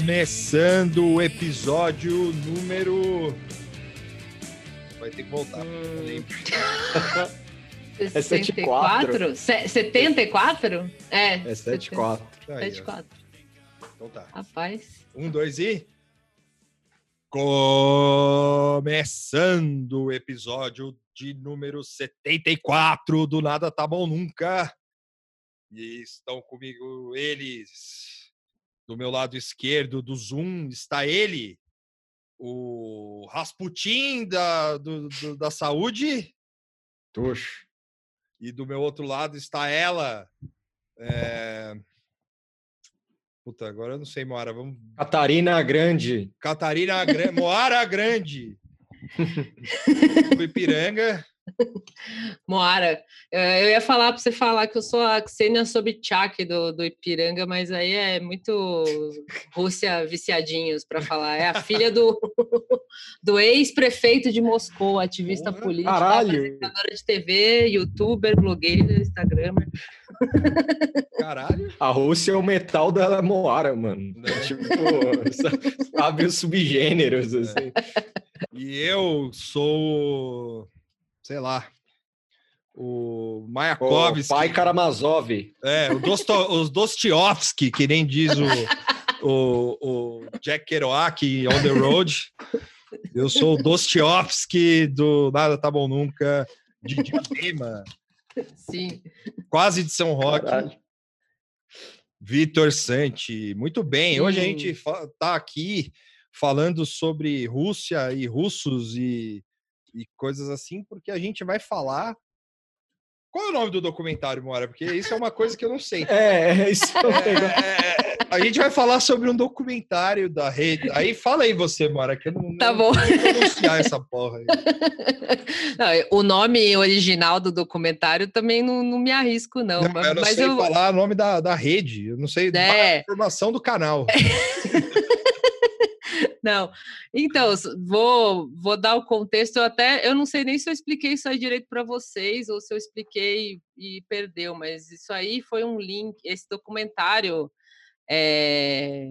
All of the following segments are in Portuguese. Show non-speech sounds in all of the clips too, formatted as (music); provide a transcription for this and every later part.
Começando o episódio número. Vai ter que voltar. Hum. É 74? Se- 74? É. É 74. Aí, ó. 74. Então tá. Rapaz. Um, dois e. Começando o episódio de número 74 do Nada Tá Bom Nunca. E estão comigo eles. Do meu lado esquerdo do Zoom está ele, o Rasputin da, do- do- da saúde. Tuxo. E do meu outro lado está ela. é, Puta, agora eu não sei, Moara. Vamos Catarina Grande. Catarina Grande, Moara Grande. (laughs) do Ipiranga. Moara, eh, eu ia falar para você falar que eu sou a Xenia Sobchak do, do Ipiranga, mas aí é muito Rússia viciadinhos para falar. É a filha do, (laughs) do ex-prefeito de Moscou, ativista política, caralho. apresentadora de TV, youtuber, blogueira, instagramer. Caralho. A Rússia é o metal da Moara, mano. Né? (laughs) Tipo, sa- sabe os subgêneros, assim. E eu sou, sei lá, o O Mayakovsky. pai Karamazov. É, o Dosto, os Dostoiévski, que nem diz o, o, o Jack Kerouac On The Road. Eu sou o Dostoiévski do Nada Tá Bom Nunca, de Diadema, Sim. quase de São Roque. Caralho. Vitor Santi, muito bem. Hoje a Sim. gente está aqui falando sobre Rússia e russos e, e coisas assim, porque a gente vai falar. Qual é o nome do documentário, Mora? Porque isso é uma coisa que eu não sei. É, é isso. É, a gente vai falar sobre um documentário da rede. Aí fala aí você, Mora, que eu não, Tá não bom. sei pronunciar essa porra aí. (laughs) Não, o nome original do documentário também não, não me arrisco, não. Não, mas eu não mas sei eu, falar o nome da, da rede. Eu não sei É. a informação do canal. (laughs) Não, então, vou, vou dar o contexto. Eu até eu não sei nem se eu expliquei isso aí direito para vocês ou se eu expliquei e perdeu, mas isso aí foi um link. Esse documentário, é,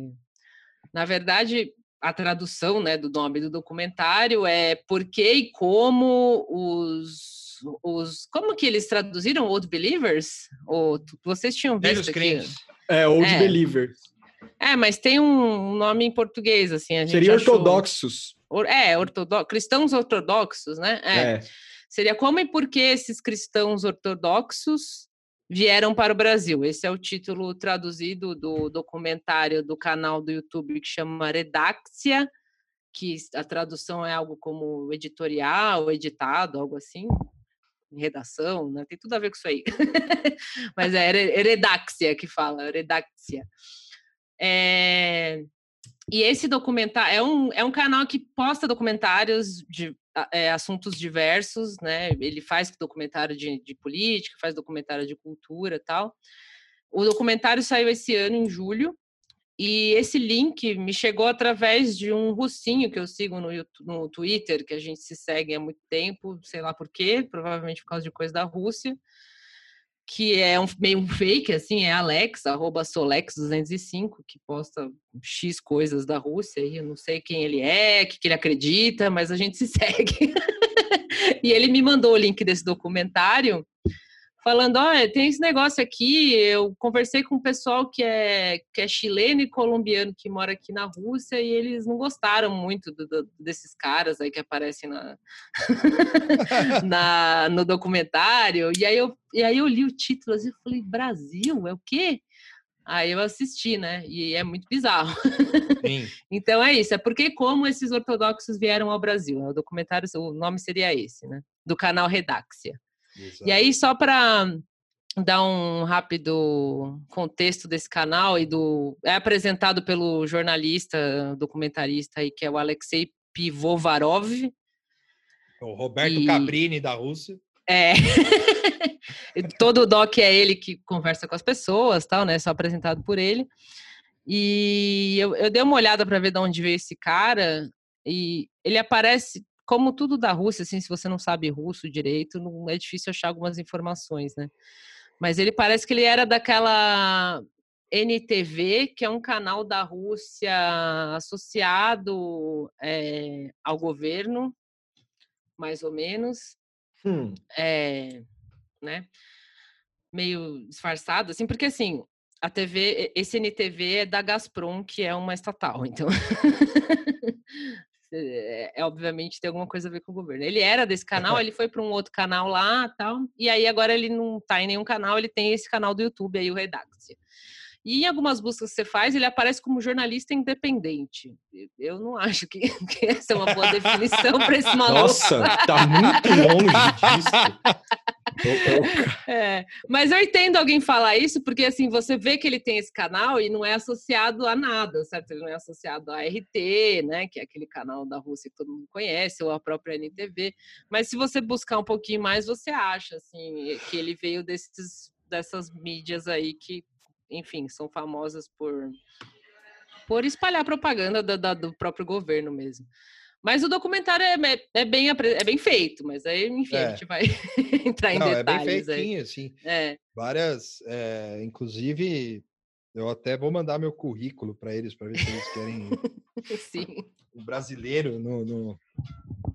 na verdade, a tradução né, do nome do documentário é Por que e como os. os como que eles traduziram Old Believers? Ou, vocês tinham Velhos visto aqui? crentes. É, Old É. Believers. É, mas tem um nome em português, assim. A gente Seria achou- ortodoxos. Or- É, ortodo... cristãos ortodoxos, né? É. É. Seria como e por que esses cristãos ortodoxos vieram para o Brasil? Esse é o título traduzido do documentário do canal do YouTube que chama Redaxia, que a tradução é algo como editorial, editado, algo assim. Redação, né? Tem tudo a ver com isso aí. (laughs) Mas é Redaxia que fala, Redaxia. É, e esse documentário é um, é um canal que posta documentários de é, assuntos diversos, né? Ele faz documentário de, de política, faz documentário de cultura tal. O documentário saiu esse ano, em julho, e esse link me chegou através de um russinho que eu sigo no, no Twitter, que a gente se segue há muito tempo, sei lá por quê, provavelmente por causa de coisa da Rússia, que é um, meio um fake, assim, é Alex, arroba Solex205, que posta X coisas da Rússia, e eu não sei quem ele é, o que, que ele acredita, mas a gente se (laughs) segue. e ele me mandou o link desse documentário, falando, olha, tem esse negócio aqui, eu conversei com um pessoal que é, que é chileno e colombiano que mora aqui na Rússia, e eles não gostaram muito do- do- desses caras aí que aparecem na, (laughs) na, no documentário. E aí, eu, e aí eu li o título assim, e falei, Brasil, é o quê? Aí eu assisti, né? E é muito bizarro. (laughs) Então é isso, é porque como esses ortodoxos vieram ao Brasil. né? O documentário, o nome seria esse, né? Do canal Redaxia. E aí, só para dar um rápido contexto desse canal e do. É apresentado pelo jornalista, documentarista aí, que é o Alexei Pivovarov. O Roberto E- Cabrini da Rússia. É. (laughs) Todo o doc é ele que conversa com as pessoas, tal, né? Só apresentado por ele. E eu, eu dei uma olhada para ver de onde veio esse cara. E ele aparece, como tudo da Rússia, assim, se você não sabe russo direito, não é difícil achar algumas informações, né? Mas ele parece que ele era daquela NTV, que é um canal da Rússia associado é, ao governo, mais ou menos. Hum. É, né? Meio disfarçado, assim, porque assim, a TV, esse NTV é da Gazprom, que é uma estatal, então. (laughs) é, é, obviamente tem alguma coisa a ver com o governo. Ele era desse canal, (laughs) ele foi para um outro canal lá, tal, e aí agora ele não está em nenhum canal, ele tem esse canal do YouTube aí, o Redaxia. E em algumas buscas que você faz, ele aparece como jornalista independente. Eu não acho que, (laughs) que essa é uma boa definição para esse maluco. Nossa, tá muito longe disso. É, mas eu entendo alguém falar isso, porque assim, você vê que ele tem esse canal e não é associado a nada, certo? Ele não é associado à RT, né? Que é aquele canal da Rússia que todo mundo conhece, ou a própria NTV. Mas se você buscar um pouquinho mais, você acha assim, que ele veio desses, dessas mídias aí que, enfim, são famosas por, por espalhar propaganda da, da, do próprio governo mesmo. Mas o documentário é, é, bem, é bem feito, mas aí, enfim, é. a gente vai (laughs) entrar em Não, detalhes. É bem feitinho, aí. assim. É. Várias, é, inclusive, eu até vou mandar meu currículo para eles, para ver se eles querem (laughs) Sim. um brasileiro no, no,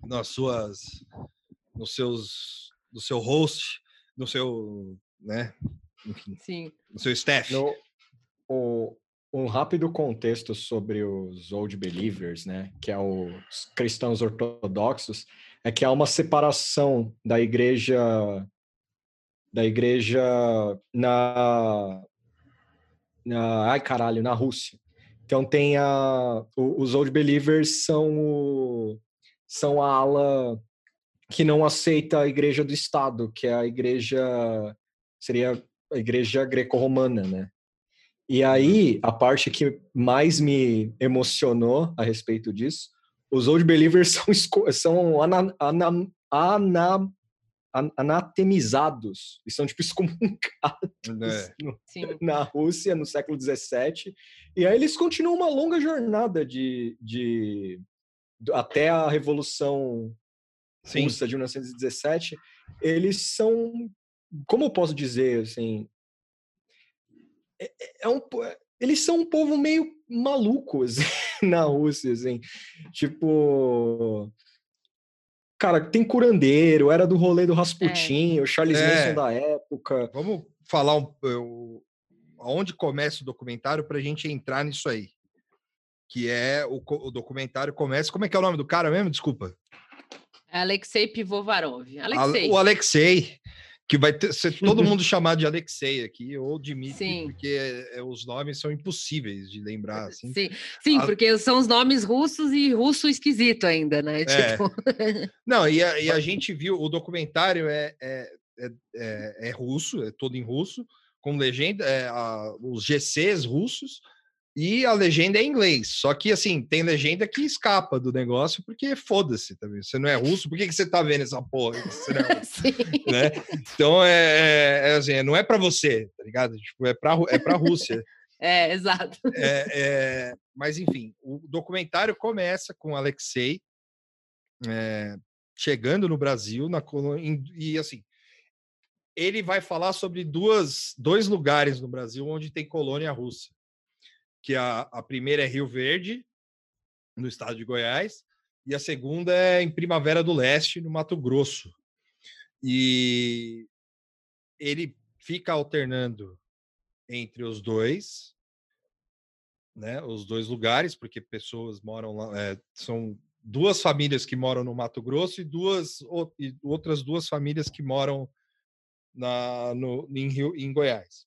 nas suas, nos seus, no seu host, no seu, né, enfim, Sim. no seu staff. No, o, um rápido contexto sobre os Old Believers, né, que é os cristãos ortodoxos, é que há uma separação da igreja da igreja na, na ai caralho, na Rússia. Então tem a os Old Believers são o, são a ala que não aceita a igreja do Estado, que é a igreja seria a igreja greco-romana, né? E aí, a parte que mais me emocionou a respeito disso, os Old Believers (laughs) são, são ana, ana, ana, anatemizados e são tipo (laughs) excomunicados é. no, na Rússia no século XVII. E aí eles continuam uma longa jornada de, de, de até a Revolução Sim. Russa de 1917. Eles são, como eu posso dizer, assim, é, é, é um, é, eles são um povo meio maluco (laughs) assim, na Rússia, assim. Tipo. Cara, tem curandeiro, era do rolê do Rasputin, é. o Charles é. Manson da época. Vamos falar um, eu, aonde começa o documentário para a gente entrar nisso aí. Que é o, o, documentário começa. Como é que é o nome do cara mesmo? Desculpa. Alexei Pivovarov. Alexei. O Alexei que vai ter, ser todo mundo (laughs) chamado de Alexei aqui, ou Dmitry, Sim. porque é, os nomes são impossíveis de lembrar. Assim. Sim, Sim a... porque são os nomes russos e russo esquisito ainda, né? É. Tipo... (laughs) Não, e a, e a, gente viu, o documentário é, é, é, é, é russo, é todo em russo, com legenda, é, a, os GCs russos, e a legenda é em inglês. Só que, assim, tem legenda que escapa do negócio, porque foda-se também. Você não é russo, por que, que você tá vendo essa porra? É (laughs) né? Então, é, é, é, assim, não é para você, tá ligado? Tipo, é para é pra Rússia. (laughs) é, exato. É, é, mas, enfim, o documentário começa com Alexei é, chegando no Brasil, na colônia, e assim, ele vai falar sobre duas, dois lugares no Brasil onde tem colônia russa que a, a primeira é Rio Verde, no estado de Goiás, e a segunda é em Primavera do Leste, no Mato Grosso. E ele fica alternando entre os dois, né, os dois lugares, porque pessoas moram lá, é, são duas famílias que moram no Mato Grosso e duas e outras duas famílias que moram na, no, em, Rio, em Goiás.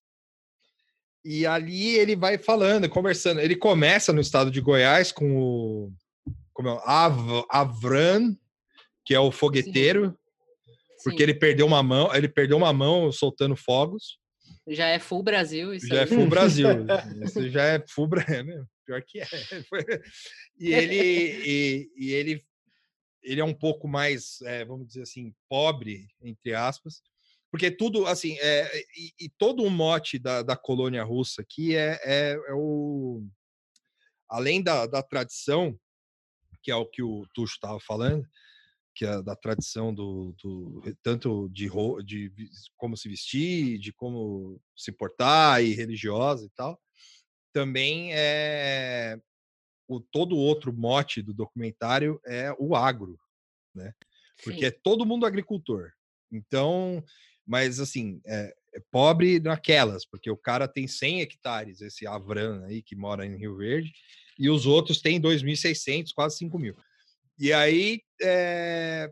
E ali ele vai falando, conversando. Ele começa no estado de Goiás com o como é, Av, Avran, que é o fogueteiro, Sim. porque Sim. ele perdeu uma mão, ele perdeu uma mão soltando fogos. Já é full Brasil isso. Já é aí. é full Brasil. (laughs) isso já é full Brasil, é pior que é. (laughs) E ele e, e ele ele é um pouco mais, é, vamos dizer assim, pobre entre aspas porque tudo, assim, é, e, e todo o mote da, da colônia russa aqui é, é, é o. Além da, da tradição, que é o que o Tuxo estava falando, que é da tradição do, do tanto de, de como se vestir, de como se portar e religiosa e tal, também é o todo outro mote do documentário é o agro, né? Porque Sim. é todo mundo agricultor. Então, mas assim, é, é, pobre naquelas, porque o cara tem 100 hectares, esse Avran aí que mora em Rio Verde, e os outros têm 2.600, quase 5 mil. E aí, é,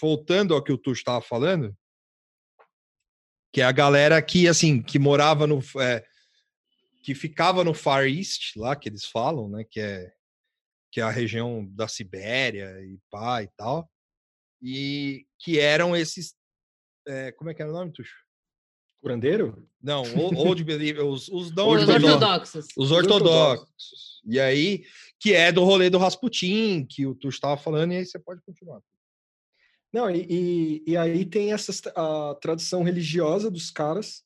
voltando ao que o Tuxo estava falando, que é a galera que, assim, que morava no... É, que ficava no Far East, lá que eles falam, né, que é, que é a região da Sibéria e pá e tal, e que eram esses... É, como é que era o nome, Tuxo? Curandeiro? Não, Old Believer, os, os não os ortodoxos. Os ortodoxos. E aí, que é do rolê do Rasputin, que o Tu estava falando, e aí você pode continuar. Não, e, e, e aí tem essa a tradição religiosa dos caras.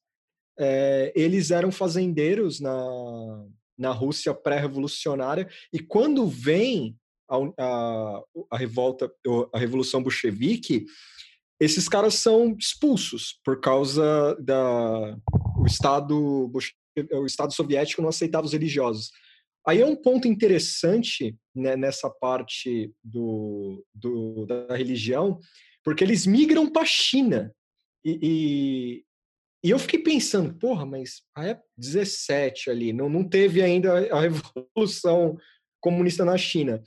É, eles eram fazendeiros na, na Rússia pré-revolucionária, e quando vem a, a, a revolta, a revolução bolchevique, esses caras são expulsos por causa da o Estado o Estado soviético não aceitava os religiosos. Aí é um ponto interessante né, nessa parte do, do, da religião, porque eles migram para a China. E, e, e, eu fiquei pensando, porra, mas a época 17 ali, não, não teve ainda a revolução comunista na China.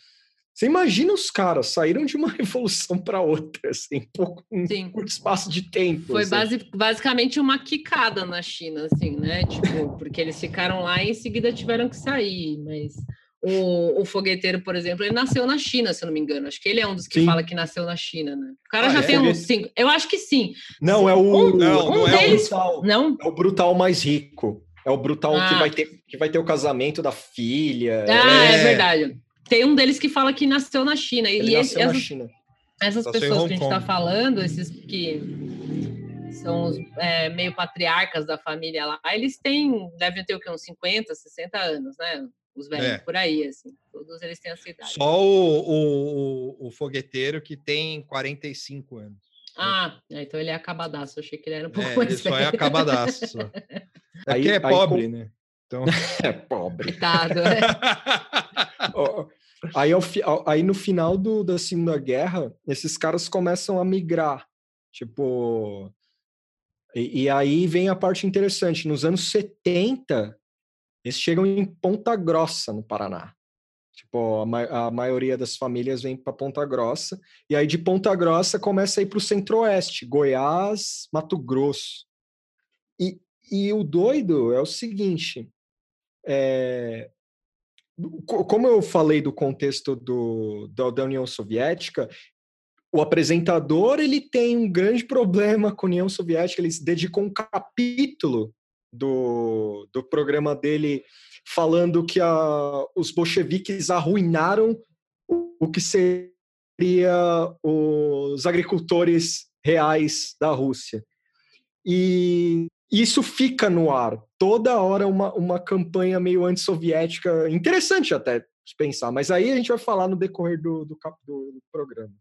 Você imagina os caras saíram de uma (laughs) revolução para outra, assim, pouco, um curto espaço de tempo. Foi assim. base, basicamente uma quicada na China, assim, né? Tipo, porque eles ficaram lá e em seguida tiveram que sair, mas o, o, fogueteiro, por exemplo, ele nasceu na China, se eu não me engano. Acho que ele é um dos que sim. fala que nasceu na China, né? O cara ah, já é? tem uns cinco. Eu acho que sim. Não, é o. Um, não, um não deles... é o brutal. Não? É o brutal mais rico. É o brutal ah. que, vai ter, que vai ter o casamento da filha. Ah, é, é verdade. Tem um deles que fala que nasceu na China. Ele e nasceu essas, na China. Essas nasceu pessoas que a gente está falando, esses que são os é, meio patriarcas da família lá, eles têm, devem ter o quê? Uns 50, 60 anos, né? Os velhos é. por aí, assim. Todos eles têm essa idade. Só o, o, o fogueteiro que tem 45 anos. Ah, é, então ele é acabadaço. Eu achei que ele era um pouco é, mais ele velho. só é acabadaço. Só. Aí, é pobre, aí, né? Então... (laughs) é pobre. Coitado, né? (laughs) Aí, aí no final do, da Segunda Guerra, esses caras começam a migrar. Tipo. E, e, aí vem a parte interessante. Nos anos 70, eles chegam em Ponta Grossa, no Paraná. Tipo, a, ma a maioria das famílias vem para Ponta Grossa. E aí de Ponta Grossa começa a ir para o centro-oeste, Goiás, Mato Grosso. E, e o doido é o seguinte: é, como eu falei do contexto do, da, da União Soviética, o apresentador ele tem um grande problema com a União Soviética. Ele dedicou um capítulo do, do programa dele falando que a, os bolcheviques arruinaram o, o que seria os agricultores reais da Rússia. E isso fica no ar. Toda hora uma, uma campanha meio antissoviética, interessante até de pensar, mas aí a gente vai falar no decorrer do, do, do, do programa.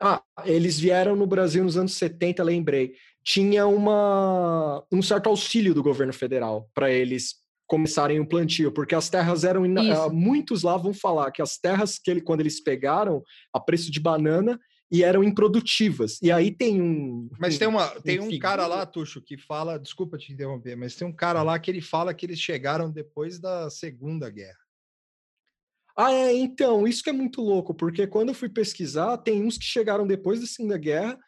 Ah, eles vieram no Brasil nos anos 70, lembrei. Tinha uma, um certo auxílio do governo federal para eles começarem o plantio, porque as terras eram. Muitos lá vão falar que as terras que ele, quando eles pegaram a preço de banana e eram improdutivas. E aí tem um. Mas tem uma tem um, um cara lá, Tuxo, que fala. Desculpa te interromper, mas tem um cara lá que ele fala que eles chegaram depois da Segunda Guerra. Ah, é, então, isso que é muito louco, porque quando eu fui pesquisar, tem uns que chegaram depois da Segunda Guerra,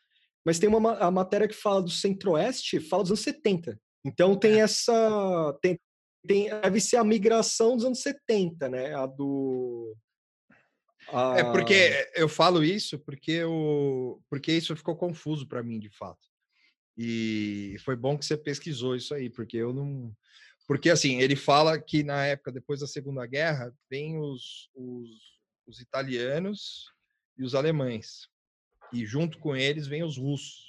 mas tem uma a matéria que fala do Centro-Oeste, fala dos anos 70. Então tem é. essa. Tem, tem, deve ser a migração dos anos 70, né? A do é porque ah. eu falo isso porque, o, porque isso ficou confuso para mim, de fato. E foi bom que você pesquisou isso aí, porque eu não. Porque, assim, ele fala que na época, depois da Segunda Guerra, vem os, os, os italianos e os alemães. E junto com eles vem os russos.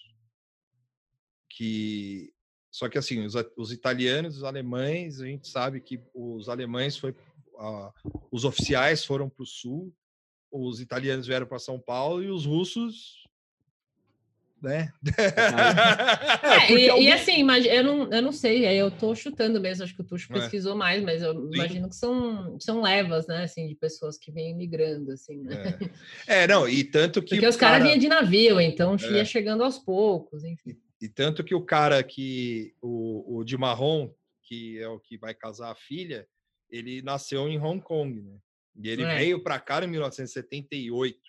Que. Só que, assim, os, os italianos os alemães, a gente sabe que os alemães foi. Uh, os oficiais foram para o sul os italianos vieram para São Paulo e os russos né? (laughs) É, e, algum... e, assim, eu não, eu não sei, eu tô chutando mesmo, acho que o Tuxo é. pesquisou é. mais, mas eu Sim. imagino que são, são levas, né, assim, de pessoas que vêm migrando, assim, né? É, é não, e tanto que... Porque os caras cara... vinham de navio, então é. ia chegando aos poucos, enfim. E, e, tanto que o cara que, o, o de marrom, que é o que vai casar a filha, ele nasceu em Hong Kong, né? E ele é. veio para cá em 1978.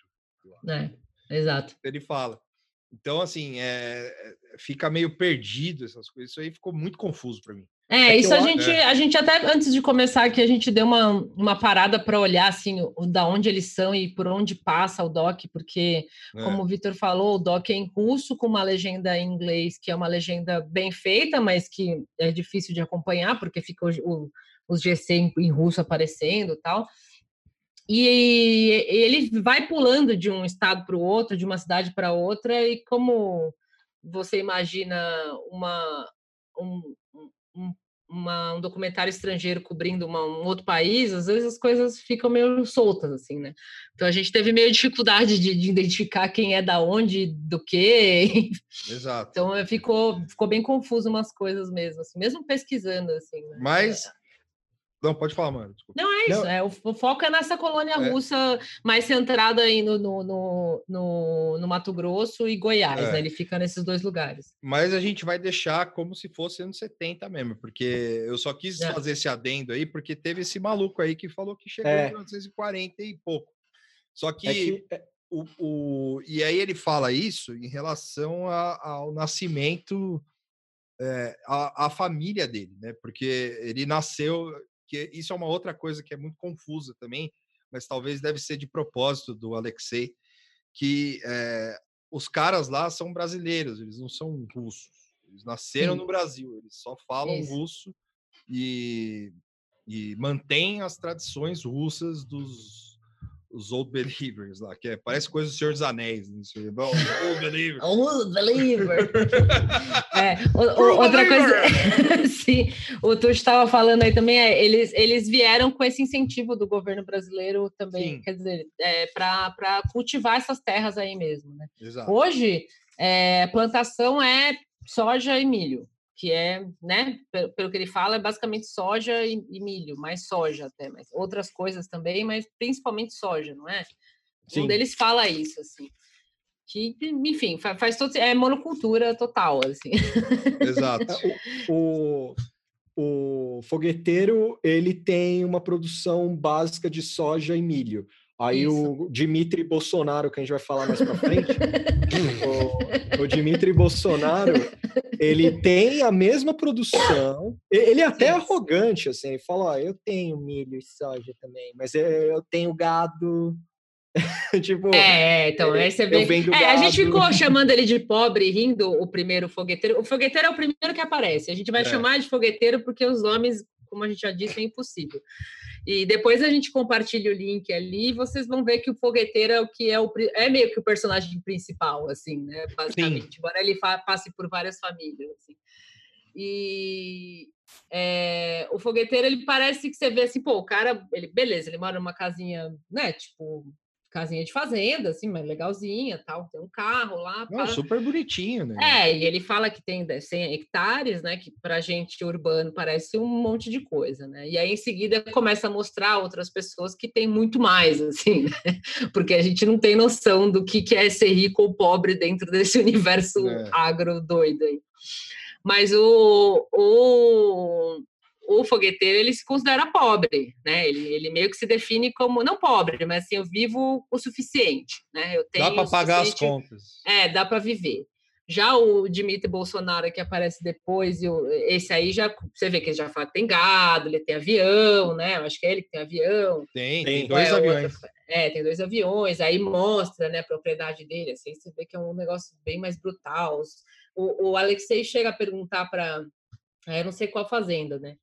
É, exato. Ele fala. Então, assim, é, fica meio perdido essas coisas. Isso aí ficou muito confuso para mim. É, é isso a gente, é. a gente até antes de começar aqui, a gente deu uma, uma parada para olhar assim, o, da onde eles são e por onde passa o doc, porque, é. como o Vitor falou, o doc é em russo com uma legenda em inglês, que é uma legenda bem feita, mas que é difícil de acompanhar, porque fica o, o, os GC em, em russo aparecendo e tal. E ele vai pulando de um estado para o outro, de uma cidade para outra, e como você imagina uma, um, um, uma, um documentário estrangeiro cobrindo uma, um outro país, às vezes as coisas ficam meio soltas, assim, né? Então a gente teve meio dificuldade de, de identificar quem é da onde, do que. Exato. Então ficou, ficou bem confuso umas coisas mesmo, assim, mesmo pesquisando, assim. Né? Mas é. Não, pode falar, mano. Desculpa. Não, é isso. Não. É, o, foco é nessa colônia é. russa mais centrada aí no, no, no, no, no Mato Grosso e Goiás, é. né? Ele fica nesses dois lugares. Mas a gente vai deixar como se fosse anos 70 mesmo, porque eu só quis é. fazer esse adendo aí, porque teve esse maluco aí que falou que chegou é. em 1940 e pouco. Só que, que... É o, o, e aí ele fala isso em relação a, ao nascimento é, a, a, família dele, né? Porque ele nasceu, que isso é uma outra coisa que é muito confusa também, mas talvez deve ser de propósito do Alexei, que é, os caras lá são brasileiros, eles não são russos. Eles nasceram Sim. no Brasil, eles só falam isso. russo e, e mantêm as tradições russas dos os Old Believers lá, que é, parece coisa do Senhor dos Anéis. Né? (laughs) Old Believer. Old Believer. (laughs) é, o, o, outra coisa, (laughs) sim, o Tu estava falando aí também, é, eles, eles vieram com esse incentivo do governo brasileiro também, sim. quer dizer, é, para cultivar essas terras aí mesmo. Né? Exato. Hoje, é, plantação é soja e milho que é, né, pelo, pelo, que ele fala, é basicamente soja e, e, milho, mais soja até, mas outras coisas também, mas principalmente soja, não é? Sim. Um deles fala isso, assim. Que, enfim, faz, faz todo. É monocultura total, assim. Exato. É, o, o, o fogueteiro ele tem uma produção básica de soja e milho. Aí Isso. o Dimitri Bolsonaro, que a gente vai falar mais para frente, (laughs) o, o Dimitri Bolsonaro, ele tem a mesma produção. Ele é até arrogante, assim. Ele fala: ó, eu tenho milho e soja também, mas eu tenho gado. (laughs) tipo. É, então, aí você vê. É, a gente ficou chamando ele de pobre, rindo o primeiro fogueteiro. O fogueteiro é o primeiro que aparece. A gente vai é. chamar de fogueteiro porque os nomes, como a gente já disse, é impossível. E depois a gente compartilha o link ali e vocês vão ver que o fogueteiro é o que é o é meio que o personagem principal, assim, né? Basicamente, Sim. embora ele passe por várias famílias, assim. E é, o fogueteiro ele parece que você vê assim, pô, o cara, ele beleza, ele mora numa casinha, né? Tipo, casinha de fazenda, assim, mas legalzinha, tal, tem um carro lá. Não, super bonitinho, né? É, e ele fala que tem 100 hectares, né, que para gente urbano parece um monte de coisa, né? E aí em seguida começa a mostrar outras pessoas que tem muito mais, (laughs) assim, né? Porque a gente não tem noção do que é ser rico ou pobre dentro desse (laughs) universo é. agro doido aí. Mas o, o, o fogueteiro ele se considera pobre, né? Ele, ele meio que se define como não pobre, mas assim eu vivo o suficiente, né? Eu tenho dá para pagar as contas. É, dá para viver. Já o Dimitri Bolsonaro que aparece depois, esse aí já você vê que ele já fala que tem gado, ele tem avião, né? Eu acho que é ele que tem avião. Tem, tem dois é aviões. Outra, é, tem dois aviões. Aí mostra, né, a propriedade dele. Assim, você vê que é um negócio bem mais brutal. O, o Alexei chega a perguntar para, eu não sei qual fazenda, né?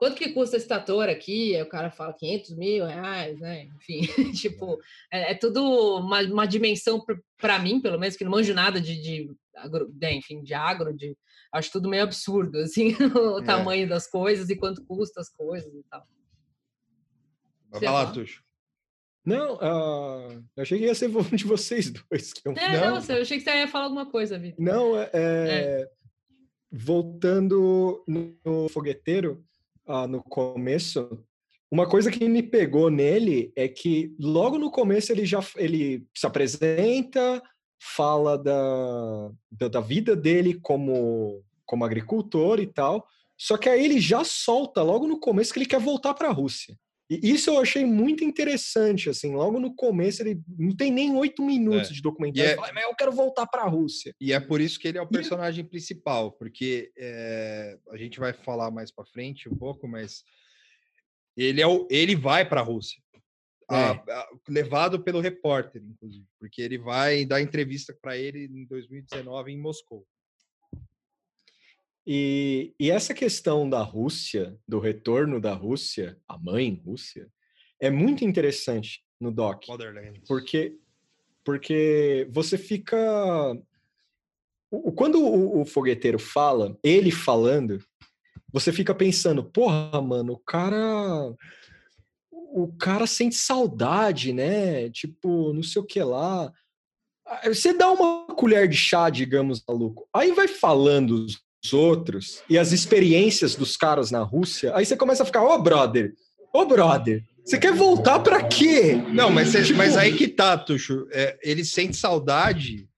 Quanto que custa esse trator aqui? Aí o cara fala 500 mil reais, né? Enfim, (laughs) tipo, é, é tudo uma, uma dimensão para mim, pelo menos, que não manjo nada de, de, agro, de, enfim, de agro, de, acho tudo meio absurdo, (laughs) assim, o é. tamanho das coisas e quanto custa as coisas e tal. Vai falar, Tuxo. Não, uh, eu achei que ia ser um de vocês (laughs) dois. Eu... É, não, não, eu achei que você ia falar alguma coisa, Vitor. Não, é, é, é. voltando no fogueteiro, uh, no começo, uma coisa que me pegou nele é que logo no começo ele já ele se apresenta, fala da, da, da vida dele como, como agricultor e tal, só que aí ele já solta logo no começo que ele quer voltar para a Rússia. E isso eu achei muito interessante, assim, logo no começo ele não tem nem oito minutos é. de documentário, é... fala, mas eu quero voltar para a Rússia. E é por isso que ele é o personagem e... principal, porque é, a gente vai falar mais para frente um pouco, mas ele é o, ele vai para a Rússia, a, a, levado pelo repórter, inclusive, porque ele vai dar entrevista para ele em 2019 em Moscou. E, e, essa questão da Rússia, do retorno da Rússia, a mãe Rússia, é muito interessante no doc, porque porque você fica quando o, o, fogueteiro fala, ele falando, você fica pensando, porra, mano, o cara o cara sente saudade, né? Tipo, não sei o que lá. Você dá uma colher de chá, digamos, maluco. Aí vai falando outros e as experiências dos caras na Rússia, aí você começa a ficar, ô oh, brother, ô oh, brother, você quer voltar para quê? Não, mas, tipo... mas aí que tá, Tuxo. É, ele sente saudade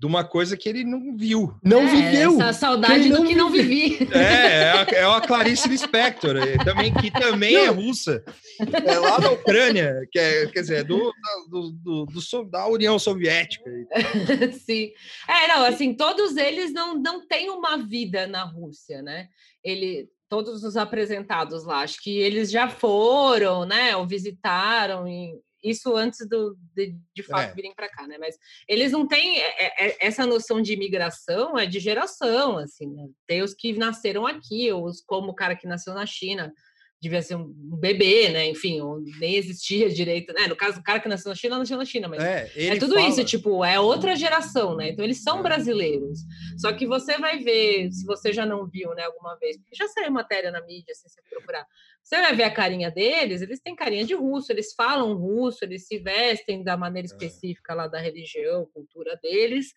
de uma coisa que ele não viu. Não é, viveu. Essa saudade que do que não vivi. É, é a, é a Clarice Lispector, é, também, que também não. é russa. É lá da (laughs) Ucrânia, que é, quer dizer, do, do, do, do, da União Soviética. (laughs) Sim. É, não, assim, todos eles não, não têm uma vida na Rússia, né? Ele, todos os apresentados lá, acho que eles já foram, né, ou visitaram em, isso antes do, de, de fato é. virem para cá, né? Mas eles não têm é, é, é, essa noção de imigração, é de geração, assim, né? Tem os que nasceram aqui, os como o cara que nasceu na China devia ser um bebê, né? Enfim, nem existia (laughs) direito, né? No caso, o cara que nasceu na China, nasceu na China, mas é, é tudo fala... isso, tipo, é outra geração, né? Então eles são brasileiros. Só que você vai ver, se você já não viu, né, alguma vez, porque já saiu matéria na mídia, se você procurar. Você vai ver a carinha deles, eles têm carinha de russo, eles falam russo, eles se vestem da maneira é. específica lá da religião, cultura deles,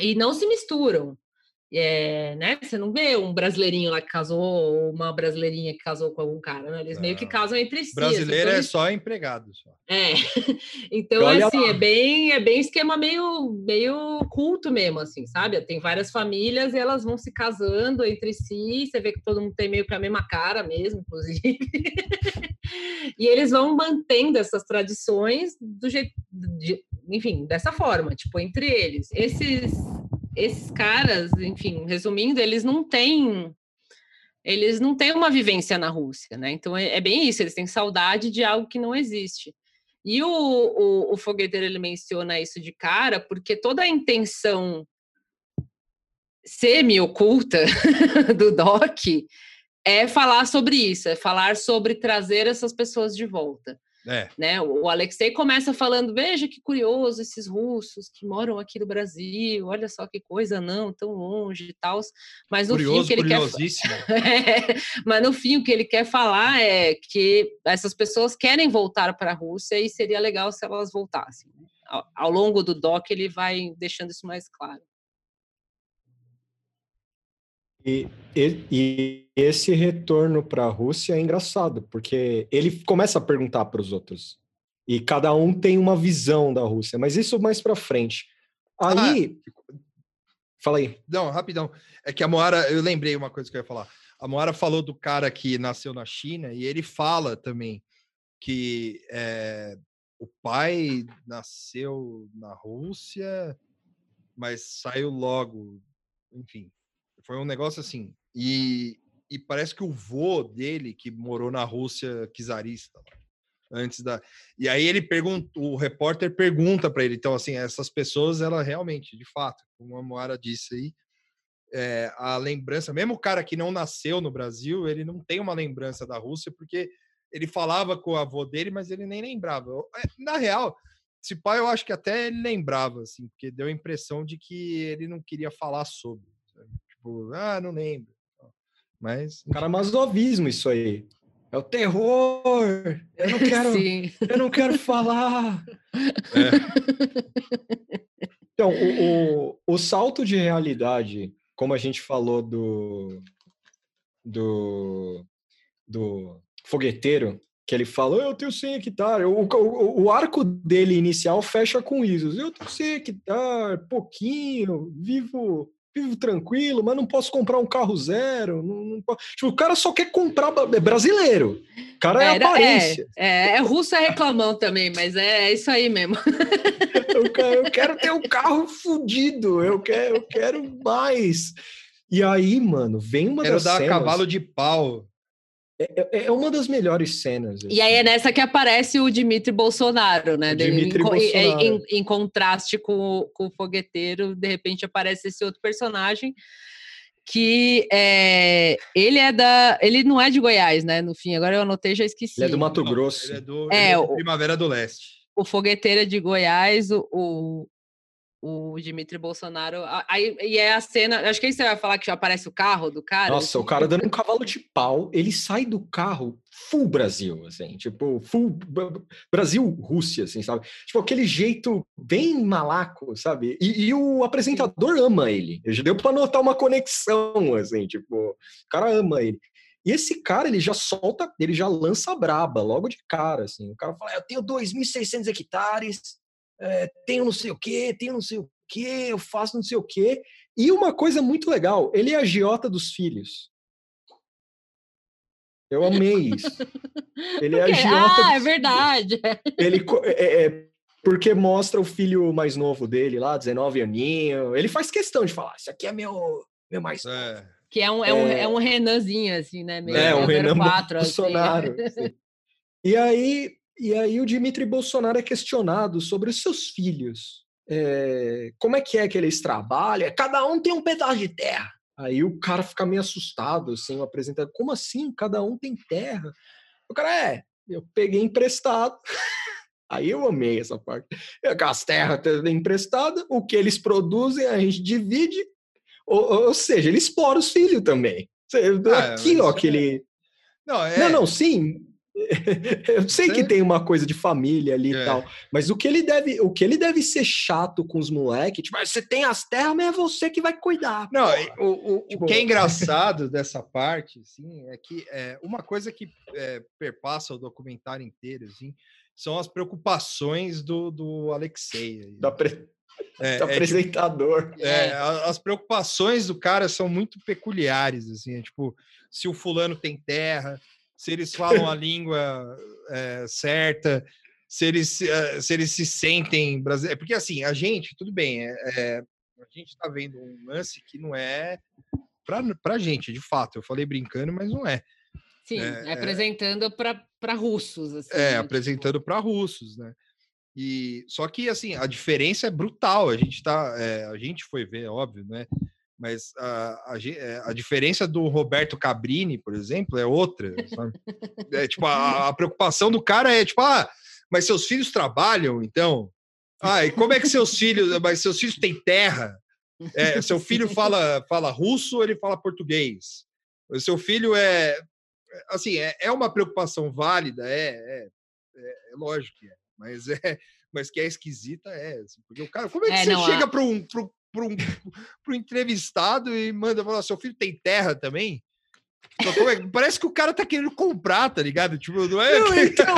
e não se misturam. É, né? Você não vê um brasileirinho lá que casou ou uma brasileirinha que casou com algum cara, né? Eles não. meio que casam entre si. Assim, Brasileiro assim, é só empregado. Só. É. (laughs) então, assim, é bem, é bem esquema meio, meio culto mesmo, assim, sabe? Tem várias famílias e elas vão se casando entre si. Você vê que todo mundo tem meio que a mesma cara mesmo, inclusive. (laughs) e eles vão mantendo essas tradições do jeito, de, enfim, dessa forma, tipo, entre eles. Esses esses caras, enfim, resumindo, eles não têm eles não têm uma vivência na Rússia, né? Então é, é bem isso, eles têm saudade de algo que não existe. E o, o, o fogueteiro ele menciona isso de cara, porque toda a intenção semi-oculta (laughs) do Doc é falar sobre isso, é falar sobre trazer essas pessoas de volta. É. Né? O Alexei começa falando: veja que curioso esses russos que moram aqui no Brasil, olha só que coisa, não, tão longe e tal. Mas no Curioso, fim, que ele quer. (laughs) é, mas no fim, o que ele quer falar é que essas pessoas querem voltar para a Rússia e seria legal se elas voltassem. Né? Ao, ao longo do doc, ele vai deixando isso mais claro. E, e, esse retorno para a Rússia é engraçado, porque ele começa a perguntar para os outros. E cada um tem uma visão da Rússia, mas isso mais para frente. Aí. Ah, fala aí. Não, rapidão. É que a Moara, eu lembrei uma coisa que eu ia falar. A Moara falou do cara que nasceu na China e ele fala também que é, o pai nasceu na Rússia, mas saiu logo. Enfim, foi um negócio assim. E, e parece que o vô dele, que morou na Rússia czarista, antes da. E aí ele pergunta, o repórter pergunta para ele, então, assim, essas pessoas, ela realmente, de fato, como a Moara disse aí, é, a lembrança, mesmo o cara que não nasceu no Brasil, ele não tem uma lembrança da Rússia, porque ele falava com o avô dele, mas ele nem lembrava. Eh, na real, esse pai eu acho que até ele lembrava, assim, porque deu a impressão de que ele não queria falar sobre. Tipo, ah, não lembro. Mas. Caramazovismo, isso aí. É o terror. Eu não quero, Sim. eu não quero falar. Então, o, o, o salto de realidade, como a gente falou do, do, do fogueteiro, que ele fala, eu tenho 100 hectares. O, o, o arco dele inicial fecha com isso. Eu tenho 100 hectares, pouquinho, vivo vivo tranquilo, mas não posso comprar um carro zero. Não, não tipo, o cara só quer comprar é brasileiro. O cara é Era, aparência. É, é, é russo é reclamão também, mas é, é isso aí mesmo. (laughs) eu, quero, eu quero ter um carro fudido, eu quero, eu quero mais. E aí, mano, vem uma quero das dar cenas... cavalo de pau. É, é, é, uma das melhores cenas. Assim. E aí é assim. nessa que aparece o Dimitri Bolsonaro, né? Dimitri em, Bolsonaro. Em, em, contraste com, com o fogueteiro, de repente aparece esse outro personagem que é, ele é da. Ele não é de Goiás, né? No fim, agora eu anotei já esqueci. Ele é do Mato Grosso. Ele é do, é, ele é Primavera do Leste. O fogueteiro é de Goiás, o, o, o Dimitri Bolsonaro. Aí, e é a cena. Acho que aí você vai falar que já aparece o carro do cara. Nossa, assim. o cara dando um cavalo de pau, ele sai do carro full Brasil, assim, tipo, full Brasil-Rússia, assim, sabe? Tipo, aquele jeito bem malaco, sabe? E, e o apresentador ama ele. Já deu para notar uma conexão, assim, tipo, o cara ama ele. E esse cara, ele já solta, ele já lança braba logo de cara, assim. O cara fala, eu tenho 2.600 hectares, é, tenho não sei o quê, tenho não sei o quê, eu faço não sei o quê. E uma coisa muito legal, ele é agiota dos filhos. Eu amei (laughs) isso. Ele é agiota. Ah, é verdade. Ele é, é, porque mostra o filho mais novo dele lá, 19 aninho. Ele faz questão de falar: Isso aqui é meu, meu mais é. Que é um, é, um, é um Renanzinho, assim, né? Meio é, um Renan 4, Bolsonaro. Assim. (laughs) E aí, e aí o Dimitri Bolsonaro é questionado sobre os seus filhos. É, como é que é que eles trabalham? Cada um tem um pedaço de terra. Aí o cara fica meio assustado, assim, o apresentador. Como assim? Cada um tem terra? O cara, é, eu peguei emprestado. (laughs) Aí eu amei essa parte. As terras emprestadas, o que eles produzem, a gente divide. Ou, ou seja, ele explora os filhos também. Ah, Aqui, ó, que ele. Não, é... não, não, sim. (laughs) eu sei que tem uma coisa de família ali é. e tal, mas o que ele deve, o que ele deve ser chato com os moleques, tipo, ah, você tem as terras, mas é você que vai cuidar. Não, o, o, tipo... o, que é (laughs) engraçado dessa parte, assim, é que é, uma coisa que é, perpassa o documentário inteiro, assim, são as preocupações do, do Alexei. Da pre... É, do é, apresentador. Tipo, é, as preocupações do cara são muito peculiares, assim, é, tipo, se o fulano tem terra, se eles (laughs) falam a língua é, certa, se eles, se eles se sentem brasileiros. Porque assim, a gente, tudo bem, é, é a gente está vendo um lance que não é para a gente, de fato. Eu falei brincando, mas não é. Sim, é, apresentando para russos. Assim, é, né? Tipo apresentando tipo... para russos, né? E só que assim a diferença é brutal. A gente tá, é, a gente foi ver, óbvio, né? Mas a, a, é, a, diferença do Roberto Cabrini, por exemplo, é outra. É, tipo, a, a, preocupação do cara é tipo, ah, mas seus filhos trabalham, então? Ah, e como é que seus filhos, (laughs) mas seus filhos têm terra? É, seu filho fala, fala russo, ele fala português. O seu filho é, assim, é, é uma preocupação válida, é, é, é, é lógico que é, mas é, mas que é esquisita é, assim, porque o cara, como é que é, você não, chega para um, para um, um entrevistado e manda falar: seu filho tem terra também? Então, é? Parece que o cara tá querendo comprar, tá ligado? Tipo, não é? Não, então,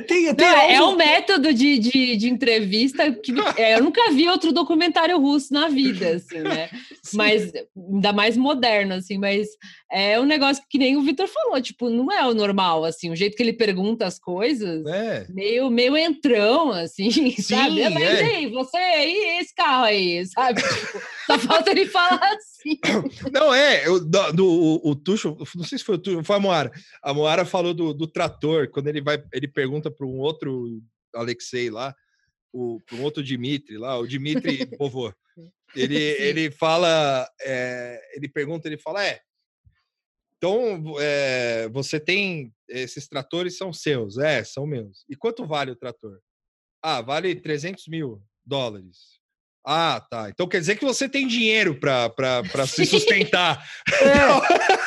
Tem, tem não, é um método de, de, de entrevista que é, eu nunca vi outro documentário russo na vida, assim, né? (laughs) Mas ainda mais moderno, assim, mas é um negócio que nem o Vitor falou, tipo, não é o normal, assim, o jeito que ele pergunta as coisas, é. meio, meio entrão, assim, (laughs) Sim, sabe? Mas é. aí, você e esse carro aí, sabe? Tipo, só falta ele falar assim. (laughs) Não, é, eu, do, do, o, o Tuxo, não sei se foi o Tuxo, foi a Moara. A Moara falou do, do trator, quando ele vai, ele pergunta para um outro Alexei lá, para um outro Dimitri lá, o Dimitri (laughs) Povo. Ele, ele fala, é, ele pergunta, ele fala, é, então é, você tem, esses tratores são seus, é, são meus. E quanto vale o trator? Ah, vale 300 mil dólares. Ah, tá. Então quer dizer que você tem dinheiro para se (laughs) sustentar. É.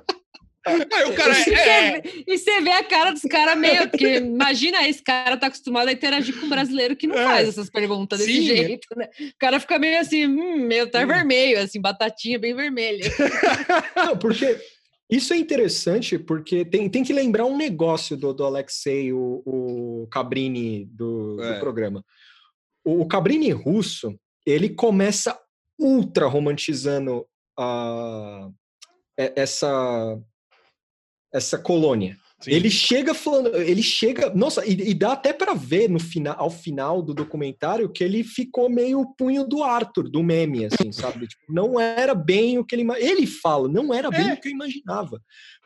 (laughs) Aí o cara E é. você- E você vê a cara dos caras meio. Porque imagina, esse cara tá acostumado a interagir com um brasileiro que não É. faz essas perguntas desse Sim, é. jeito, né? O cara fica meio assim, hum, meio tá vermelho, assim, batatinha bem vermelha. (laughs) Não, porque isso é interessante, porque tem, tem que lembrar um negócio do, do Alexei, o, o Cabrini do, do É. programa. O, o Cabrini russo, ele começa ultra romantizando a, é- essa, essa colônia. Sim. Ele chega falando, ele chega, nossa, e, e dá até para ver no final, ao final do documentário que ele ficou meio o punho do Arthur, do meme, assim, (laughs) sabe? Tipo, não era bem o que ele, ele fala, não era bem É. o que eu imaginava,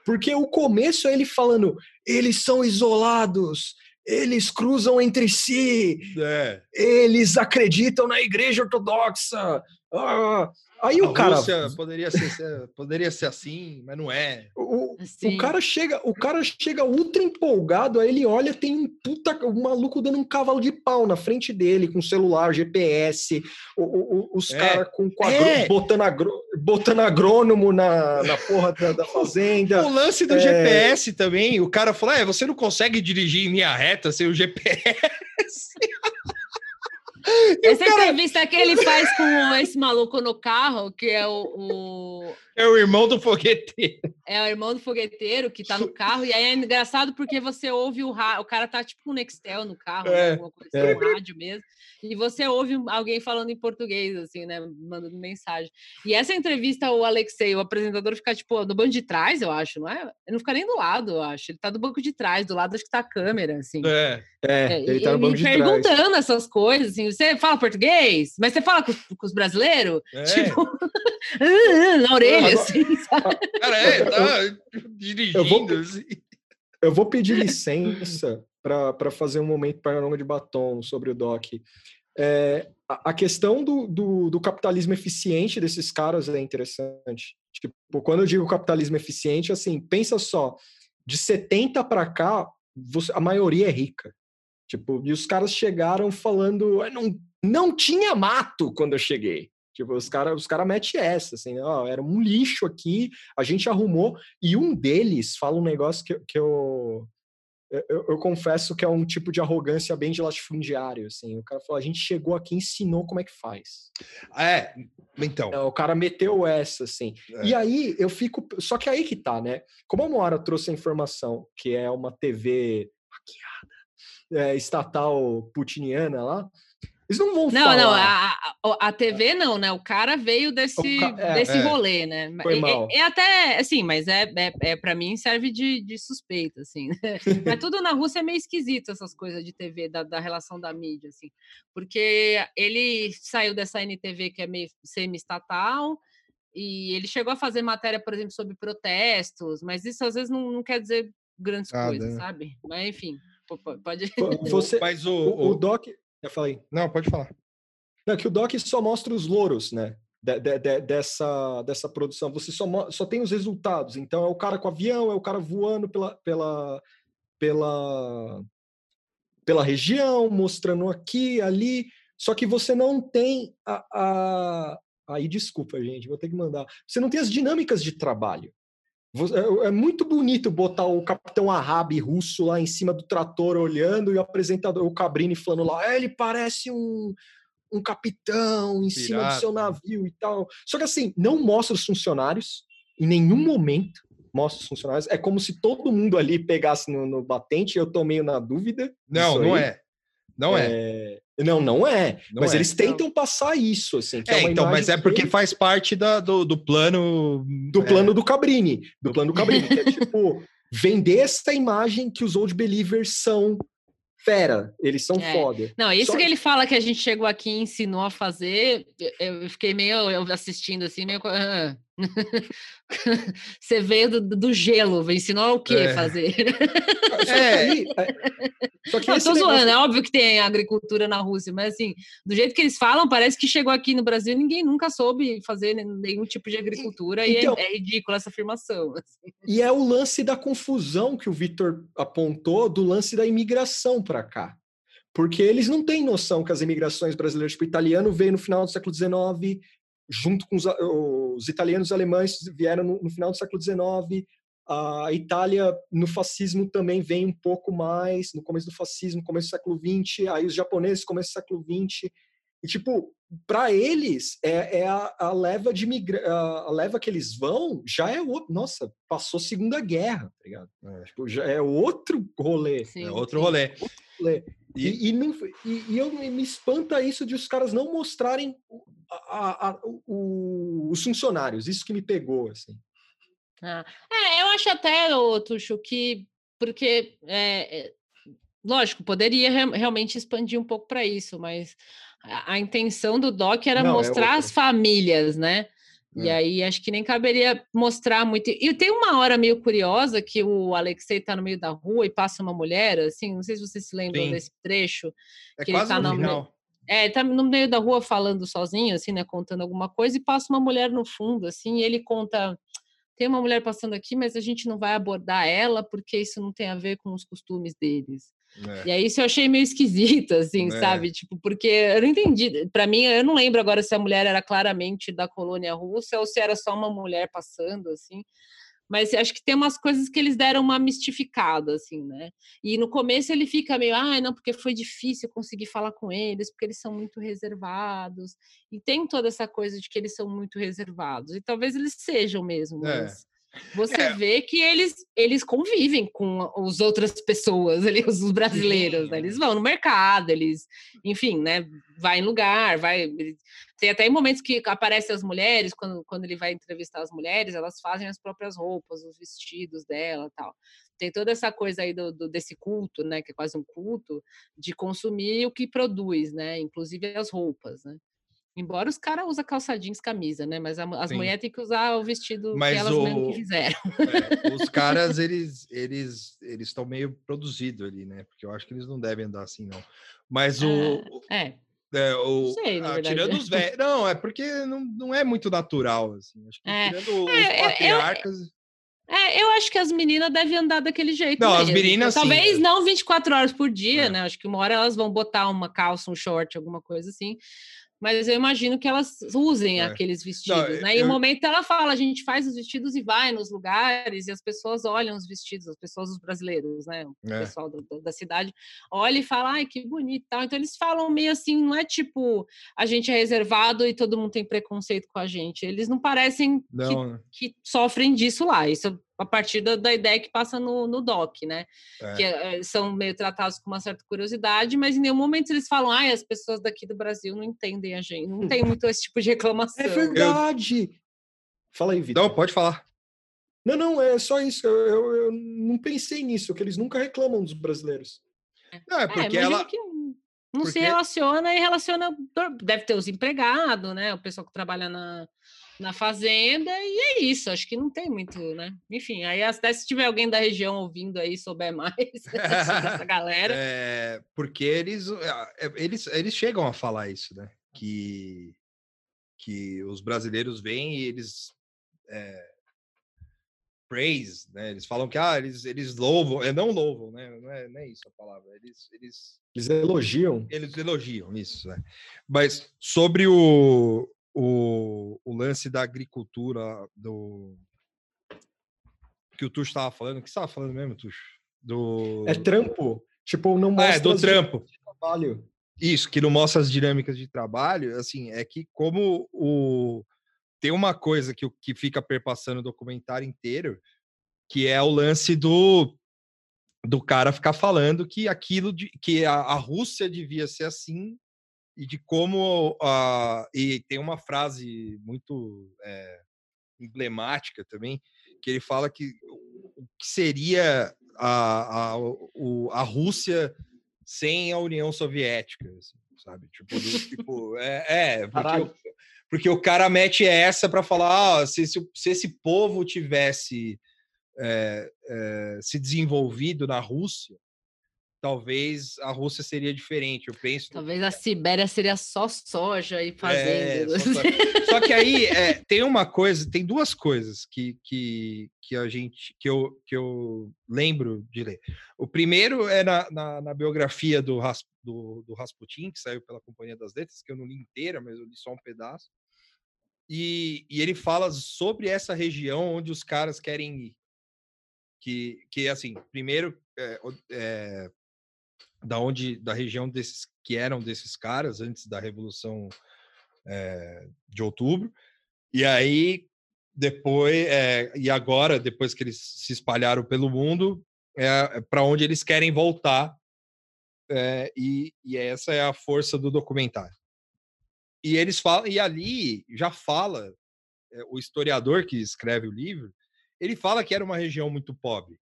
porque o começo é ele falando, eles são isolados, eles cruzam entre si, É. eles acreditam na Igreja Ortodoxa. ah. Aí A o cara, Rússia poderia ser, ser- poderia ser assim, mas não é. o, Sim. o cara chega, o cara chega ultra empolgado, aí ele olha, tem um puta, um maluco dando um cavalo de pau na frente dele, com celular, GPS, o- o- o- os É. caras com, agrô- É. botando, agrô- botando agrônomo na, na porra da, da fazenda. O lance do É. GPS também, o cara falou: é, você não consegue dirigir em linha reta sem o GPS. Essa entrevista que ele faz com esse maluco no carro, que é o, o- É o irmão do foguete. é o irmão do fogueteiro que tá no carro, e aí é engraçado porque você ouve o rádio, o cara tá tipo com um Nextel no carro, É, alguma coisa, é. um rádio mesmo, e você ouve alguém falando em português, assim, né, mandando mensagem. E essa entrevista, o Alexei, o apresentador, fica tipo no banco de trás, eu acho, não é? Ele não fica nem do lado, eu acho, ele tá do banco de trás, do lado acho que tá a câmera, assim. É. É, É, ele tá no banco de trás. perguntando essas coisas, assim, você fala português? Mas você fala com, os- com os brasileiros? é. Tipo, (laughs) na orelha, Agora- (laughs) assim, sabe? Cara, é, tá dirigindo. Eu vou- assim. Eu vou pedir licença para fazer um momento panorama de batom sobre o Doc. É, a, a questão do, do, do capitalismo eficiente desses caras é interessante. Tipo, quando eu digo capitalismo eficiente, assim, pensa só, de 70 para cá, você- a maioria é rica. Tipo, e os caras chegaram falando, "Ah, não, não tinha mato quando eu cheguei. Tipo, os caras os cara metem essa, assim, ó, era um lixo aqui, a gente arrumou, e um deles fala um negócio que, que eu, eu, eu confesso que é um tipo de arrogância bem de latifundiário, assim. O cara falou, a gente chegou aqui e ensinou como é que faz. É, então. É, O cara meteu essa, assim. É. E aí eu fico. Só que aí que tá, né? Como a Moara trouxe a informação que é uma TV hackeada, é, estatal putiniana lá, eles não vão Não, falar. não, a, a, a TV não, né? O cara veio desse, ca- é, desse é. rolê, né? Foi É- mal. É, é até, assim, mas é, é, é para mim serve de, de suspeita, assim. né? (laughs) mas tudo na Rússia é meio esquisito, essas coisas de TV, da, da relação da mídia, assim. Porque ele saiu dessa NTV que é meio semi-estatal, e ele chegou a fazer matéria, por exemplo, sobre protestos, mas isso às vezes não, não quer dizer grandes Nada, coisas, né? sabe? Mas enfim, po- po- pode. (laughs) Você, Mas o, o o- Doc. Eu falei. Não, pode falar. Não, que o Doc só mostra os louros, né? de- de- de- dessa, dessa produção. Você só, só tem os resultados. Então é o cara com avião, é o cara voando pela, pela, pela, pela região, mostrando aqui, ali. Só que você não tem a, a- Aí, desculpa, gente, vou ter que mandar. Você não tem as dinâmicas de trabalho. É, é muito bonito botar o capitão Arabi russo lá em cima do trator olhando e o apresentador, o Cabrini, falando lá, "É, ele parece um, um capitão em cima do Pirata. seu navio e tal. Só que assim, não mostra os funcionários, em nenhum momento mostra os funcionários. É como se todo mundo ali pegasse no, no batente, eu tô meio na dúvida. Não, não aí. é. Não é. É, Não, não é. Não mas é. eles tentam passar isso, assim. que é É, uma então, mas é porque faz parte da, do, do plano. do é, plano do Cabrini, do plano do Cabrini, que é tipo (laughs) vender essa imagem que os old believers são fera, eles são É. foda. Não, isso Só- que ele fala que a gente chegou aqui e ensinou a fazer, eu fiquei meio eu assistindo assim, meio. co- ah. (laughs) Você veio do, do gelo, ensinou o que É. fazer? Que, (laughs) É. é- só que Não, tô negócio- zoando, é óbvio que tem agricultura na Rússia, mas assim, do jeito que eles falam, parece que chegou aqui no Brasil ninguém nunca soube fazer nen- nenhum tipo de agricultura e é- Então- é, ridícula essa afirmação. (laughs) assim. E é o lance da confusão que o Vitor apontou do lance da imigração para cá. Porque eles não têm noção que as imigrações brasileiras, tipo, o italiano veio no final do século XIX, junto com os, os italianos e alemães vieram no, no final do século XIX, a Itália no fascismo também vem um pouco mais, no começo do fascismo, começo do século XX, aí os japoneses, começo do século XX. E, tipo, para eles, é, é a, a, leva de migra a, leva que eles vão já é outro. Nossa, passou Segunda Guerra, tá ligado? É, tipo, já é outro rolê. Sim, é outro sim. rolê. Outro rolê. E, e, e, não, e, e eu me espanta isso de os caras não mostrarem a, a, o, os funcionários. Isso que me pegou, assim. Ah, é, eu acho até, Tuxo, que porque é, lógico, poderia re realmente expandir um pouco para isso, mas a, a, intenção do doc era Não, é mostrar é as famílias, né? E é. aí acho que nem caberia mostrar muito. E tem uma hora meio curiosa que o Alexei tá no meio da rua e passa uma mulher, assim, não sei se vocês se lembram Sim. desse trecho. É que quase ele tá no final. É, tá no meio da rua falando sozinho, assim, né, contando alguma coisa, e passa uma mulher no fundo, assim, e ele conta tem uma mulher passando aqui, mas a gente não vai abordar ela porque isso não tem a ver com os costumes deles. É. E aí isso eu achei meio esquisito, assim, é. sabe? Tipo, porque eu não entendi. Para mim, eu não lembro agora se a mulher era claramente da colônia russa ou se era só uma mulher passando, assim. Mas acho que tem umas coisas que eles deram uma mistificada, assim, né? E no começo ele fica meio, ah, não, porque foi difícil conseguir falar com eles, porque eles são muito reservados. E tem toda essa coisa de que eles são muito reservados. E talvez eles sejam mesmo, é. mas você é. vê que eles, eles convivem com as outras pessoas, ali, os brasileiros, né? eles vão no mercado, eles, enfim, né, vai em lugar, vai. Tem até momentos que aparecem as mulheres, quando, quando ele vai entrevistar as mulheres, elas fazem as próprias roupas, os vestidos dela tal. Tem toda essa coisa aí do, do, desse culto, né, que é quase um culto, de consumir o que produz, né, inclusive as roupas, né. Embora os caras usem calça jeans, camisa, né? Mas a, as mulheres têm que usar o vestido Mas que elas o, mesmo. É, os (laughs) caras, eles eles eles estão meio produzidos ali, né? Porque eu acho que eles não devem andar assim, não. Mas o... Ah, é. É, o, sei, ah, tirando os velhos. Não, é porque não, não é muito natural, assim. Acho que é. tirando é, os patriarcas. Eu, é, eu acho que as meninas devem andar daquele jeito. Não, mesmo. as meninas. Talvez sim. não 24 horas por dia, é. né? Acho que uma hora elas vão botar uma calça, um short, alguma coisa assim mas eu imagino que elas usem é. aqueles vestidos, Não, né? E no momento ela fala, a gente faz os vestidos e vai nos lugares, e as pessoas olham os vestidos, as pessoas, os brasileiros, né? O é. pessoal do, da cidade olha e fala, ai, que bonito tal. Então eles falam meio assim, não é tipo, a gente é reservado e todo mundo tem preconceito com a gente. Eles não parecem não. Que, né. que, sofrem disso lá. Isso a partir da, da, ideia que passa no, no doc, né? É. Que é, são meio tratados com uma certa curiosidade, mas em nenhum momento eles falam, ah, as pessoas daqui do Brasil não entendem a gente. Não tem muito esse tipo de é reclamação. É verdade! Eu... Fala aí, Vitor. Não, pode falar. Não, não, é só isso. Eu, eu, eu, não pensei nisso, que eles nunca reclamam dos brasileiros. Não, é, é porque ela. Que não porque... se relaciona e relaciona. Deve ter os empregados, né? O pessoal que trabalha na, na fazenda, e é isso, acho que não tem muito, né? Enfim, aí até se tiver alguém da região ouvindo aí, souber (laughs) mais dessa (laughs) galera. É, porque eles, é, eles, eles chegam a falar isso, né? Que, que os brasileiros vêm e eles é, praise, né? Eles falam que ah, eles, eles louvam, é não louvam, né? Não é, não é isso a palavra. Eles, eles, eles elogiam. Eles elogiam, isso, né? Mas sobre o, o, o lance da agricultura, do que o Tuxo estava falando, o que você estava falando mesmo, Tuxo? Do... É trampo. Tipo, não mostra. Ah, é, do trampo. trabalho. Isso, que não mostra as dinâmicas de trabalho, assim, é que como o. Tem uma coisa que, que fica perpassando o documentário inteiro, que é o lance do do cara ficar falando que aquilo de, que a, a Rússia devia ser assim e de como uh, e tem uma frase muito é, emblemática também que ele fala que o que seria a, a, o, a Rússia sem a União Soviética, assim, sabe? Tipo, do, tipo é, é porque, o, porque, o cara mete essa para falar ah, se, se, se, esse povo tivesse é, se desenvolvido na Rússia, talvez a Rússia seria diferente, eu penso. Talvez a Sibéria seria só soja e fazenda. É, só, (laughs) só, que aí é, tem uma coisa, tem duas coisas que, que, que a gente que eu, que eu lembro de ler. O primeiro é na, na, na biografia do, do, do Rasputin, que saiu pela Companhia das Letras, que eu não li inteira, mas eu li só um pedaço. E, e ele fala sobre essa região onde os caras querem ir. que, que assim, primeiro, é, é, da onde, da região desses que eram desses caras antes da Revolução é, de Outubro, e aí depois, é, e agora, depois que eles se espalharam pelo mundo, é, para onde eles querem voltar, é, e, e essa é a força do documentário. E eles falam, e ali já fala o historiador que escreve o livro, ele fala que era uma região muito pobre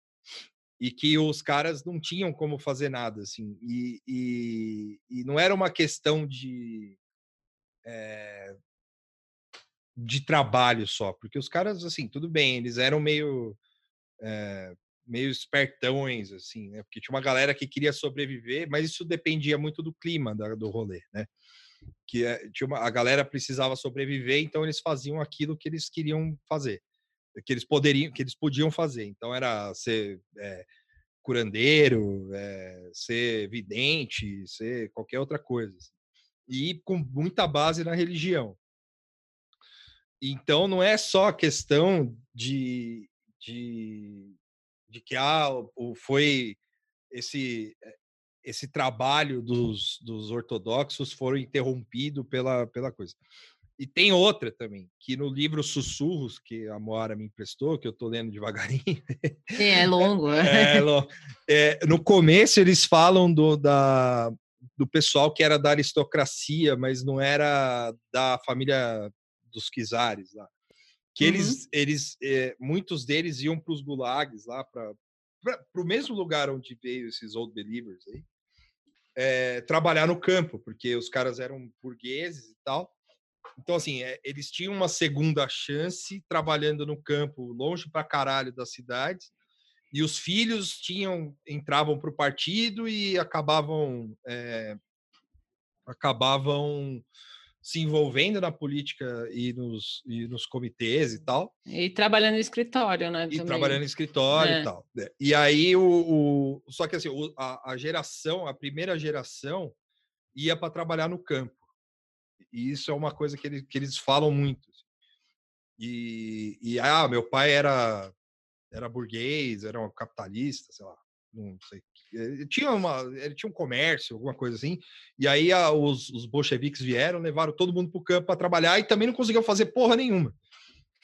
e que os caras não tinham como fazer nada, assim, e, e, e não era uma questão de é, de trabalho só, porque os caras, assim, tudo bem, eles eram meio é, meio espertões, assim, né? Porque tinha uma galera que queria sobreviver, mas isso dependia muito do clima da, do rolê, né? Que é, tinha uma, a galera precisava sobreviver, então eles faziam aquilo que eles queriam fazer que eles poderiam, que eles podiam fazer. Então era ser é, curandeiro, é, ser vidente, ser qualquer outra coisa. Assim. E com muita base na religião. Então não é só a questão de, de, de que ah, foi esse eh, esse trabalho dos, dos ortodoxos foram interrompido pela, pela coisa. E tem outra também, que no livro Sussurros, que a Moara me emprestou, que eu estou lendo devagarinho. (laughs) É, é longo. É, é, no começo eles falam do, da, do pessoal que era da aristocracia, mas não era da família dos Kizares lá. Que uhum. eles, eles é, muitos deles iam para os gulags lá, para o mesmo lugar onde veio esses old believers aí, é, trabalhar no campo, porque os caras eram burgueses e tal então, assim, é, eles tinham uma segunda chance trabalhando no campo, longe para caralho das cidades, e os filhos tinham entravam para o partido e acabavam é, acabavam se envolvendo na política e nos, e nos comitês e tal. E trabalhando no escritório, né? E trabalhando no escritório é. e tal. Né. E aí, o, o só que assim, a, a geração, a primeira geração, ia para trabalhar no campo. E isso é uma coisa que, que eles falam muito. Assim. E, e, ah, meu pai era, era burguês, era um capitalista, sei lá, não sei. Ele tinha, uma, ele tinha um comércio, alguma coisa assim. E aí a, os, os bolcheviques vieram, levaram todo mundo para o campo para trabalhar e também não conseguiam fazer porra nenhuma.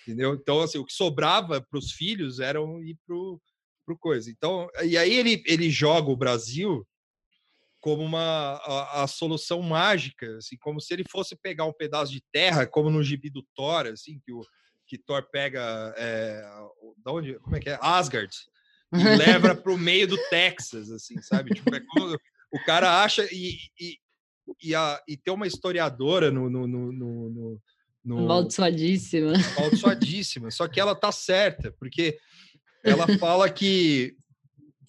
Entendeu? Então, assim, o que sobrava para os filhos era ir para o coisa. Então, e aí ele, ele joga o Brasil como uma a, a, solução mágica, assim, como se ele fosse pegar um pedaço de terra, como no gibi do Thor, assim, que o que Thor pega, é, da onde, como é que é, Asgard, e leva (laughs) para o meio do Texas, assim, sabe? Tipo, é como, o cara acha e, e, e, a, e ter uma historiadora no, no, no, no, no Amaldiçoadíssima. Amaldiçoadíssima. Só que ela tá certa, porque ela fala que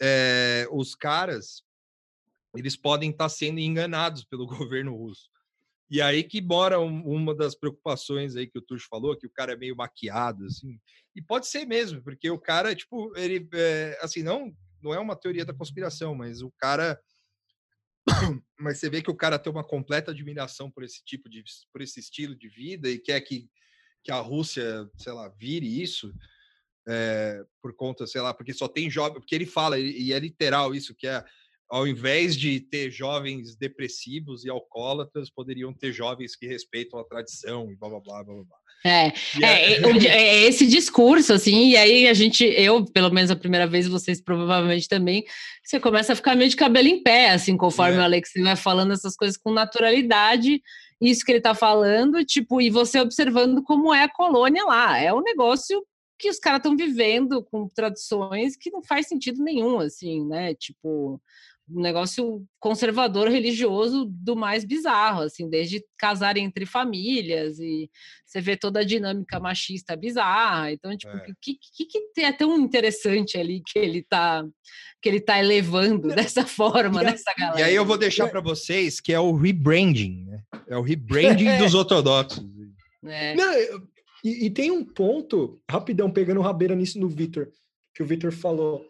é, os caras eles podem estar sendo enganados pelo (laughs) governo russo. E aí que mora um, uma das preocupações aí que o Tuxo falou, que o cara é meio maquiado, assim. E pode ser mesmo, porque o cara, tipo, ele, é, assim, não, não é uma teoria da conspiração, mas o cara... (coughs) mas você vê que o cara tem uma completa admiração por esse tipo de... por esse estilo de vida e quer que, que a Rússia, sei lá, vire isso. É, por conta, sei lá, porque só tem jovem, porque ele fala, e é literal isso, que é ao invés de ter jovens depressivos e alcoólatras, poderiam ter jovens que respeitam a tradição e blá blá blá blá blá. É, é, é, é, esse discurso, assim, e aí a gente, eu, pelo menos a primeira vez, vocês provavelmente também, você começa a ficar meio de cabelo em pé, assim, conforme é. o Alex vai falando essas coisas com naturalidade, isso que ele tá falando, tipo, e você observando como é a colônia lá, é um negócio que os caras estão vivendo com tradições que não faz sentido nenhum, assim, né, tipo um negócio conservador religioso do mais bizarro, assim, desde casar entre famílias e você vê toda a dinâmica machista bizarra. Então, tipo, o é. que, que, que é tão interessante ali que ele tá que ele tá elevando (laughs) dessa forma e, nessa galera? E aí eu vou deixar para vocês que é o rebranding, né? É o rebranding (laughs) é. dos ortodoxos. É. Não, e, e, tem um ponto, rapidão, pegando rabeira nisso no Vitor, que o Vitor falou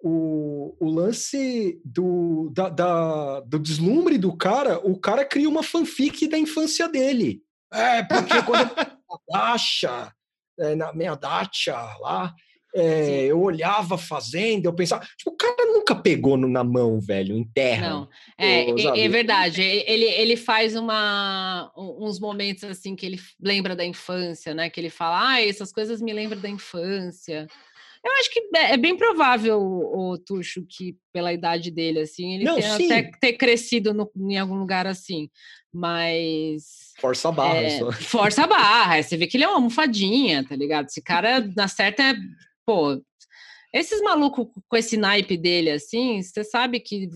o, o lance do, da, da, do deslumbre do cara, o cara cria uma fanfic da infância dele. É, porque (laughs) quando acha é, na minha dacha lá, é, eu olhava fazendo, eu pensava, tipo, o cara nunca pegou no, na mão, velho, em terra. Não, é, é, é, verdade. Ele, ele faz uma, uns momentos assim que ele lembra da infância, né? Que ele fala, ah, essas coisas me lembram da infância. Eu acho que é, é bem provável, o, Tuxo, que pela idade dele, assim, ele Não, até ter crescido no, em algum lugar assim. Mas. Força a barra. É, força a barra. Você vê que ele é uma almofadinha, tá ligado? Esse cara, na certa, é pô, esses malucos com esse naipe dele, assim, você sabe que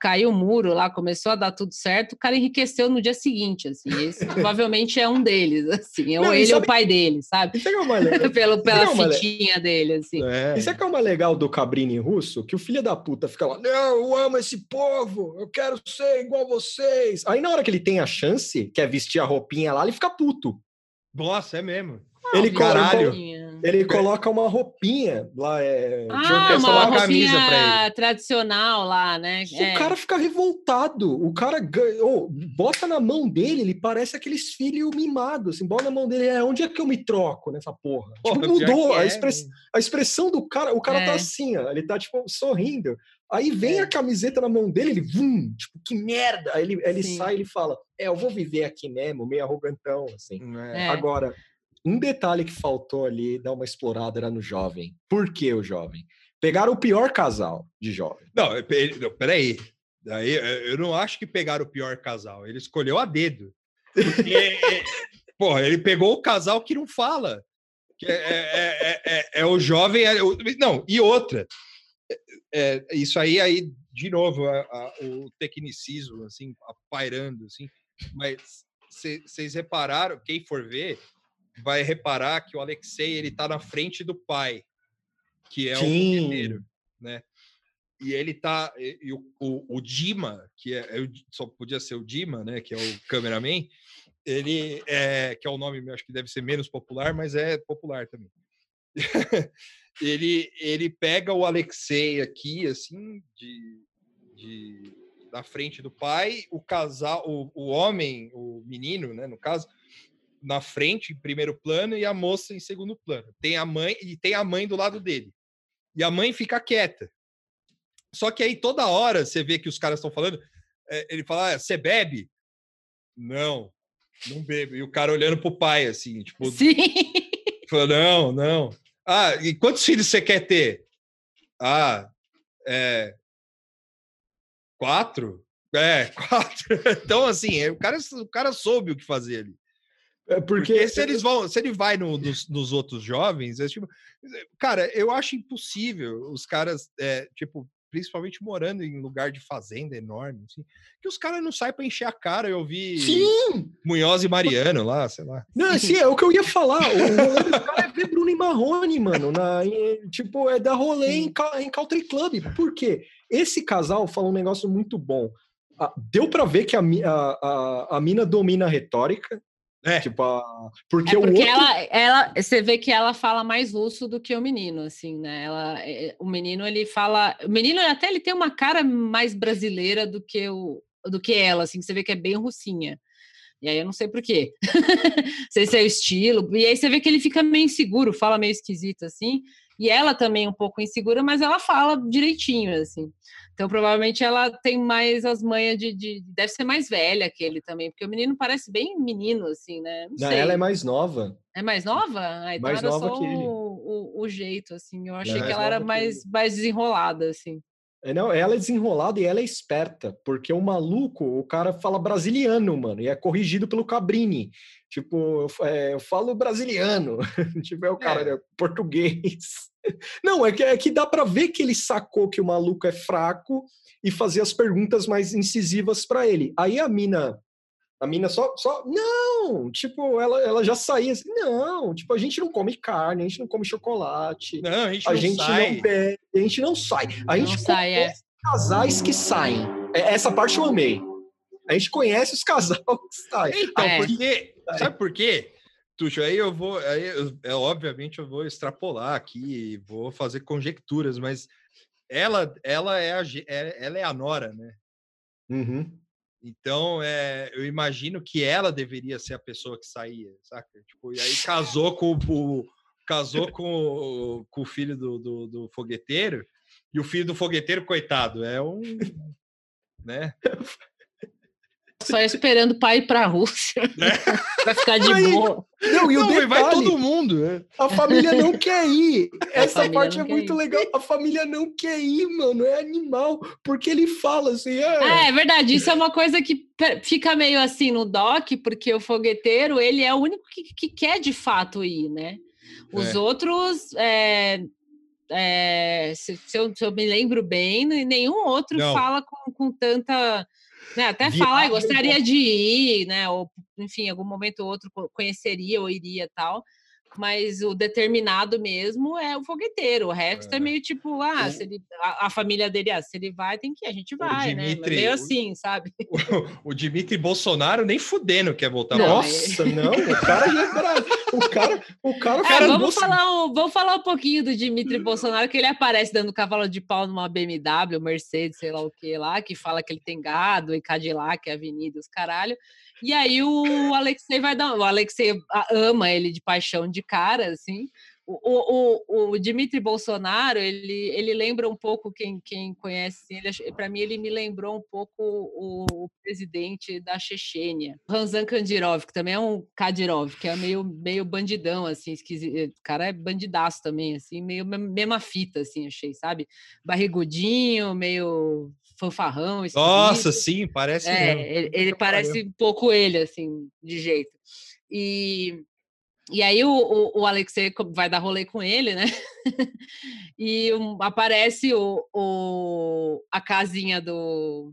caiu o muro lá, começou a dar tudo certo, o cara enriqueceu no dia seguinte, assim. Esse (laughs) provavelmente é um deles, assim. Não, ou ele é o pai dele, sabe? Isso é, é (laughs) Pelo, pela é fitinha dele, assim. É. Isso é que é uma legal do Cabrini russo, que o filho da puta fica lá, não, eu amo esse povo, eu quero ser igual vocês. Aí na hora que ele tem a chance, quer vestir a roupinha lá, ele fica puto. Nossa, é mesmo. Ele, caralho. Ele coloca uma roupinha lá. É, ah, uma, uma camisa tradicional lá, né? É. O cara fica revoltado. O cara oh, bota na mão dele, ele parece aqueles filhos mimados. Assim, bota na mão dele, é onde é que eu me troco nessa porra? porra tipo, mudou a, é, express, a, expressão do cara. O cara tá é. tá assim, ó, ele tá tipo sorrindo. Aí vem é. a camiseta na mão dele, ele, vum, tipo, que merda! Aí ele, ele sai e ele fala: É, eu vou viver aqui mesmo, meio arrogantão, assim. É. Agora, um detalhe que faltou ali, dar uma explorada, era no jovem. Por que o jovem? Pegaram o pior casal de jovem. Não, peraí. Daí, eu não acho que pegaram o pior casal. Ele escolheu a dedo. Porque, (laughs) porra, ele pegou o casal que não fala. Que é, é, é, é, o jovem. não, e outra. isso aí, aí de novo, a, a, o tecnicismo, assim, pairando, assim. Mas vocês repararam, quem for ver, vai reparar que o Alexei ele tá na frente do pai, que é Sim. o guerreiro, né? E ele tá e, e o, o, o, Dima, que é, é, só podia ser o Dima, né, que é o cameraman, ele é que é o nome, acho que deve ser menos popular, mas é popular também. (laughs) ele ele pega o Alexei aqui assim de, de da frente do pai, o casal, o, o homem, o menino, né, no caso, na frente, em primeiro plano, e a moça em segundo plano. Tem a mãe e tem a mãe do lado dele. E a mãe fica quieta. Só que aí toda hora você vê que os caras estão falando, é, ele fala: ah, "Você bebe?" Não, não bebo. E o cara olhando pro pai assim, tipo, Sim. (laughs) Falou, não, não. Ah, e quantos filhos você quer ter? Ah, é quatro? É, (laughs) quatro. Então, assim, o cara, o cara soube o que fazer ali. É porque, porque, se eles vão, se ele vai no, nos, nos, outros jovens, é tipo, cara, eu acho impossível os caras, é, tipo, principalmente morando em lugar de fazenda enorme, assim, que os caras não saem para encher a cara. Eu vi sim! Munhoz e Mariano lá, sei lá. Não, sim, é o que eu ia falar. O, o (laughs) cara é ver Bruno e Marrone, mano. Na, em, tipo, é da rolê em, em Country Club. Por quê? Esse casal fala um negócio muito bom. Ah, deu para ver que a, a, a, a mina domina a retórica, é. Tipo, a... porque, é porque outro... ela, ela, você vê que ela fala mais russo do que o menino, assim, né? Ela, é, o menino ele fala, o menino até ele tem uma cara mais brasileira do que o, do que ela, assim, você vê que é bem russinha. E aí eu não sei por quê. não (laughs) sei se é o estilo. E aí você vê que ele fica meio inseguro, fala meio esquisito assim. E ela também um pouco insegura, mas ela fala direitinho, assim. Então, provavelmente ela tem mais as manhas de, de, Deve ser mais velha que ele também, porque o menino parece bem menino, assim, né? Não, Não ela é mais nova. É mais nova? Ah, então mais era nova só que ele. O, o, o, jeito, assim. Eu achei Não, que ela era mais, mais desenrolada, assim. É, não, ela é desenrolada e ela é esperta, porque o maluco, o cara fala brasiliano, mano, e é corrigido pelo Cabrini. Tipo, eu, é, eu falo brasiliano, (laughs) tipo, é o cara é. É português. (laughs) Não, é que, é que dá para ver que ele sacou que o maluco é fraco e fazer as perguntas mais incisivas para ele. Aí a mina, a mina só, só não, tipo, ela, ela já saía assim, não, tipo, a gente não come carne, a gente não come chocolate, não, a gente, a não, gente sai. não bebe, a gente não sai. A gente não sai, é. casais que saem. É, essa parte eu amei. A gente conhece os (laughs) casais que saem. Então, é. porque, sabe por quê? Tuxo, aí eu vou, aí eu, é, obviamente eu vou extrapolar aqui, vou fazer conjecturas, mas ela, ela é a, é, ela é a Nora, né? Uhum. Então, é, eu imagino que ela deveria ser a pessoa que saía, saca? Tipo, e aí (laughs) casou com o, casou com, com o filho do, do, do fogueteiro, e o filho do fogueteiro, coitado, é um. Né? (laughs) Só esperando o pai ir pra Rússia. (laughs) pra ficar de Aí- boa. Não, e o Não, e vai detalhe, todo mundo. né? a família não (laughs) quer ir. Essa parte é muito ir. legal. A família não quer ir, mano. É animal. Porque ele fala assim, Ah, é, é verdade. Isso é uma coisa que fica meio assim no doc, porque o fogueteiro ele é o único que, que quer de fato ir, né? Os É. outros, é, é, se, se eu, se eu me lembro bem, nenhum outro Não. fala com, com tanta. Né, até Viagem fala, "Ai, com- gostaria de ir, né? Ou, enfim, em algum momento ou outro co- conheceria ou iria tal. Mas o determinado mesmo é o fogueteiro. O resto é, É. meio tipo, ah, O- se ele, a, a família dele, ah, se ele vai, tem que ir, a gente vai, né? Dimitri, Meio o- assim, sabe? (laughs) O Dimitri Bolsonaro nem fudendo quer voltar Não, nossa, não. O cara já era- O cara, o cara, É, cara vamos, Bolso- falar um, vamos falar um pouquinho do Dimitri Bolsonaro, que ele aparece dando cavalo de pau numa BMW, Mercedes, sei lá o que lá, que fala que ele tem gado e Cadillac, Avenida, os caralho. E aí o Alexei vai dar. O Alexei ama ele de paixão de cara, assim. O, o, o, Dimitri Bolsonaro, ele, ele lembra um pouco quem, quem conhece, para mim, ele me lembrou um pouco o, o presidente da Chechênia, Ramzan Kadyrov, que também é um Kadyrov, que é meio, meio bandidão, assim, esquisito. O cara é bandidaço também, assim, meio me- mesma fita, assim, achei, sabe? Barrigudinho, meio fanfarrão. Nossa, sim, parece É, ele, ele parece um pouco ele, assim, de jeito. E, e aí o, o, o Alexei vai dar rolê com ele, né? (laughs) e um- aparece o, o, a casinha do,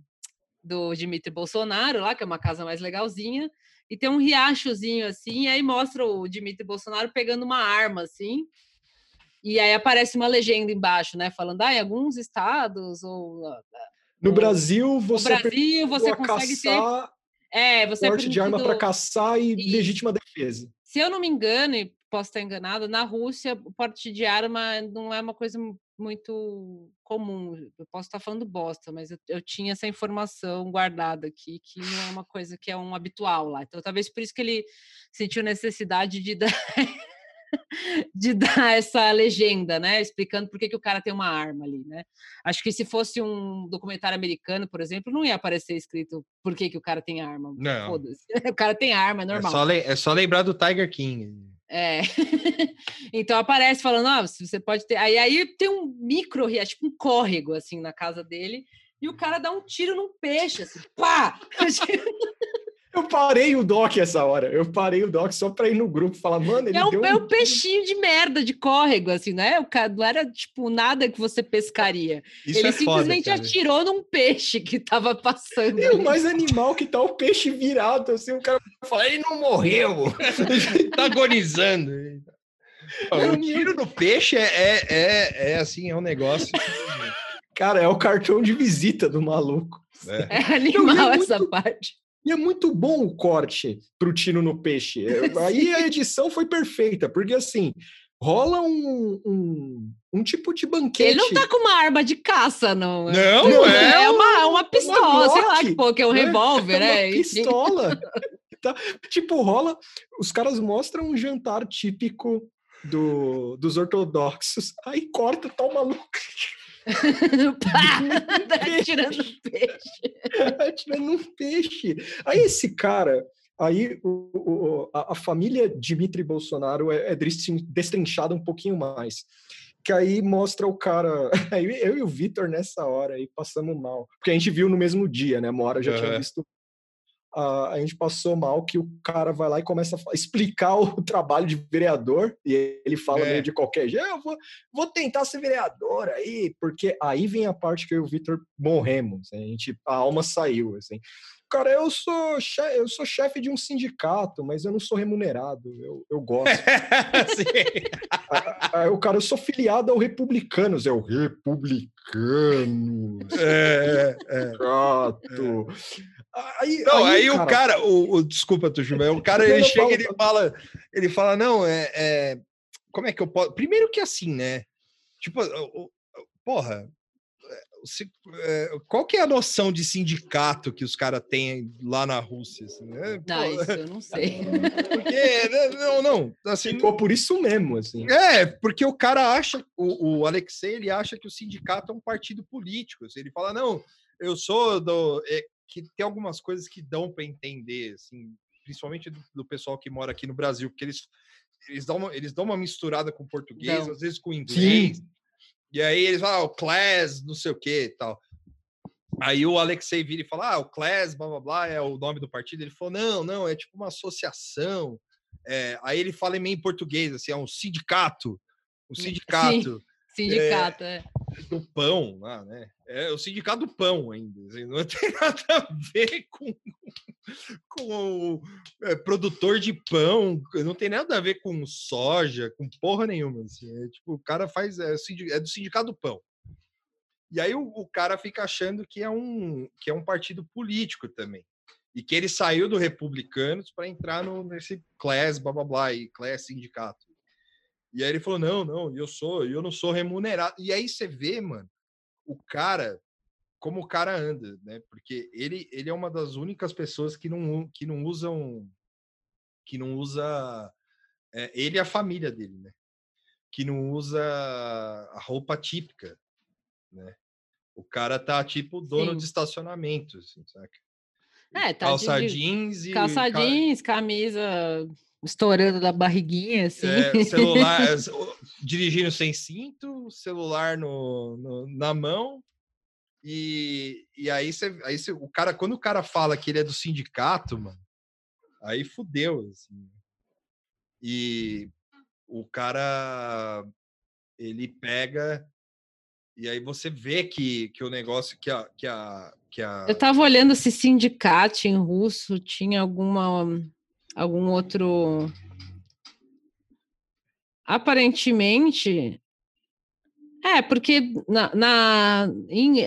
do Dimitri Bolsonaro lá, que é uma casa mais legalzinha, e tem um riachozinho assim, e aí mostra o Dimitri Bolsonaro pegando uma arma, assim, e aí aparece uma legenda embaixo, né? Falando, ah, em alguns estados, ou ah, No Brasil, no você é Brasil, você consegue ter caçar, é, você é porte de arma para caçar e Isso. legítima defesa. Se eu não me engano, e posso estar enganada, na Rússia o porte de arma não é uma coisa mu- muito comum. Eu posso estar falando bosta, mas eu, eu tinha essa informação guardada aqui, que não é uma coisa que é um habitual lá. Então, talvez por isso que ele sentiu necessidade de (laughs) dar, (laughs) de dar essa legenda, né? Explicando por que, que o cara tem uma arma ali, né? Acho que se fosse um documentário americano, por exemplo, não ia aparecer escrito por que, que o cara tem arma. Não. (laughs) O cara tem arma, é É normal. só, le- é só lembrar do Tiger King. É. (laughs) então aparece falando, ah, se você pode ter. Aí, aí tem um micro riacho, tipo um córrego assim na casa dele, e o cara dá um tiro num peixe, assim, pá! Eu parei o doc essa hora. Eu parei o doc só para ir no grupo e falar, mano, ele é, um, deu é um um peixinho de merda de córrego, assim, não é? O cara não era tipo nada que você pescaria. Isso Ele é foda, simplesmente cara. atirou num peixe que tava passando. E o mais animal que tá o peixe virado, assim, o cara fala, ele não morreu. (laughs) tá agonizando. É O tiro no peixe é, é, é, é, assim, é um negócio. Cara, é o cartão de visita do maluco. né? É (laughs) animal muito- essa parte. E é muito bom o corte pro tiro no peixe. É, (laughs) Aí a edição foi perfeita, porque assim, rola um, um, um tipo de banquete. Ele não tá com uma arma de caça, não. Não, Não, é. É uma, uma pistola, sei lá Glock, que pô, que é um né? revólver, (laughs) É uma né? Enfim. pistola. (laughs) Tá? Tipo, rola. Os caras mostram um jantar típico do, dos ortodoxos. Aí corta, tá o maluco Pá! (laughs) (laughs) Tá Tirando peixe. atirando um peixe. Aí esse cara. Aí o- o- a, a família Dmitry Bolsonaro é, é destrin- destrinchada um pouquinho mais. Que aí mostra o cara. (laughs) Aí eu e o Vitor nessa hora aí passamos mal. Porque a gente viu no mesmo dia, né? Uma hora eu já tinha visto. Ah, a gente passou mal que o cara vai lá e começa a explicar o (laughs) trabalho de vereador e ele fala É. meio de qualquer jeito, "Ah, eu vou, vou tentar ser vereador aí, porque aí vem a parte que eu e o Vitor morremos, a gente a alma saiu assim. Cara, eu sou chefe, eu sou chefe de um sindicato, mas eu não sou remunerado, eu, eu gosto. (laughs) Sim. Aí o cara, eu sou filiado ao Republicanos, é o Republicanos. É, é. Chato. Aí, Não, aí, o cara, o, o- desculpa, Tujuba, o (laughs) cara ele chega fala, e ele fala, ele fala, não, é, é, como é que eu posso? Primeiro que assim, né? Tipo, o- o- porra, é, qual que é a noção de sindicato que os caras têm lá na Rússia? Assim, né? Não, isso eu não sei. (laughs) Porque, né, não, não. Assim, Ficou por isso mesmo, assim. É, porque o cara acha, o, o Alexei, ele acha que o sindicato é um partido político. Assim, ele fala, não, eu sou do... Que tem algumas coisas que dão para entender, assim, principalmente do, do, pessoal que mora aqui no Brasil, porque eles, eles, dão, uma, eles dão uma misturada com português, não. às vezes com inglês. Sim e aí eles falam, ah, o Class, não sei o que e tal. Aí o Alexei vira e fala, ah, o Class, blá, blá, blá, é o nome do partido. Ele falou, não, não, é tipo uma associação. É, aí ele fala em meio em português, assim, é um sindicato. Um (laughs) sindicato. Sim. Sindicato, é, é. Do pão lá, né? É o sindicato do pão ainda. Assim, não (laughs) tem nada a ver com, com o é, produtor de pão, não tem nada a ver com soja, com porra nenhuma. Assim, é, tipo, o cara faz. É, é do sindicato do pão. E aí o, o, cara fica achando que é um que é um partido político também. E que ele saiu do Republicanos para entrar no, nesse class, blá blá blá, e class sindicato. E aí ele falou: não, não, eu sou, eu não sou remunerado. E aí você vê, mano, o cara, como o cara anda, né? Porque ele, ele é uma das únicas pessoas que não, que não usam, que não usa, é, ele e a família dele, né? Que não usa a roupa típica, né? O cara tá tipo dono Sim. de estacionamento, assim, saca? É, tá calça de, jeans e calça jeans, camisa estourando da barriguinha, assim. É, celular, (laughs) dirigindo sem cinto, celular no, no na mão. E, e aí, você, aí você, o cara, quando o cara fala que ele é do sindicato, mano, aí fudeu, assim. E o cara, ele pega e aí você vê que, que o negócio que a, que a, que a... Eu tava olhando se sindicato em russo tinha alguma algum outro. Aparentemente. É, porque na, na em,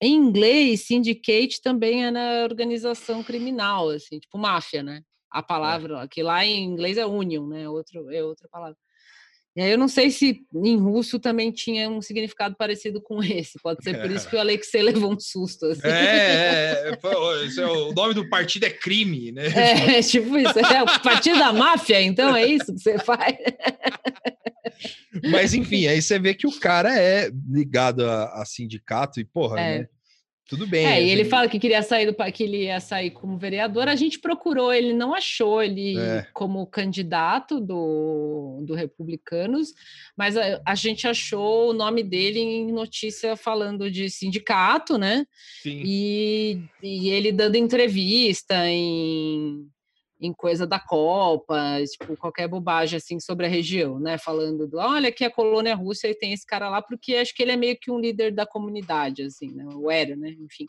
em, inglês, syndicate também é na organização criminal, assim, tipo máfia, né? A é. palavra, é. que lá em inglês é union, né? Outro, é outra palavra. E aí eu não sei se em russo também tinha um significado parecido com esse. Pode ser por isso que o Alexei (laughs) levou um susto. Assim. É, é, é, o nome do partido é crime, né? É, tipo isso. É o partido da máfia, então é isso que você faz. Mas enfim, aí você vê que o cara é ligado a, a sindicato e, porra, é. né? Tudo bem. É, e ele fala que queria sair do que ele ia sair como vereador. A gente procurou, ele não achou ele é. como candidato do, do Republicanos, mas a, a, gente achou o nome dele em notícia falando de sindicato, né? Sim. E, e ele dando entrevista em em coisa da Copa, tipo, qualquer bobagem assim sobre a região, né? Falando do olha que a colônia Rússia e tem esse cara lá, porque acho que ele é meio que um líder da comunidade, assim, né? O era, né? Enfim.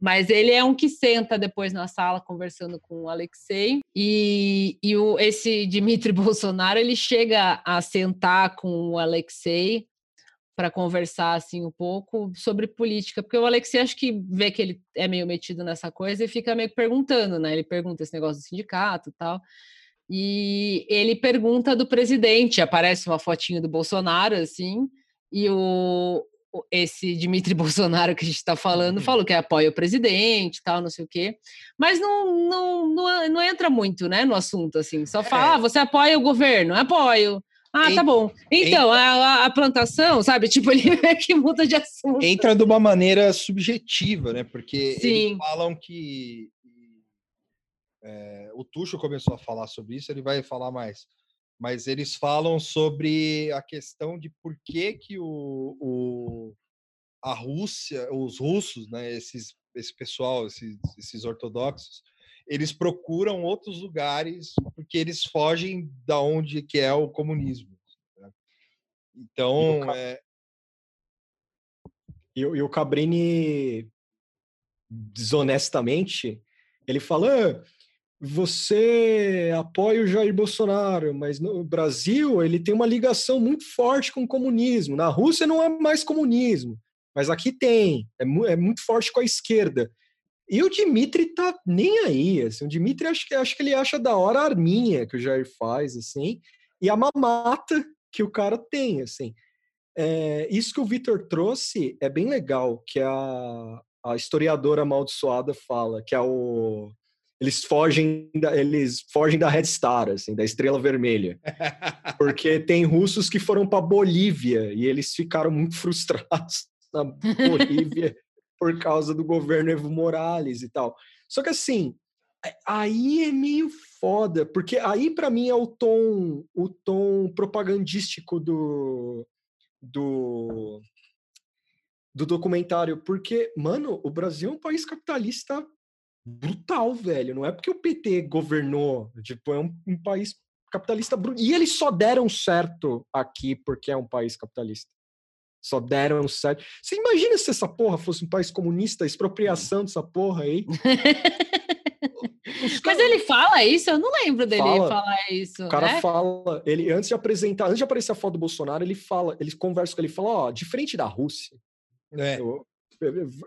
Mas ele é um que senta depois na sala conversando com o Alexei. E, e o, esse Dmitry (laughs) Bolsonaro ele chega a sentar com o Alexei para conversar assim um pouco sobre política, porque o Alexei acho que vê que ele é meio metido nessa coisa e fica meio perguntando, né? Ele pergunta esse negócio do sindicato e tal. E ele pergunta do presidente, aparece uma fotinha do Bolsonaro assim, e o esse Dimitri (laughs) Bolsonaro que a gente está falando uhum. falou que apoia o presidente tal, não sei o quê, mas não, não, não, não entra muito né, no assunto, assim, só fala, é. ah, você apoia o governo? Apoio. Ah, tá bom. Então, a, a, plantação, sabe? Tipo, ele (laughs) é que muda de assunto. Entra de uma maneira subjetiva, né? Porque Sim. eles falam que. É, o Tuxo começou a falar sobre isso, ele vai falar mais. Mas eles falam sobre a questão de por que, que o, o a Rússia, os russos, né, esses, esse pessoal, esses, esses ortodoxos, eles procuram outros lugares porque eles fogem da onde que é o comunismo. Né? Então, e o, é... e, e o Cabrini, desonestamente, ele fala: ah, você apoia o Jair Bolsonaro, mas no Brasil ele tem uma ligação muito forte com o comunismo. Na Rússia não é mais comunismo, mas aqui tem, é, é muito forte com a esquerda. E o Dimitri tá nem aí, assim, o Dimitri acho que, acho que ele acha da hora a arminha que o Jair faz, assim, e a mamata que o cara tem, assim. é, isso que o Vitor trouxe é bem legal, que a, a historiadora amaldiçoada fala, que é o eles fogem da, eles fogem da Red Star, assim, da Estrela Vermelha. (laughs) Porque tem russos que foram para Bolívia e eles ficaram muito frustrados na Bolívia por causa do governo Evo Morales e tal. Só que assim, aí é meio foda, porque aí para mim é o tom o tom propagandístico do do do documentário, porque, mano, o Brasil é um país capitalista brutal, velho. Não é porque o PT governou, tipo, é um, um país capitalista brutal. E eles só deram certo aqui porque é um país capitalista. Só deram certo. Você imagina se essa porra fosse um país comunista, expropriação dessa porra aí? (laughs) Mas ele fala isso? Eu não lembro dele fala, falar isso. O cara né? fala, ele antes de apresentar, antes de aparecer a foto do Bolsonaro, ele fala, ele conversa com ele, fala, ó, diferente da Rússia. É. Eu,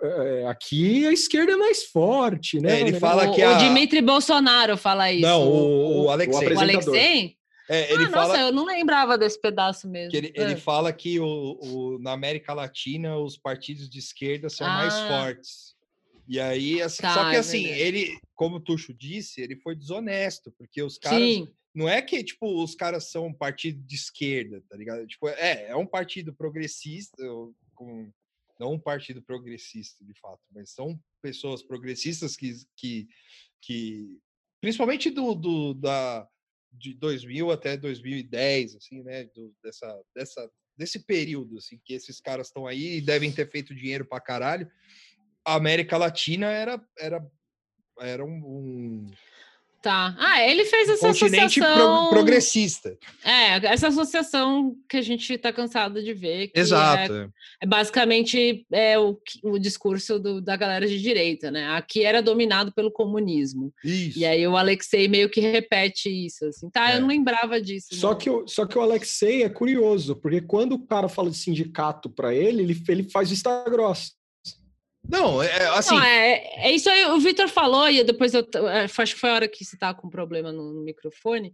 é, aqui a esquerda é mais forte, né? É, ele fala o, que a... o Dimitri Bolsonaro fala isso. Não, o, o Alexei. O, o Alexei? É, ele ah, fala... Nossa, eu não lembrava desse pedaço mesmo. Ele, ele, é. fala que o, o, na América Latina os partidos de esquerda são ah. mais fortes. E aí, assim, tá, só que é assim, ele, como o Tuxo disse, ele foi desonesto, porque os caras. Sim. Não é que, tipo, os caras são um partido de esquerda, tá ligado? Tipo, é, é um partido progressista, com não um partido progressista, de fato, mas são pessoas progressistas que, que, que principalmente do, do da, de 2000 até 2010, assim, né, do, dessa, dessa, desse período, assim, que esses caras estão aí e devem ter feito dinheiro pra caralho. A América Latina era, era, era um, um Tá. Ah, ele fez essa continente associação... Pro progressista. É, essa associação que a gente está cansado de ver. Exato. É, é basicamente é, o, o discurso do, da galera de direita, né? Aqui era dominado pelo comunismo. Isso. E aí o Alexei meio que repete isso, assim. Tá, é. eu não lembrava disso. Só que, o, só que o Alexei é curioso, porque quando o cara fala de sindicato para ele, ele, ele faz vista grossa. Não, é assim. Não, é, é, isso aí, o Vitor falou, e depois eu é, acho que foi a hora que você estava com problema no, no microfone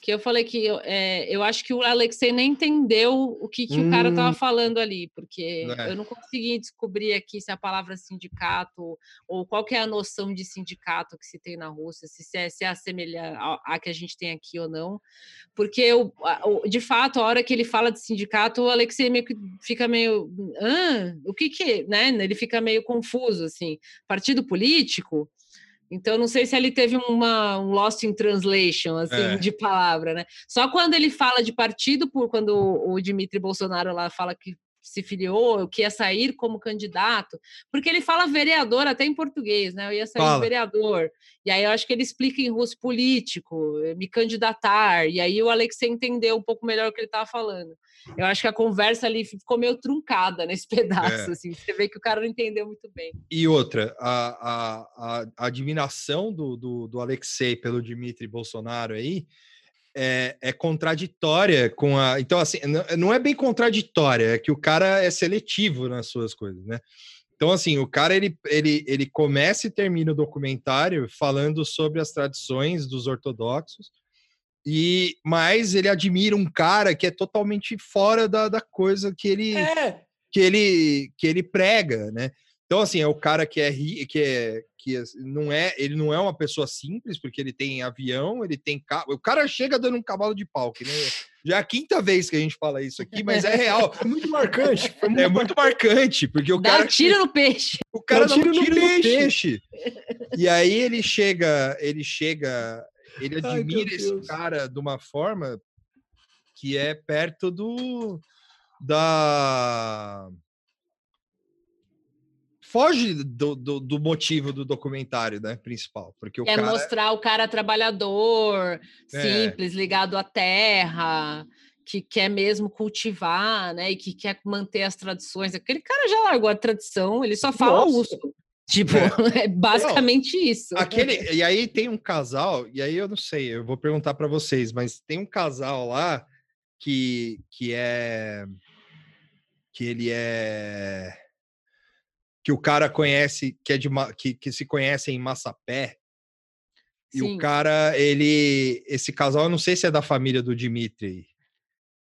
que eu falei que eu, é, eu acho que o Alexei nem entendeu o que, que hum. o cara estava hum. falando ali, porque é. eu não consegui descobrir aqui se a palavra sindicato ou qual é a noção de sindicato que se tem na Rússia, se, se, é, se é assemelha a, a, que a gente tem aqui ou não, porque eu, de fato, a hora que ele fala de sindicato, o Alexei meio que fica meio, ah, o que que, né? Ele fica meio confuso, assim, partido político, então, não sei se ele teve uma, um lost in translation, assim, é. (laughs) de palavra, né? Só quando ele fala de partido, por quando o, o Dimitri Bolsonaro lá fala que se filiou, que ia sair como candidato, porque ele fala vereador até em português, né? Eu ia sair fala. vereador. E aí eu acho que ele explica em russo político, eh, me candidatar. E aí o Alexei entendeu um pouco melhor o que ele estava falando. Eu acho que a conversa ali ficou meio truncada (laughs) nesse pedaço, é. assim. Você vê que o cara não entendeu muito bem. E outra, a, a, a admiração do, do, do Alexei pelo Dmitry Bolsonaro aí é, é, contraditória com a. Então, assim, não é bem contraditória, é que o cara é seletivo nas suas coisas, né? Então, assim, o cara ele, ele, ele começa e termina o documentário falando sobre as tradições dos ortodoxos, e mas ele admira um cara que é totalmente fora da, da coisa que ele, é. que ele que ele prega, né? Então, assim, é o cara que é, que é que não é, ele não é uma pessoa simples, porque ele tem avião, ele tem carro. O cara chega dando um cavalo de pau, que né? Já é a quinta vez que a gente fala isso aqui, mas é real. (laughs) É muito marcante. Muito é muito marcante, porque o Dá cara. Um tiro no peixe. O cara dá um tiro, no, tiro peixe. no peixe. (laughs) E aí ele chega, ele chega, ele admira Ai, esse cara de uma forma que é perto do da foge do, do, do, motivo do documentário, né, principal, porque o é cara... mostrar o cara trabalhador, é. simples, ligado à terra, que quer mesmo cultivar, né, e que quer manter as tradições. Aquele cara já largou a tradição, ele só fala Nossa. uso. Tipo, é, (laughs) é basicamente não, isso. Aquele, e aí tem um casal, e aí eu não sei, eu vou perguntar para vocês, mas tem um casal lá que, que é que ele é que o cara conhece, que é de que, que se conhece em Massapé. E Sim. o cara, ele. Esse casal, eu não sei se é da família do Dimitri.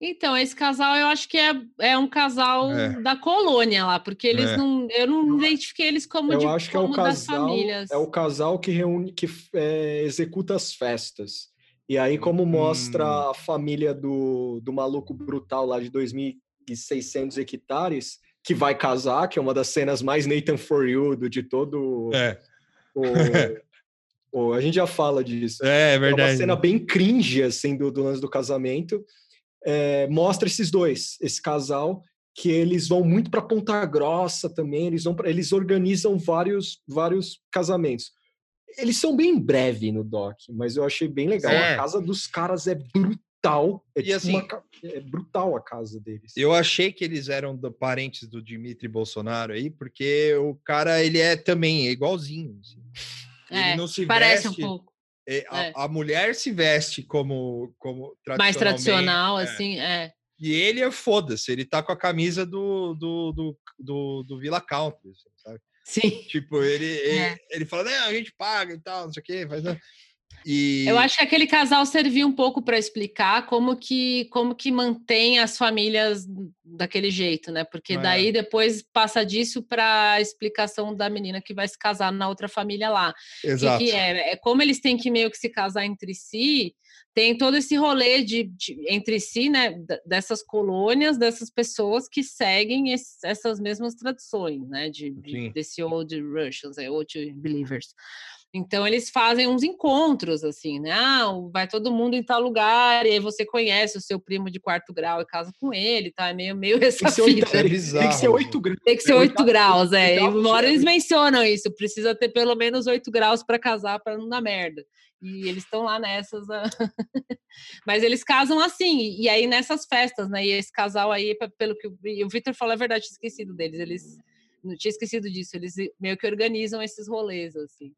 Então, esse casal eu acho que é, é um casal É. da colônia lá, porque eles É. não. Eu não identifiquei eles como Eu de acho que é o como das casal, famílias. é o casal que reúne, que é, executa as festas. E aí, como mostra Hum. a família do, do maluco brutal lá de 2.600 hectares, que vai casar, que é uma das cenas mais Nathan For You do- de todo É, o, (laughs) o- A gente já fala disso. é É uma verdade. cena bem cringe, assim, do, do lance do casamento. É, mostra esses dois, esse casal, que eles vão muito para Ponta Grossa também, eles, vão pra, eles organizam vários, vários casamentos. Eles são bem breve no doc, mas eu achei bem legal. É. A casa dos caras é brutal. É, E tipo assim- uma é brutal a casa deles. Eu achei que eles eram do- parentes do Dimitri Bolsonaro aí, porque o cara, ele é também é igualzinho. assim. Ele É, não se Parece veste, um pouco é, a, é. a mulher se veste como, como mais tradicional, é. assim, é. E ele é foda-se, ele tá com a camisa do, do, do, do, do Villa Country, assim, sabe? Sim. Tipo, ele, (laughs) ele, É. ele fala, não, a gente paga e tal, não sei o quê. Faz... né?" E... Eu acho que aquele casal serviu um pouco para explicar como que como que mantém as famílias daquele jeito, né? Porque É. daí depois passa disso para a explicação da menina que vai se casar na outra família lá. Que, Exato. que é, é como eles têm que meio que se casar entre si, tem todo esse rolê de, de- entre si, né? Dessas colônias, dessas pessoas que seguem esse- essas mesmas tradições, né? De, de- desse old Russians, é, old believers. Então eles fazem uns encontros assim, né? Ah, vai todo mundo em tal lugar e aí você conhece o seu primo de quarto grau e casa com ele, tá? É meio meio (laughs) essa Tem que ser oito, tem que ser oito graus. Tem que ser É, 8 oitavo- graus, é. E uma hora eles mencionam isso, precisa ter pelo menos 8 graus para casar para não dar merda. E eles estão lá nessas. ah. (laughs) Mas eles casam assim, e aí nessas festas, né? E esse casal aí, pe- pelo que o- e o Victor falou, é verdade, tinha esquecido deles. Eles não tinha esquecido disso, eles meio que organizam esses rolês, assim.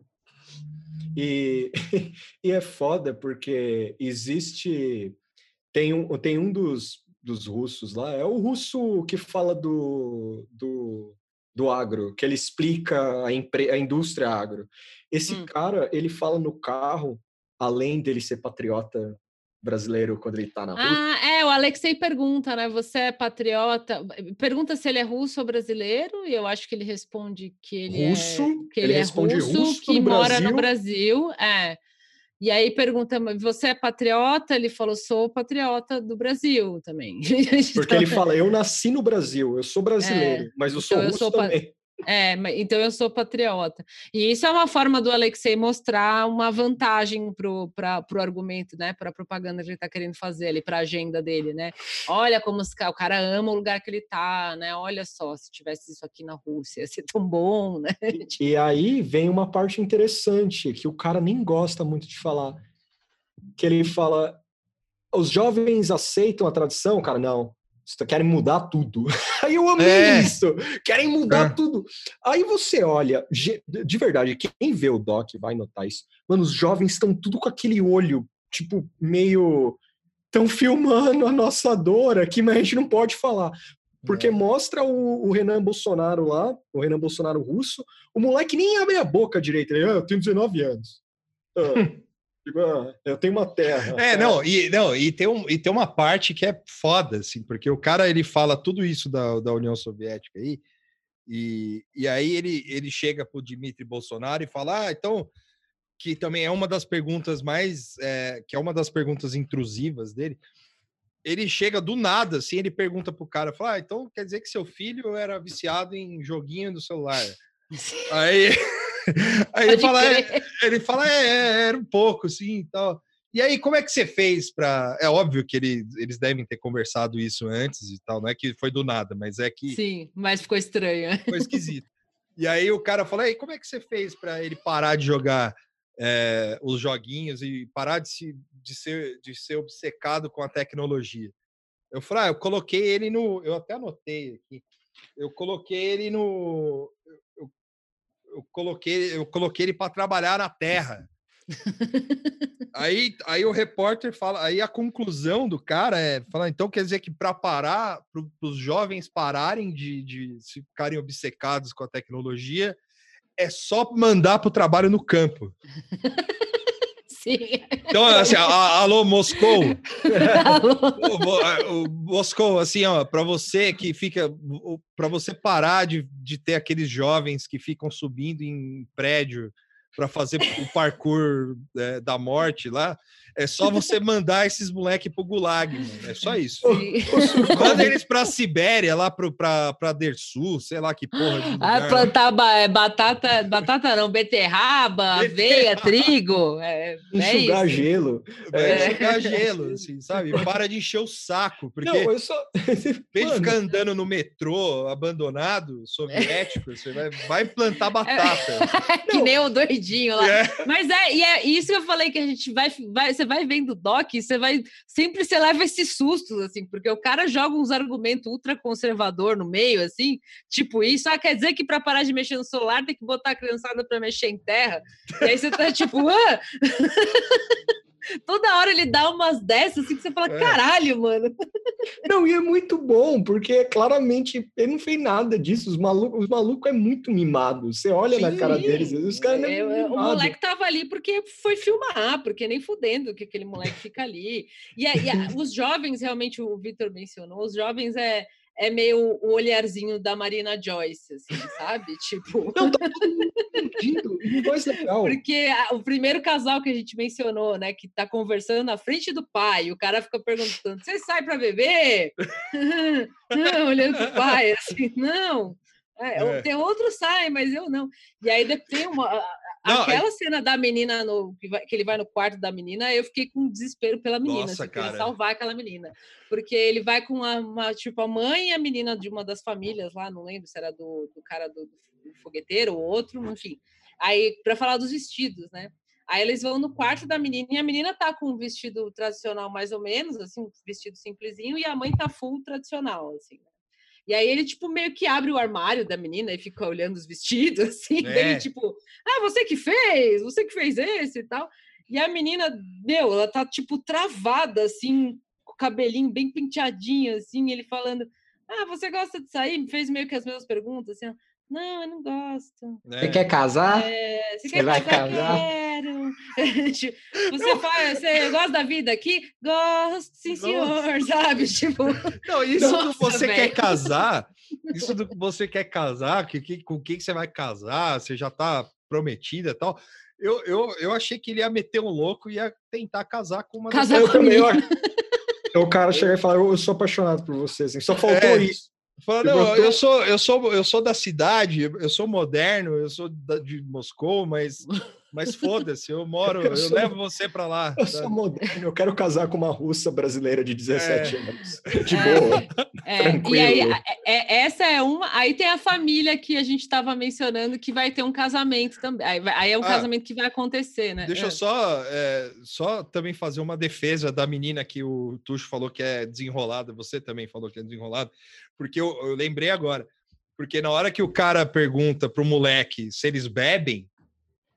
E, (laughs) e é foda porque existe. Tem um, tem um dos, dos russos lá, é o russo que fala do, do, do agro, que ele explica a, empre, a indústria agro. Esse Hum. cara, ele fala no carro, além dele ser patriota brasileiro quando ele tá na Rússia. Ah, é, o Alexei pergunta, né? Você é patriota? Pergunta se ele é russo ou brasileiro, e eu acho que ele responde que ele Russo, é, que ele ele é responde russo, russo que no mora no Brasil. É. E aí pergunta, "Mas você é patriota? Ele falou, sou patriota do Brasil também. (laughs) Porque ele fala, eu nasci no Brasil, eu sou brasileiro, mas eu sou então eu russo sou pa- também. É, então eu sou patriota. E isso é uma forma do Alexei mostrar uma vantagem pra, pro argumento, né? Para a propaganda que ele está querendo fazer ali, para a agenda dele, né? Olha como os o cara ama o lugar que ele tá, né? Olha só, se tivesse isso aqui na Rússia, ia ser tão bom, (laughs) né? E aí vem uma parte interessante que o cara nem gosta muito de falar. Que ele fala: os jovens aceitam a tradição? Cara, não. Querem mudar tudo. (laughs) Aí eu amei É. isso. Querem mudar É. tudo. Aí você olha, de verdade, quem vê o Doc vai notar isso. Mano, os jovens estão tudo com aquele olho, tipo, meio. Estão filmando a nossa dor aqui, mas a gente não pode falar. Porque mostra o, o Renan Bolsonaro lá, o Renan Bolsonaro russo, o moleque nem abre a boca direito. Ele, ah, eu tenho 19 anos. (laughs) Ah, eu tenho uma terra. É, não, e, não e, tem um, e tem uma parte que é foda, assim, porque o cara ele fala tudo isso da, da União Soviética aí, e, e aí ele, ele chega pro Dmitry Bolsonaro e fala: Ah, então, que também é uma das perguntas mais, é, que é uma das perguntas intrusivas dele. Ele chega do nada, assim, ele pergunta pro cara, fala, ah, então quer dizer que seu filho era viciado em joguinho do celular. (laughs) Aí, (laughs) aí ele Pode fala, é, ele fala, é, é, era um pouco, assim, e tal. E aí, como é que você fez para? É óbvio que ele, eles devem ter conversado isso antes e tal, não é que foi do nada, mas é que Sim, mas ficou estranho. (laughs) foi esquisito. E aí o cara fala, e como é que você fez para ele parar de jogar é, os joguinhos e parar de, se, de, ser, de ser obcecado com a tecnologia? Eu falei, ah, eu coloquei ele no. Eu até anotei aqui. Eu coloquei ele no. Eu, coloquei, eu coloquei ele para trabalhar na Terra. Aí, aí o repórter fala, aí a conclusão do cara é, fala, então quer dizer que para parar, para os jovens pararem de, de se ficarem obcecados com a tecnologia, é só mandar para o trabalho no campo. Sim. Então, assim, a- alô, Moscou. Ô, Mo- a- o Moscou, assim, ó, para você que fica, para você parar de, de ter aqueles jovens que ficam subindo em prédio para fazer o parkour é, da morte lá, é só você mandar esses moleque pro gulag, mano. É só isso. Manda eles pra Sibéria, lá pro, pra, pra Dersul, sei lá que porra. de Ah, plantar ba- é, batata, batata não, beterraba, aveia, trigo. É, é Enxugar isso. gelo. Vai É. enxugar gelo, assim, sabe? Para de encher o saco, porque Não, eu só. Em vez de (laughs) Mano, ficar andando no metrô abandonado, soviético, você vai, vai plantar batata. (laughs) que nem o doidinho lá. É. Mas é, e é isso que eu falei que a gente vai, vai você vai vendo doc, você vai sempre você leva esses sustos assim, porque o cara joga uns argumentos ultra conservador no meio assim, tipo isso, ah, quer dizer que para parar de mexer no celular tem que botar a criançada para mexer em terra. E aí você tá tipo, ah! (laughs) Toda hora ele dá umas dessas assim que você fala, É. caralho, mano. (laughs) Não, e é muito bom, porque claramente ele não fez nada disso. Os malucos, os malucos é muito mimado. Você olha na cara Sim. deles, os caras não é É, o moleque tava ali porque foi filmar, porque nem fudendo que aquele moleque fica ali. E, e os jovens, realmente, o Vitor mencionou, os jovens é, é meio o olharzinho da Marina Joyce, assim, sabe? (laughs) Tipo. Não, tá entendido. Legal. Porque o primeiro casal que a gente mencionou, né, que tá conversando na frente do pai, o cara fica perguntando: você sai para beber? (laughs) não, olhando pro pai, assim, não. É, É. Tem outro sai, mas eu não. E aí tem uma. A- a- Não, aquela cena da menina no, que, vai- que ele vai no quarto da menina, eu fiquei com desespero pela menina, Nossa, queria cara. salvar aquela menina. Porque ele vai com uma, uma- tipo, a mãe e a menina de uma das famílias lá, não lembro se era do, do cara do, do fogueteiro ou outro, enfim. Aí, para falar dos vestidos, né? Aí eles vão no quarto da menina e a menina tá com um vestido tradicional mais ou menos, assim, um vestido simplesinho, e a mãe tá full tradicional, assim. né? E aí ele, tipo, meio que abre o armário da menina e fica olhando os vestidos, (laughs) assim, É. dele, tipo, ah, você que fez, você que fez esse e tal. E a menina, meu, ela tá, tipo, travada, assim, com o cabelinho bem penteadinho, assim, ele falando, ah, você gosta de sair? Me fez meio que as mesmas perguntas, assim, não, eu não gosto. né? Você quer casar? É, você Você quer vai casar? casar? Quero. (laughs) Tipo, você faz, você gosta da vida aqui? Gosto, sim, senhor, (laughs) sabe? Tipo, Não, isso do Nossa, você quer velho. casar, (laughs) isso do que você quer casar, que, que, com quem que você vai casar, você já tá prometida e tal. Eu, eu, eu achei que ele ia meter um louco e ia tentar casar com uma das- Casar Eu com a também. eu- O cara chega e fala: Eu sou apaixonado por você. Assim. Só faltou É. isso. Fala, não, eu sou, eu sou, eu sou da cidade, eu sou moderno, eu sou da- de Moscou, mas, (laughs) mas (laughs) foda-se, eu moro, Eu eu, sou- levo você para lá. Eu sabe? sou moderno, eu quero casar com uma russa brasileira de 17 anos. De É. boa. É, e aí, Tranquilo. a- é- essa é uma. Aí tem a família que a gente estava mencionando que vai ter um casamento também. Aí, vai- aí é um Ah, casamento que vai acontecer, né? Deixa É. eu só, é, só também fazer uma defesa da menina que o Tuxo falou que é desenrolada, você também falou que é desenrolada, porque eu, eu lembrei agora. Porque na hora que o cara pergunta pro moleque se eles bebem,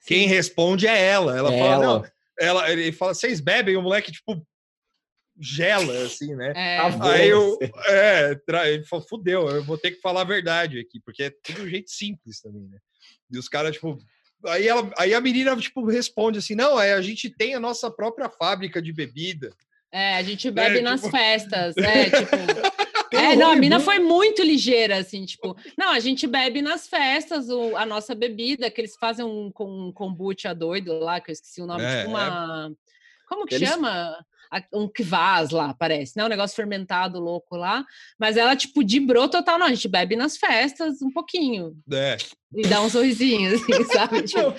quem responde é ela. Ela É fala, não, ela. ela, ele fala, vocês bebem? O moleque, tipo, gela, assim, né? É, Aí eu, é, tra- ele falou, fudeu, eu vou ter que falar a verdade aqui, porque é tudo um jeito simples também, né? E os caras, tipo, aí, ela, aí a menina, tipo, responde assim, não, é, a gente tem a nossa própria fábrica de bebida. é, a gente bebe nas tipo- festas. É, tipo. (laughs) É, não, a mina foi muito ligeira, assim, tipo, não, a gente bebe nas festas o- a nossa bebida, que eles fazem um, um kombucha doido lá, que eu esqueci o nome, É, tipo uma. Como que Eles- chama? Um kvass lá, parece, né? Um negócio fermentado louco lá. Mas ela, tipo, dibrou total, não, a gente bebe nas festas um pouquinho. É. E dá um sorrisinho, assim, (laughs) sabe? Tipo,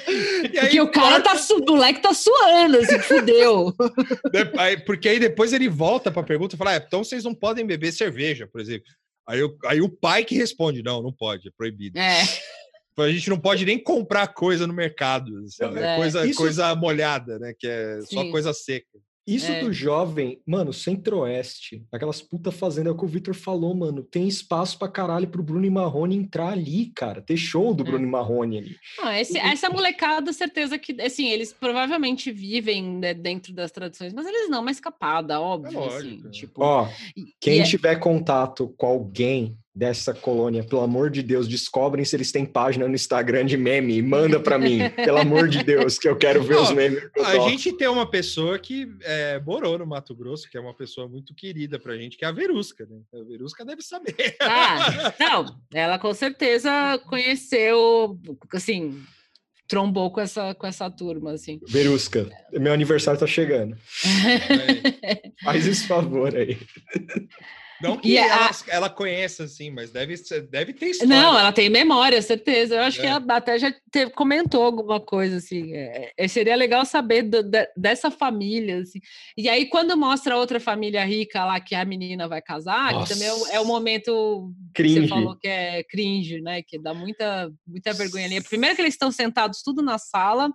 E aí, porque o cara tá, su... o moleque tá suando, assim, fudeu. (laughs) de- aí- porque aí depois ele volta para a pergunta e fala, ah, então vocês não podem beber cerveja, por exemplo. Aí, o- aí o pai que responde, não, não pode, é proibido. É, A gente não pode nem comprar coisa no mercado, assim, Não, é é. coisa, Isso- coisa molhada, né? Que é só Sim. coisa seca. Isso É. do jovem, mano, centro-oeste, aquelas puta fazenda que o Vitor falou, mano, tem espaço pra caralho pro Bruno e Marrone entrar ali, cara. Ter show do É. Bruno e Marrone ali. Não, esse- essa molecada, certeza que, assim, eles provavelmente vivem né, dentro das tradições, mas eles não, uma escapada, óbvio, assim, lógico, é. tipo... Ó, quem e é- tiver contato com alguém dessa colônia, pelo amor de Deus, descobrem se eles têm página no Instagram de meme e manda para mim, pelo amor de Deus, que eu quero ver os memes. A gente tem uma pessoa que é, morou no Mato Grosso, que é uma pessoa muito querida pra gente, que é a Verusca, né? A Verusca deve saber. Ah, (laughs) não, ela com certeza conheceu, assim, trombou com essa, com essa turma, assim. Verusca, meu aniversário tá chegando. É. Faz esse favor aí. Não que ela, a... ela conheça, assim, mas deve, deve ter história. Não, ela tem memória, certeza. Eu acho é. que ela até já teve, comentou alguma coisa, assim. É, é, seria legal saber do, de, dessa família, assim. E aí, quando mostra outra família rica lá, que a menina vai casar, Nossa. que também é o, é o momento cringe. que você falou que é cringe, né? Que dá muita, muita vergonha ali. Primeiro que eles estão sentados tudo na sala,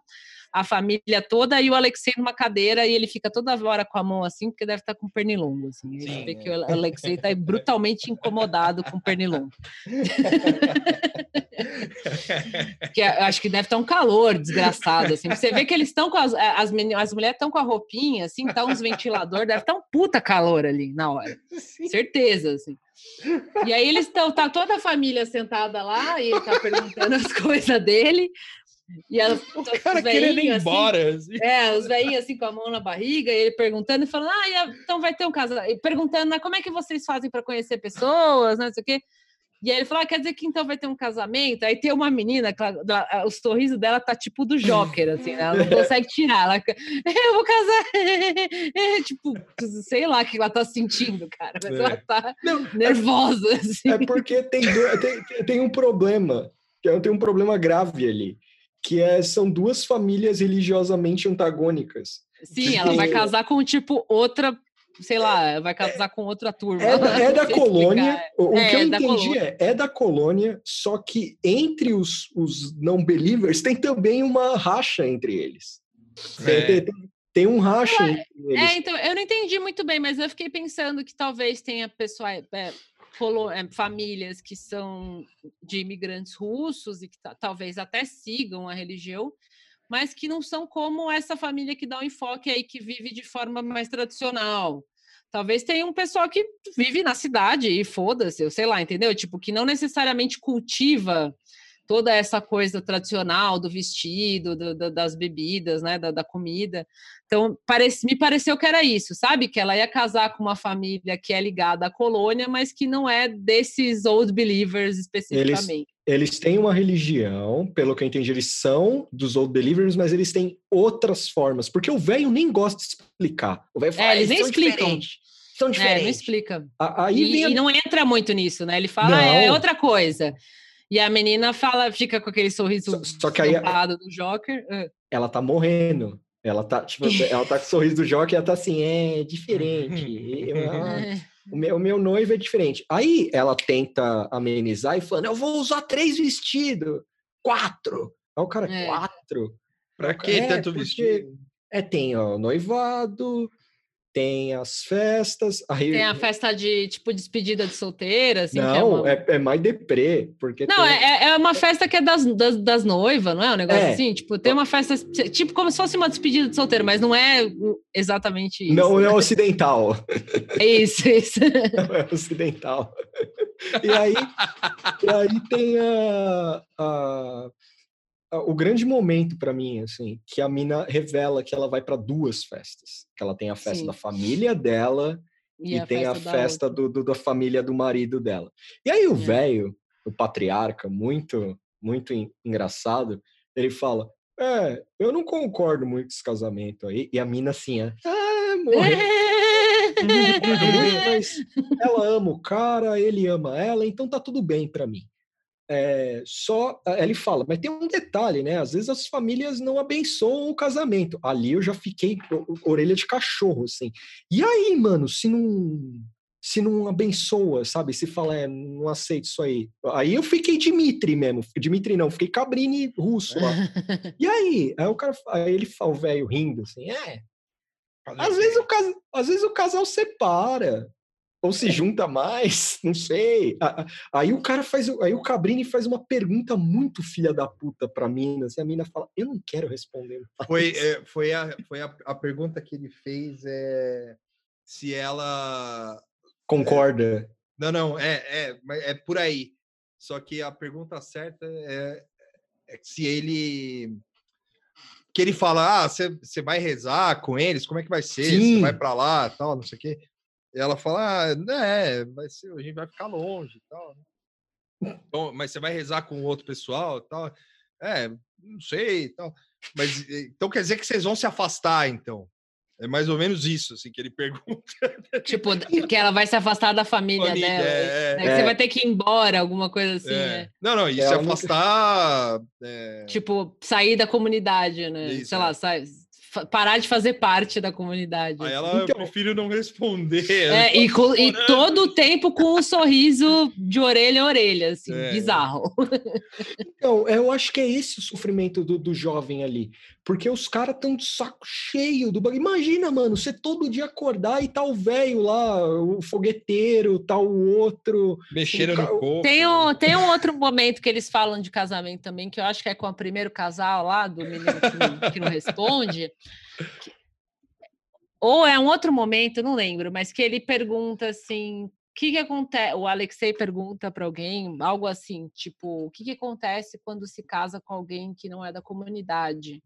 a família toda e o Alexei numa cadeira e ele fica toda hora com a mão assim, porque deve estar tá com pernilongo. Assim. Sim, vê é. que o Alexei está brutalmente incomodado com pernilongo. (laughs) que acho que deve estar tá um calor desgraçado. Assim. Você vê que eles estão com as, as, as mulheres estão com a roupinha, assim, tá uns ventilador, deve estar tá um puta calor ali na hora. Sim. Certeza, assim. E aí eles estão, tá toda a família sentada lá e ele tá perguntando as (laughs) coisas dele. E as, (laughs) o cara querendo ir assim, embora. Assim, É, os velhinhos assim com a mão na barriga, e ele perguntando e falando: Ah, então vai ter um casamento. E perguntando, né, como é que vocês fazem para conhecer pessoas, né, não sei o quê. E aí ele falou: ah, quer dizer que então vai ter um casamento? Aí tem uma menina, o sorriso dela tá tipo do Joker, assim, né? Ela não (laughs) consegue tirar. Ela, eu vou casar. (laughs) Tipo, sei lá o que ela tá sentindo, cara, mas é. ela tá não, é nervosa. É, assim. é porque tem, tem, tem um problema, tem um problema grave ali que é, são duas famílias religiosamente antagônicas. Sim, ela vai (laughs) casar com, tipo, outra sei lá, vai casar com outra turma. É da, é (laughs) da colônia. Explicar. O, é, que eu é entendi é, é da colônia, só que entre os, os não-believers tem também uma racha entre eles. É. Tem, tem, tem, um racha é, entre eles. É, então, eu não entendi muito bem, mas eu fiquei pensando que talvez tenha pessoa, é, é, famílias que são de imigrantes russos e que talvez até sigam a religião, mas que não são como essa família que dá um enfoque aí que vive de forma mais tradicional. Talvez tenha um pessoal que vive na cidade e foda-se, eu sei lá, entendeu? Tipo, que não necessariamente cultiva toda essa coisa tradicional do vestido, do, do, das bebidas, né, da, da, comida. Então, parece, me pareceu que era isso, sabe? Que ela ia casar com uma família que é ligada à colônia, mas que não é desses old believers especificamente. Eles, eles têm uma religião, pelo que eu entendi, eles são dos old believers, mas eles têm outras formas, porque o velho nem gosta de explicar. O velho fala, é, eles nem explicam. Diferentes. São diferentes. É, não explica. Aí e, e, não entra muito nisso, né? Ele fala, é, é outra coisa. E a menina fala, fica com aquele sorriso só, só que aí, do Joker. Ela tá morrendo. Ela tá, tipo, ela tá com o sorriso do Joker e ela tá assim, é diferente. Eu, (laughs) é. o, meu, o meu noivo é diferente. Aí ela tenta amenizar e falando, eu vou usar três vestidos. Quatro. Aí o cara, é. quatro? Pra que é, tanto vestido? É, tem ó, noivado, tem as festas. Aí... Tem a festa de, tipo, despedida de solteira, assim. É não, é, uma... é, é, mais deprê, porque... Não, tem... é, é uma festa que é das, das, das noivas, não é um negócio é. assim? Tipo, tem uma festa, tipo, como se fosse uma despedida de solteiro, mas não é exatamente isso. Não, é ocidental. É (laughs) isso, isso. (laughs) Não é ocidental. E aí, e aí tem a, a o grande momento para mim, assim, que a mina revela que ela vai para duas festas. Que ela tem a festa Sim. da família dela e, e tem festa a festa do, do, da família do marido dela. E aí o é. velho, o patriarca, muito, muito engraçado, ele fala: É, eu não concordo muito com esse casamento aí. E a mina assim, é, ah, (laughs) morreu. mas ela ama o cara, ele ama ela, então tá tudo bem para mim. É, só ele fala, mas tem um detalhe, né? Às vezes as famílias não abençoam o casamento. Ali eu já fiquei orelha de cachorro, assim. E aí, mano, se não se não abençoa, sabe? Se fala, é, não aceito isso aí. Aí eu fiquei Dimitri mesmo. Dimitri não, fiquei Cabrini russo lá. (laughs) e aí? Aí o cara, aí ele fala, o velho rindo assim, é. Às vezes, o, às vezes o casal separa ou se junta mais, (laughs) não sei. Aí o cara faz, aí o Cabrini faz uma pergunta muito filha da puta pra mina, assim, a mina fala, eu não quero responder. Foi, é, foi, a, foi a, a, pergunta que ele fez é se ela concorda. É, Não, não, é, é, é por aí. Só que a pergunta certa é, é se ele que ele fala, ah, você vai rezar com eles, como é que vai ser? Você vai para lá, tal, não sei o quê. E ela fala, ah, né, vai ser, a gente vai ficar longe, tal. Né. Então, mas você vai rezar com outro pessoal, tal. É, não sei, tal. Mas então quer dizer que vocês vão se afastar, então? É mais ou menos isso, assim, que ele (laughs) pergunta. Tipo, que ela vai se afastar da família, família dela. É, é, você vai ter que ir embora, alguma coisa assim, é. né? Não, não, e se afastar... É tipo, sair da comunidade, né? Isso, Sei lá, sai, parar de fazer parte da comunidade. Aí ela, então, prefiro não responder. É, e, com, e, todo o tempo com um sorriso de orelha a orelha, assim, é. bizarro. Então, eu acho que é esse o sofrimento do, do jovem ali. Porque os caras estão de saco cheio do bagulho. Imagina, mano, você todo dia acordar e tá o velho lá, o fogueteiro, tá o outro. Mexendo no corpo. Tem um, tem um outro momento que eles falam de casamento também, que eu acho que é com o primeiro casal lá, do menino que não, que não responde. Ou é um outro momento, não lembro, mas que ele pergunta assim: o que, que acontece? O Alexei pergunta para alguém algo assim, tipo, o que, que acontece quando se casa com alguém que não é da comunidade?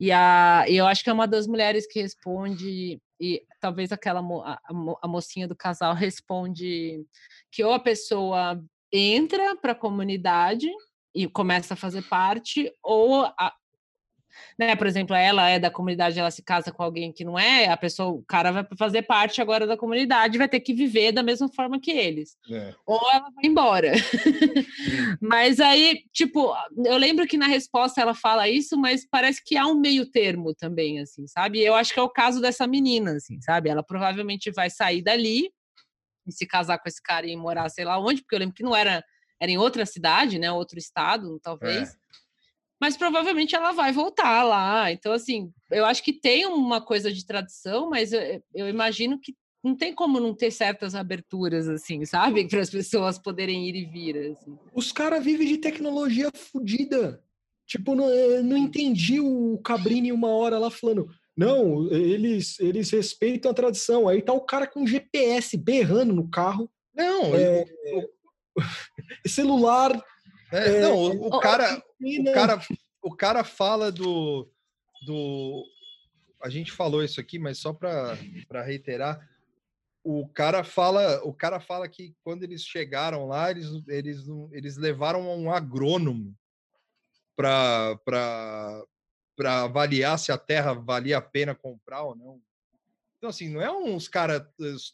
E, a, eu acho que é uma das mulheres que responde, e talvez aquela a, a mocinha do casal responde que ou a pessoa entra para a comunidade e começa a fazer parte, ou a, né? Por exemplo, ela é da comunidade, ela se casa com alguém que não é, a pessoa, o cara vai fazer parte agora da comunidade, vai ter que viver da mesma forma que eles. É. Ou ela vai embora. (laughs) mas aí, tipo, eu lembro que na resposta ela fala isso, mas parece que há um meio termo também, assim, sabe? Eu acho que é o caso dessa menina, assim, sabe? Ela provavelmente vai sair dali e se casar com esse cara e morar sei lá onde, porque eu lembro que não era era em outra cidade, né, outro estado, talvez. É mas provavelmente ela vai voltar lá. Então, assim, eu acho que tem uma coisa de tradição, mas eu, eu imagino que não tem como não ter certas aberturas, assim, sabe? (laughs) Para as pessoas poderem ir e vir. Assim. Os caras vivem de tecnologia fodida. Tipo, não, não entendi o Cabrini uma hora lá falando. Não, eles, eles respeitam a tradição. Aí tá o cara com GPS berrando no carro. Não, é, (laughs) celular é, é, não, o, o cara, o cara, o cara fala do, do, a gente falou isso aqui, mas só para reiterar, o cara fala, o cara fala que quando eles chegaram lá, eles, eles, eles levaram um agrônomo para para avaliar se a terra valia a pena comprar ou não. Então, assim, não é uns caras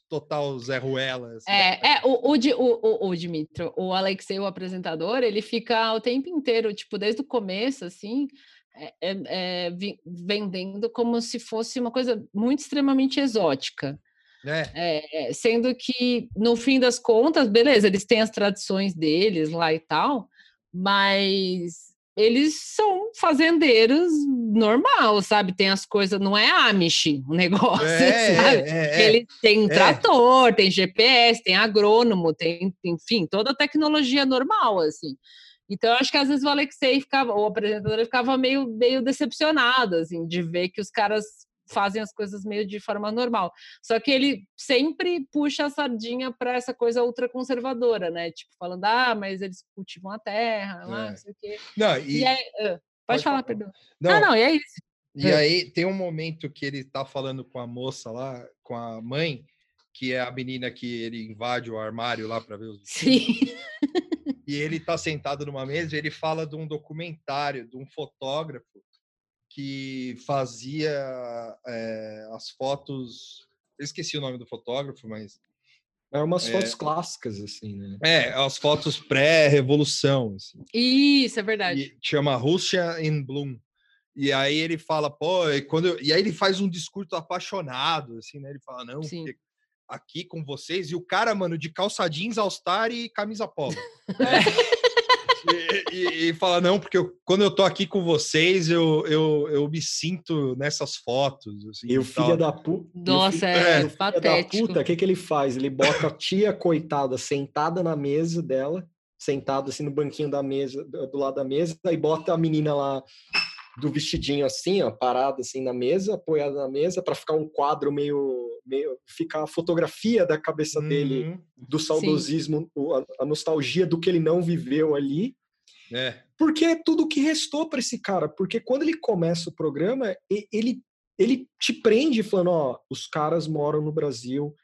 total Zé Ruela. Assim, é, né? é o, o, o, o, Dimitro, o Alexei, o apresentador, ele fica o tempo inteiro, tipo, desde o começo, assim, é, é, é vendendo como se fosse uma coisa muito extremamente exótica. É. é. sendo que, no fim das contas, beleza, eles têm as tradições deles lá e tal, mas eles são fazendeiros normal, sabe? Tem as coisas, não é Amish o negócio, é, (laughs) sabe? É, é, Eles têm é. trator, tem GPS, tem agrônomo, tem, enfim, toda a tecnologia normal, assim. Então, eu acho que às vezes o Alexei ficava, o apresentador ficava meio, meio decepcionado, assim, de ver que os caras fazem as coisas meio de forma normal. Só que ele sempre puxa a sardinha para essa coisa ultraconservadora, né? Tipo, falando, ah, mas eles cultivam a terra, é. não sei o quê. Não, e... e aí, pode, pode, falar, falar. perdão. Não, ah, não, e é isso. E aí tem um momento que ele tá falando com a moça lá, com a mãe, que é a menina que ele invade o armário lá para ver os. Sim. (laughs) E ele tá sentado numa mesa e ele fala de um documentário de um fotógrafo que fazia é, as fotos. Eu esqueci o nome do fotógrafo, mas. É umas é, fotos clássicas, assim, né? É, as fotos pré-revolução. Assim. Isso, é verdade. E chama Rússia in Bloom. E aí ele fala, pô, e, quando eu... e aí ele faz um discurso apaixonado, assim, né? Ele fala, não, aqui com vocês, e o cara, mano, de calça jeans, all-star e camisa polo. (laughs) É e, e, fala, não, porque eu, quando eu tô aqui com vocês, eu, eu, eu me sinto nessas fotos. Assim, e o filho da puta. Nossa, é, é patético. puta, o que, que ele faz? Ele bota a tia coitada sentada na mesa dela, sentada assim no banquinho da mesa, do lado da mesa, e bota a menina lá do vestidinho assim, ó, parado assim na mesa, apoiado na mesa, para ficar um quadro meio, meio. ficar a fotografia da cabeça dele, Uhum. do saudosismo, a, a nostalgia do que ele não viveu ali. É. Porque é tudo que restou para esse cara. Porque quando ele começa o programa, ele, ele te prende falando: ó, os caras moram no Brasil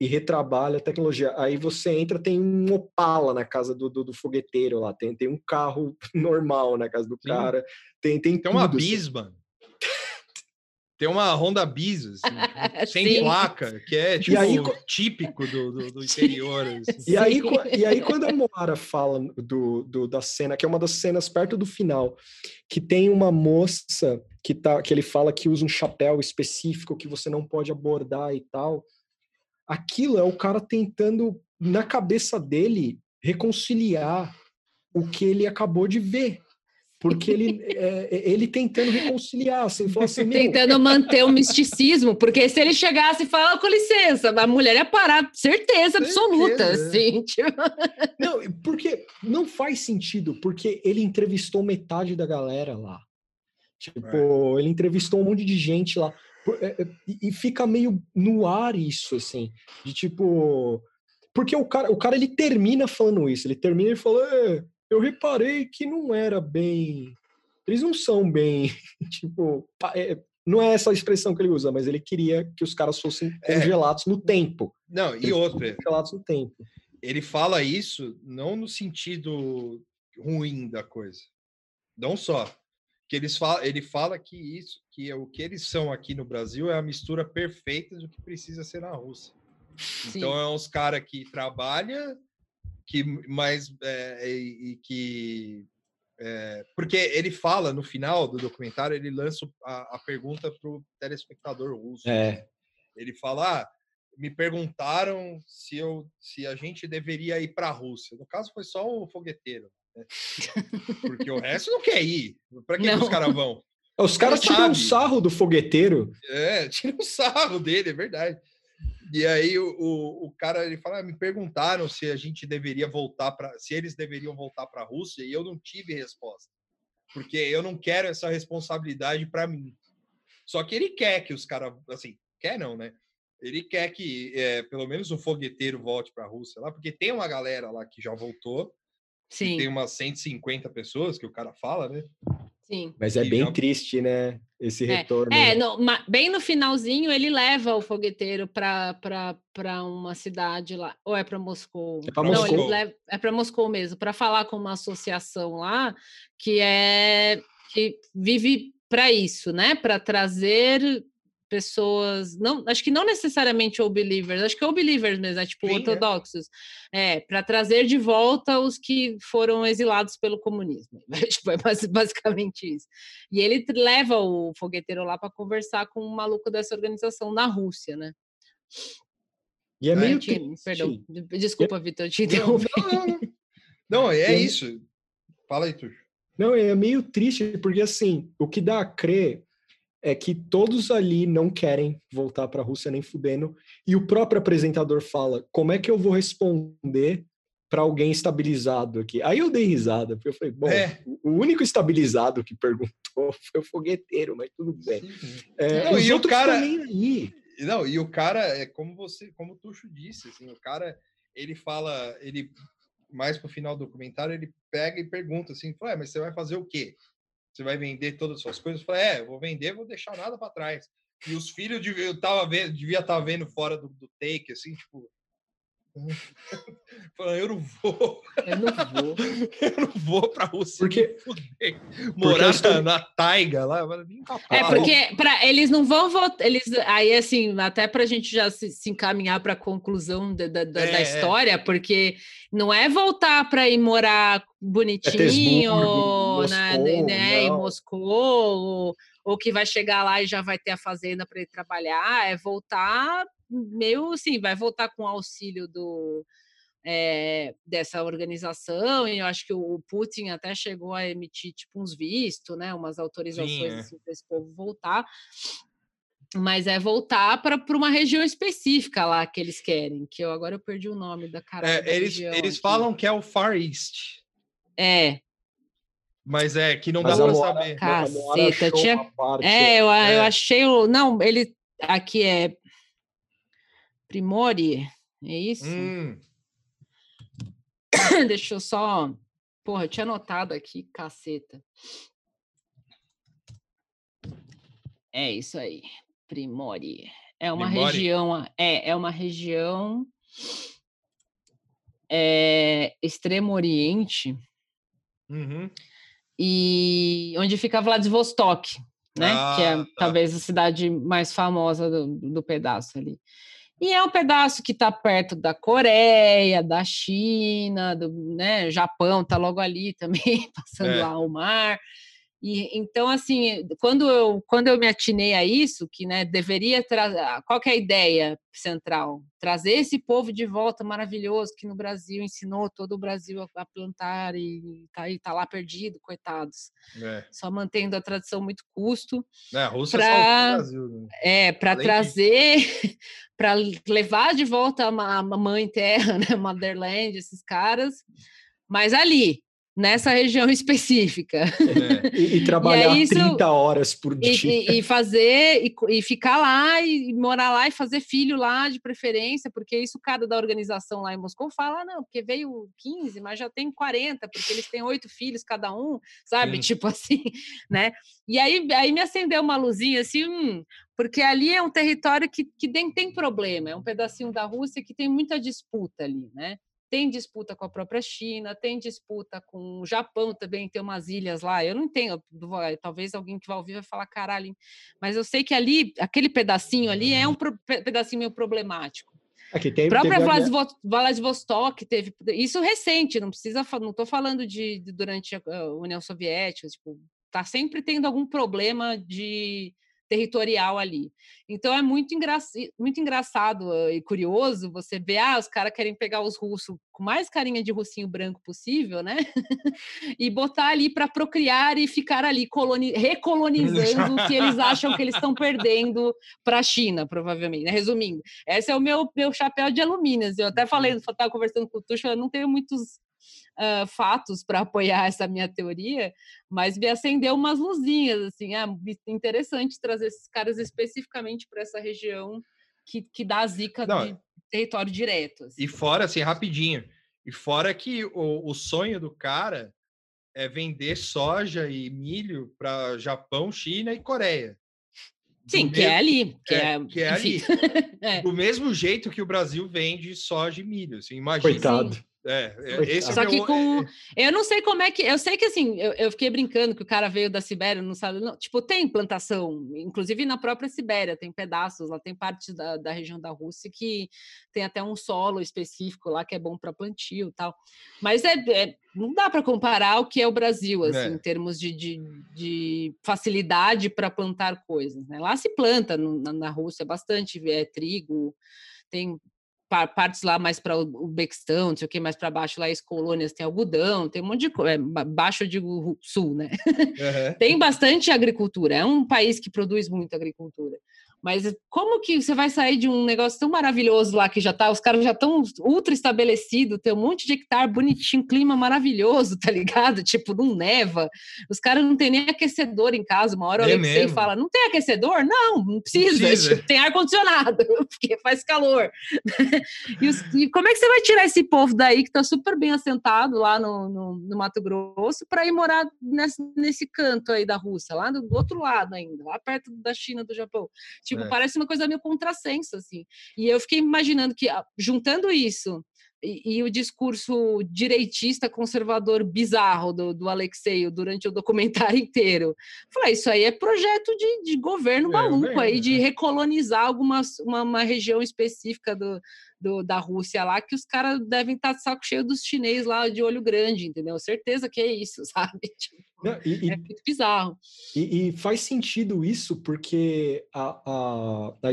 e retrabalha a tecnologia. Aí você entra, tem um Opala na casa do, do, do fogueteiro lá, tem, tem um carro (laughs) normal na casa do Sim. cara, tem, tem, Tem uma tudo, assim. Tem uma Honda Bis, assim, (laughs) sem Sim. placa, que é tipo, aí, co- típico do, do, do (laughs) interior. assim. E aí, e aí, quando a Moara fala do, do- da cena, que é uma das cenas perto do final, que tem uma moça que, tá, que ele fala que usa um chapéu específico que você não pode abordar e tal. Aquilo é o cara tentando, na cabeça dele, reconciliar o que ele acabou de ver. Porque ele, (laughs) é, ele tentando reconciliar, assim, falar assim, Tentando manter o misticismo, porque se ele chegasse e falar, com licença, a mulher ia parar, certeza absoluta, Certeza, assim, (laughs) tipo, Não, porque não faz sentido, porque ele entrevistou metade da galera lá. Tipo, ele entrevistou um monte de gente lá. É, é, E fica meio no ar isso, assim. De tipo. Porque o cara, o cara ele termina falando isso. Ele termina e fala: "É, eu reparei que não era bem. Eles não são bem. (laughs) tipo. é, não é essa a expressão que ele usa, mas ele queria que os caras fossem É. congelados no tempo. Não, e outra, Congelados no tempo. ele fala isso não no sentido ruim da coisa. Não só. Que eles fala, ele fala que isso, que é o que eles são aqui no Brasil é a mistura perfeita do que precisa ser na Rússia. Então é uns cara que trabalha, que mais é, e, e que é, porque ele fala no final do documentário, ele lança a, a pergunta para o telespectador russo. É. Ele fala: ah, me perguntaram se eu se a gente deveria ir para a Rússia. No caso, foi só o fogueteiro, né? (laughs) porque o resto não quer ir. Para que, que os Não. caras vão? Os caras tiram um sarro do fogueteiro. É, (laughs) tira um sarro dele, é verdade. E aí o, o, o cara ele fala: ah, me perguntaram se a gente deveria voltar para, se eles deveriam voltar para a Rússia e eu não tive resposta, porque eu não quero essa responsabilidade para mim. Só que ele quer que os caras, assim, quer não, né? Ele quer que é, pelo menos o fogueteiro volte para a Rússia lá, porque tem uma galera lá que já voltou, sim, tem umas 150 pessoas que o cara fala, né? sim. Mas é bem já- triste, né? Esse É, retorno. É, no- ma- bem no finalzinho ele leva o fogueteiro para uma cidade lá, ou é para Moscou? É Não, Moscou. ele leva, é para Moscou mesmo, para falar com uma associação lá que é que vive para isso, né? Para trazer pessoas, não, acho que não necessariamente ou believers, acho que ou believers mesmo, é tipo Sim, é. ortodoxos, é, para trazer de volta os que foram exilados pelo comunismo. (laughs) Tipo, é basi- basicamente isso. E ele leva o fogueteiro lá para conversar com um maluco dessa organização na Rússia, né? E é É, meio Tinha- triste. Perdão, de- desculpa, Vitor, eu te Não, interrompi. não, não, não. É (laughs) isso. Fala aí, Tuxo. Não, é meio triste, porque assim, o que dá a crer é que todos ali não querem voltar para a Rússia nem fudendo, e o próprio apresentador fala: como é que eu vou responder para alguém estabilizado aqui? Aí eu dei risada, porque eu falei: bom, É. o único estabilizado que perguntou (laughs) foi o fogueteiro, mas tudo bem. É, Não, e o cara-. Não, e o cara, é como você, como o Tuxo disse, assim, o cara, ele fala, ele, mais pro final do documentário, ele pega e pergunta assim, fala, "É, mas você vai fazer o quê? Você vai vender todas as suas coisas? Fala, é, eu vou vender, vou deixar nada para trás. E os filhos, eu tava vendo, devia estar vendo fora do, do take, assim, tipo... (laughs) Falando, eu não vou, Eu não vou. (laughs) eu não vou pra Rússia. Porque-. Morar história- na, na taiga lá, É porque para eles não vão votar, eles aí assim, até para a gente já se, se encaminhar para a conclusão da, É, da é. história, porque não é voltar para ir morar bonitinho, Petersburgo, né, Moscou, né, em não. Moscou, ou, ou que vai chegar lá e já vai ter a fazenda para ele trabalhar, é voltar meio assim, vai voltar com auxílio do é, dessa organização, e eu acho que o Putin até chegou a emitir tipo uns vistos, né, umas autorizações é. assim, para esse povo voltar, mas é voltar para uma região específica lá que eles querem, que eu agora eu perdi o nome da cara. É, eles, eles falam que é o Far East. É, Mas é que não Mas dá a pra Moara- saber. Caceta, tinha- É, eu, É. eu achei o. Não, ele. Aqui é. Primori, é isso? Hum, (coughs) Deixa eu só. Porra, eu tinha anotado aqui, caceta. É isso aí, Primori. É uma Primori? região. É, é uma região. É, Extremo Oriente uhum. e onde fica Vladivostok, né? que é Ah, tá. talvez a cidade mais famosa do, do pedaço ali. E é um pedaço que está perto da Coreia, da China, do né, Japão, está logo ali também, (laughs) passando É. lá o mar. E então, assim, quando eu, quando eu me atinei a isso, que né, deveria trazer. Qual é a ideia central? Trazer esse povo de volta maravilhoso que no Brasil ensinou todo o Brasil a, a plantar e está aí, tá lá perdido, coitados. É. Só mantendo a tradição muito custo. É, a Rússia Pra- Brasil. né? É, para trazer, (laughs) para levar de volta a, a mãe terra, (laughs) né, Motherland, esses caras, mas ali, nessa região (laughs) específica. É. E, e trabalhar aí isso- 30 horas por E, dia. e- e fazer, e, e ficar lá, e, e morar lá, e fazer filho lá, de preferência, porque isso cada da organização lá em Moscou fala, ah, não, porque veio 15, mas já tem 40, porque eles têm oito filhos cada um, sabe? Tipo assim, né? E aí, aí me acendeu uma luzinha assim, hum, porque ali é um território que, que tem, tem problema, é um pedacinho da Rússia que tem muita disputa ali, né? Tem disputa com a própria China, tem disputa com o Japão também, tem umas ilhas lá. Eu não entendo, vai- talvez alguém que vai ouvir vai falar caralho, hein?" mas eu sei que ali, aquele pedacinho ali é um pe- pedacinho meio problemático. Aqui tem, A própria teve Vladivostok teve isso recente, não precisa, não estou falando de, de durante a a União Soviética, tipo, tá sempre tendo algum problema de territorial ali. Então é muito, engra muito engraçado e curioso você ver, ah, os caras querem pegar os russos com mais carinha de russinho branco possível, né? (laughs) e botar ali para procriar e ficar ali coloni recolonizando o que eles acham que eles estão perdendo para a China, provavelmente. né? Resumindo, esse é o meu, meu chapéu de alumínio. Eu até falei, estava conversando com o Tuxo, eu não tenho muitos ah, fatos para apoiar essa minha teoria, mas me acendeu umas luzinhas, assim, ah, interessante trazer esses caras especificamente para essa região que, que dá a zica Não, de território direto. assim. E fora, assim, rapidinho. E fora que o, o sonho do cara é vender soja e milho para Japão, China e Coreia. Do Sim, que mesmo- é ali. Que é, é, que é enfim. (laughs) É. Do mesmo jeito que o Brasil vende soja e milho. Assim, imagina. Coitado. É, é, esse é Só meu- que com. Eu não sei como é que. Eu sei que assim, eu, eu fiquei brincando que o cara veio da Sibéria, não sabe. Não, tipo, tem plantação, inclusive na própria Sibéria, tem pedaços lá, tem partes da, da região da Rússia que tem até um solo específico lá que é bom para plantio e tal. Mas é, é- não dá para comparar o que é o Brasil, assim, É. em termos de, de, de facilidade para plantar coisas. Né? Lá se planta no- na, na Rússia bastante é, trigo, tem partes lá mais para o Bequistão, não sei o que, mais para baixo lá as colônias tem algodão, tem um monte de coisa, é, ba- baixo eu digo sul, né? Aham. (laughs) Tem bastante agricultura, é um país que produz muita agricultura. Mas como que você vai sair de um negócio tão maravilhoso lá que já tá, os caras já estão ultra estabelecidos, tem um monte de hectare bonitinho, clima maravilhoso, tá ligado? (laughs) Tipo, não neva. Os caras não tem nem aquecedor em casa. Uma hora eu É olhei e fala: não tem aquecedor? Não, não precisa. precisa. Tipo, (laughs) tem ar-condicionado, (laughs) porque faz calor. E, os- e como é que você vai tirar esse povo daí que está super bem assentado lá no, no, no Mato Grosso para ir morar nesse, nesse canto aí da Rússia, lá do, do outro lado ainda, lá perto da China, do Japão? Tipo, É. parece uma coisa meio contrassenso, assim. E eu fiquei imaginando que, ah, juntando isso e, e o discurso direitista conservador bizarro do, do Alexei durante o documentário (laughs) inteiro, falei, isso aí é projeto de, de governo É, maluco aí, governo, de né? recolonizar algumas, uma, uma região específica do, do- da Rússia lá, que os caras devem estar de saco cheio dos chineses lá de olho grande, entendeu? Certeza que é isso, (laughs) sabe? Tipo, Não, e, é muito bizarro. E, e faz sentido isso porque a, a- a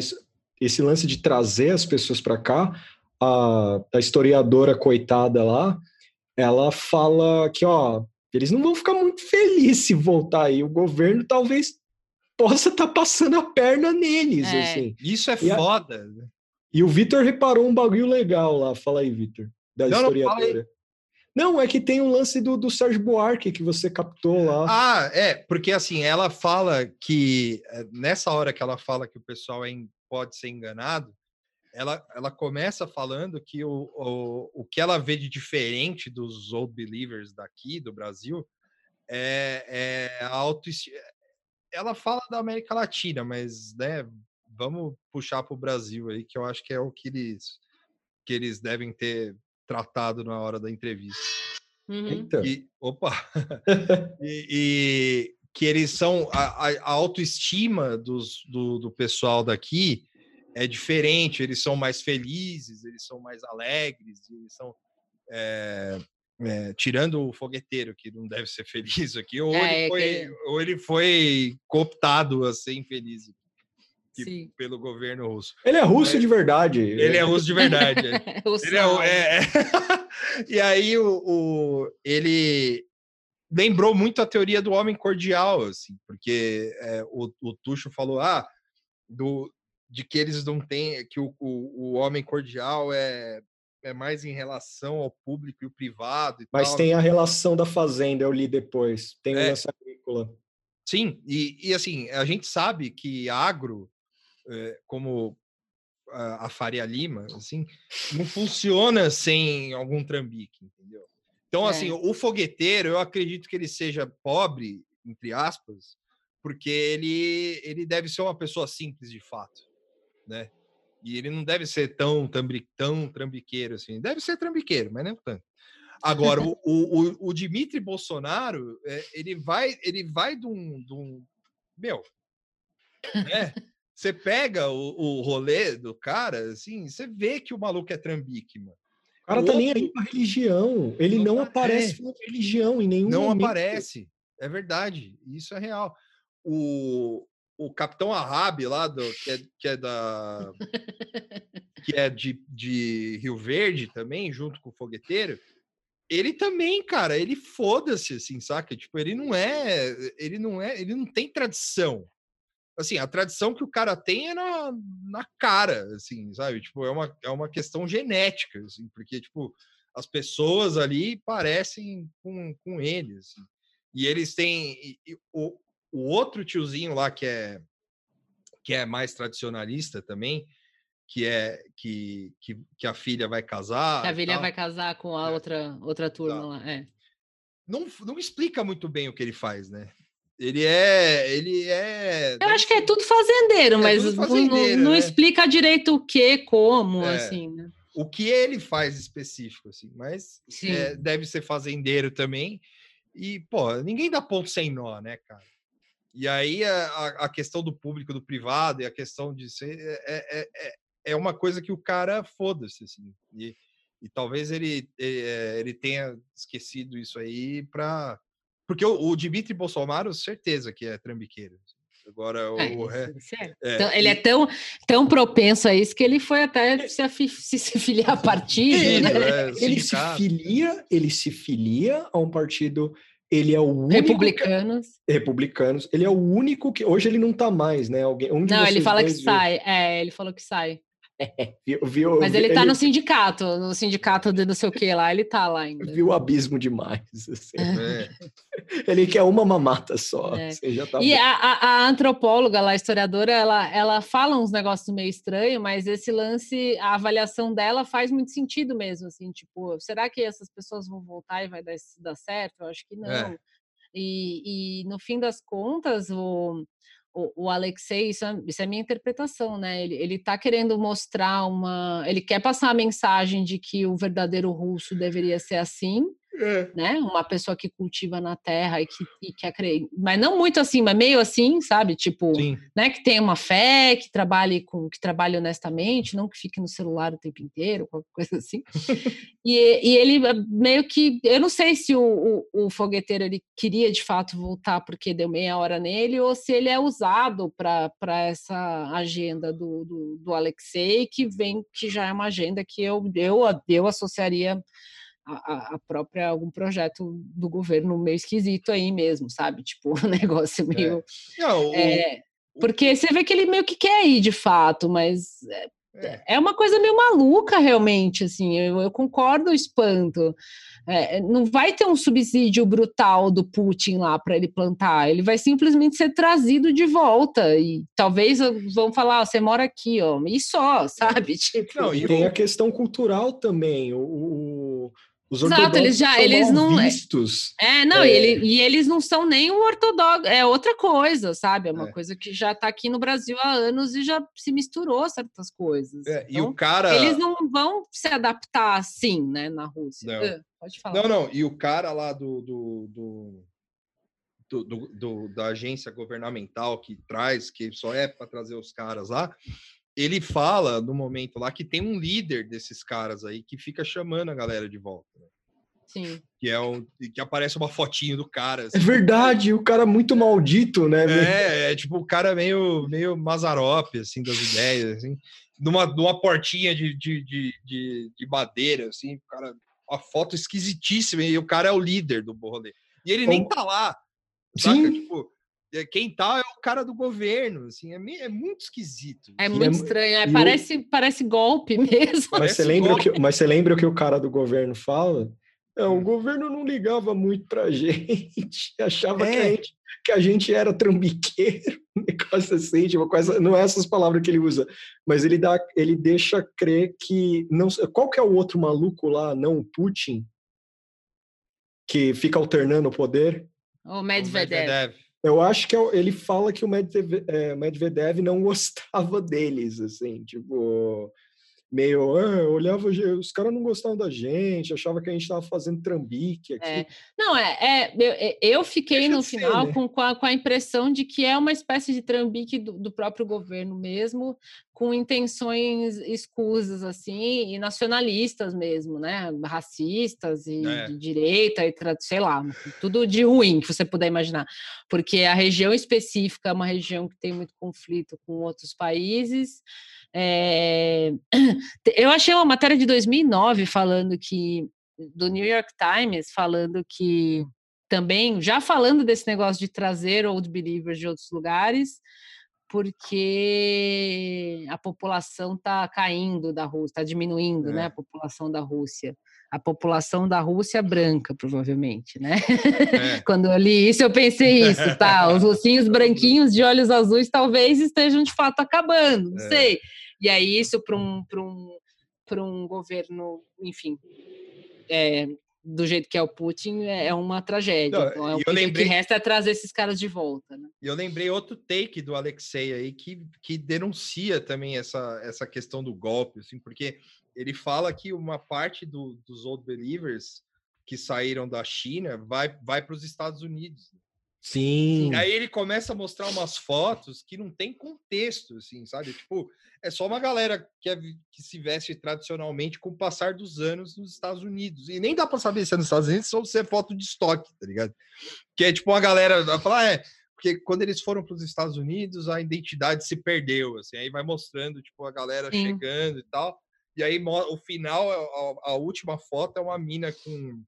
esse lance de trazer as pessoas para cá, a, a historiadora coitada lá, ela fala que, ó, eles não vão ficar muito felizes se voltar aí. O governo talvez possa estar passando a perna neles, É. assim. Isso é E a- foda. E o Vitor reparou um bagulho legal lá. Fala aí, Vitor, da Não, não, historiadora. Não, é que tem um lance do, do Sérgio Buarque que você captou lá. Ah, é, porque assim, ela fala que eh, nessa hora que ela fala que o pessoal é, pode ser enganado, ela, ela começa falando que o, o, o que ela vê de diferente dos old believers daqui, do Brasil, é, é a autoestima. Ela fala da América Latina, mas né, vamos puxar para o Brasil aí, que eu acho que é o que eles, que eles devem ter tratado na hora da entrevista. Uhum. E, opa! (laughs) e, e, que eles são. A, a autoestima dos, do, do pessoal daqui é diferente, eles são mais felizes, eles são mais alegres, eles são. É, é, tirando o fogueteiro, que não deve ser feliz aqui, ou, é, ele, foi, que... ou ele foi cooptado a ser infeliz que, pelo governo russo. Ele é russo Mas, de verdade. Ele é russo de verdade. (laughs) ele é, é, é. (laughs) e aí o, o, ele lembrou muito a teoria do homem cordial, assim, porque é, o, o Tuxo falou ah, do, de que eles não têm, que o, o, o homem cordial é é mais em relação ao público e o privado. E Mas tal. tem a relação da fazenda, eu li depois. Tem é. essa agrícola. Sim, e, e assim, a gente sabe que agro é, como a, a Faria Lima, assim, não funciona sem algum trambique, entendeu? Então, assim, é. o fogueteiro, eu acredito que ele seja pobre, entre aspas, porque ele, ele deve ser uma pessoa simples de fato, né? E ele não deve ser tão, tão trambiqueiro assim. Deve ser trambiqueiro, mas não tanto. Agora, o, o, o, Dimitri Bolsonaro, é, ele vai, ele vai de um, de um meu, né? Você pega o, o rolê do cara, assim, você vê que o maluco é trambique, mano. O cara o tá outro... nem aí pra religião. Ele não, não aparece com religião em nenhum Não momento. aparece. É verdade. Isso é real. O, o Capitão Arrabe lá, do, que, é, que é da. que é de, de Rio Verde também, junto com o fogueteiro. Ele também, cara, ele foda-se, assim, saca? Tipo, ele não é. Ele não é. Ele não tem tradição assim, a tradição que o cara tem é na, na cara, assim, sabe? Tipo, é uma, é uma questão genética, assim, porque, tipo, as pessoas ali parecem com, com ele, assim. E eles têm... E, e, o, o outro tiozinho lá que é, que é mais tradicionalista também, que é que, que, que a filha vai casar. A filha vai casar com a é. outra, outra turma tá. lá, é. Não, não explica muito bem o que ele faz, né? Ele é. Ele é. Eu acho que é tudo fazendeiro, é mas tudo fazendeiro, não, não né? explica direito o que, como, é. assim, né? O que ele faz específico, assim, mas é, deve ser fazendeiro também. E, pô, ninguém dá ponto sem nó, né, cara? E aí a, a questão do público, do privado, e a questão de ser. É, é, é, é uma coisa que o cara foda-se, assim. E, e talvez ele, ele, ele tenha esquecido isso aí para porque o, o Dimitri Bolsonaro, certeza que é trambiqueiro. Agora, é, o, é, é, então, ele é tão, tão propenso a isso que ele foi até se, se, se filiar a (laughs) partido. Ele, né? ele se filia, ele se filia a um partido. Ele é o único. Republicanos. Que, republicanos. Ele é o único que. Hoje ele não tá mais, né? Alguém, um não, ele fala que sai. É, ele falou que sai. Viu, viu, Mas ele tá ele... no sindicato, no sindicato de não sei o que lá, ele tá lá ainda. Viu o abismo demais. Assim. É. (laughs) Ele quer uma mamata só. É. Tá e a, a, antropóloga, lá, a historiadora, ela, ela fala uns negócios meio estranhos, mas esse lance, a avaliação dela faz muito sentido mesmo, assim, tipo, será que essas pessoas vão voltar e vai dar, dar certo? Eu acho que não. É. E, e no fim das contas, o o, o Alexei, isso é, isso é minha interpretação, né? Ele, ele tá querendo mostrar uma. Ele quer passar a mensagem de que o verdadeiro russo deveria ser assim, é. né? Uma pessoa que cultiva na terra e que, e que acredita, mas não muito assim, mas meio assim, sabe? Tipo, Sim. né? Que tem uma fé, que trabalhe com, que trabalhe honestamente, não que fique no celular o tempo inteiro, qualquer (laughs) coisa assim. e, e ele eh, meio que, eu não sei se o, o, o, fogueteiro ele queria de fato voltar porque deu meia hora nele ou se ele é usado para essa agenda do, do, do Alexei que vem que já é uma agenda que eu eu, eu associaria a, a, própria algum projeto do governo meio esquisito aí mesmo, sabe? Tipo, (laughs) um negócio é. meio. É. Não, o, é, porque você vê que ele meio que quer ir de fato, mas é, é. é uma coisa meio maluca, realmente, assim, eu, eu concordo o espanto. É, não vai ter um subsídio brutal do Putin lá para ele plantar, ele vai simplesmente ser trazido de volta e talvez vão falar, você mora aqui, ó, e só, (laughs) sabe? Tipo, não, e tem a questão cultural também, o, o os Exato, eles já eles não vistos. É, não, é... E, ele, e, eles não são nem o ortodoxo, é outra coisa, sabe? É uma é. coisa que já está aqui no Brasil há anos e já se misturou certas coisas. É, então, e o então, cara eles não vão se adaptar assim, né, na Rússia. Não. Uh, pode falar. Não, não, e o cara lá do, do, do... Do, do, do, da agência governamental que traz, que só é para trazer os caras lá, ele fala no momento lá que tem um líder desses caras aí que fica chamando a galera de volta. Né? Sim. Que é um que aparece uma fotinho do cara. É assim, é verdade, o cara muito maldito, né? É, é tipo o cara meio meio Mazarop assim das ideias, assim, numa, numa portinha de, de, de, de, de madeira, assim, o cara uma foto esquisitíssima e o cara é o líder do rolê. E ele nem tá lá. Saca? Sim. Tipo, é, quem tá cara do governo, assim, é, é muito esquisito. É muito é, estranho, é, parece, o... parece golpe mesmo. Mas, você lembra que, mas você lembra o que o cara do governo fala? É, o hum. governo não ligava muito pra (laughs) gente, achava é. que, a gente, que a gente era trambiqueiro, (laughs) um negócio assim, tipo, coisa, não é essas palavras que ele usa, mas ele, dá, ele deixa crer que, não qual que é o outro maluco lá, não o Putin, que fica alternando o poder? O Medvedev. O Medvedev. Eu acho que é ele fala que o Medvedev, é, Medvedev não (laughs) gostava deles, assim, tipo, meio, ah, olhava, os caras não gostavam da gente, achava que a gente estava fazendo trambique aqui. É. Não, é, é eu, é, eu fiquei Deixa no final né? com, com a, com, a, impressão de que é uma espécie de trambique do, do, próprio governo mesmo, com intenções escusas, assim, e nacionalistas mesmo, né? Racistas e é. de direita, e sei lá, tudo de ruim que você puder imaginar. Porque a região específica é uma região que tem muito conflito com outros países, é... (clears throat) Eu achei uma matéria de 2009 falando que, do New York Times, falando que também, já falando desse negócio de trazer old believers de outros lugares, porque a população está caindo da Rússia, está diminuindo, é. né, a população da Rússia. A população da Rússia branca, provavelmente, né? É. (laughs) Quando eu li isso, eu pensei isso, tá? (laughs) Os ossinhos branquinhos de olhos azuis talvez estejam de fato acabando, não é. sei. E aí isso para um, um, um governo, enfim, é, do jeito que é o Putin, é, é uma tragédia. Não, então, é o que, lembrei... que, resta é trazer esses caras de volta. Né? Eu lembrei outro take do Alexei aí que, que denuncia também essa, essa questão do golpe, assim, porque ele fala que uma parte do, dos old believers que saíram da China vai, vai para os Estados Unidos. Sim. E aí ele começa a mostrar umas fotos que não tem contexto, assim, sabe? Tipo, é só uma galera que, é, que se veste tradicionalmente com o passar dos anos nos Estados Unidos. E nem dá para saber se é nos Estados Unidos ou se é foto de estoque, tá ligado? Que é tipo uma galera falar, ah, é, porque quando eles foram para os Estados Unidos, a identidade se perdeu, assim, aí vai mostrando, tipo, a galera Sim. chegando e tal. E aí o final, a, a, última foto é uma mina com,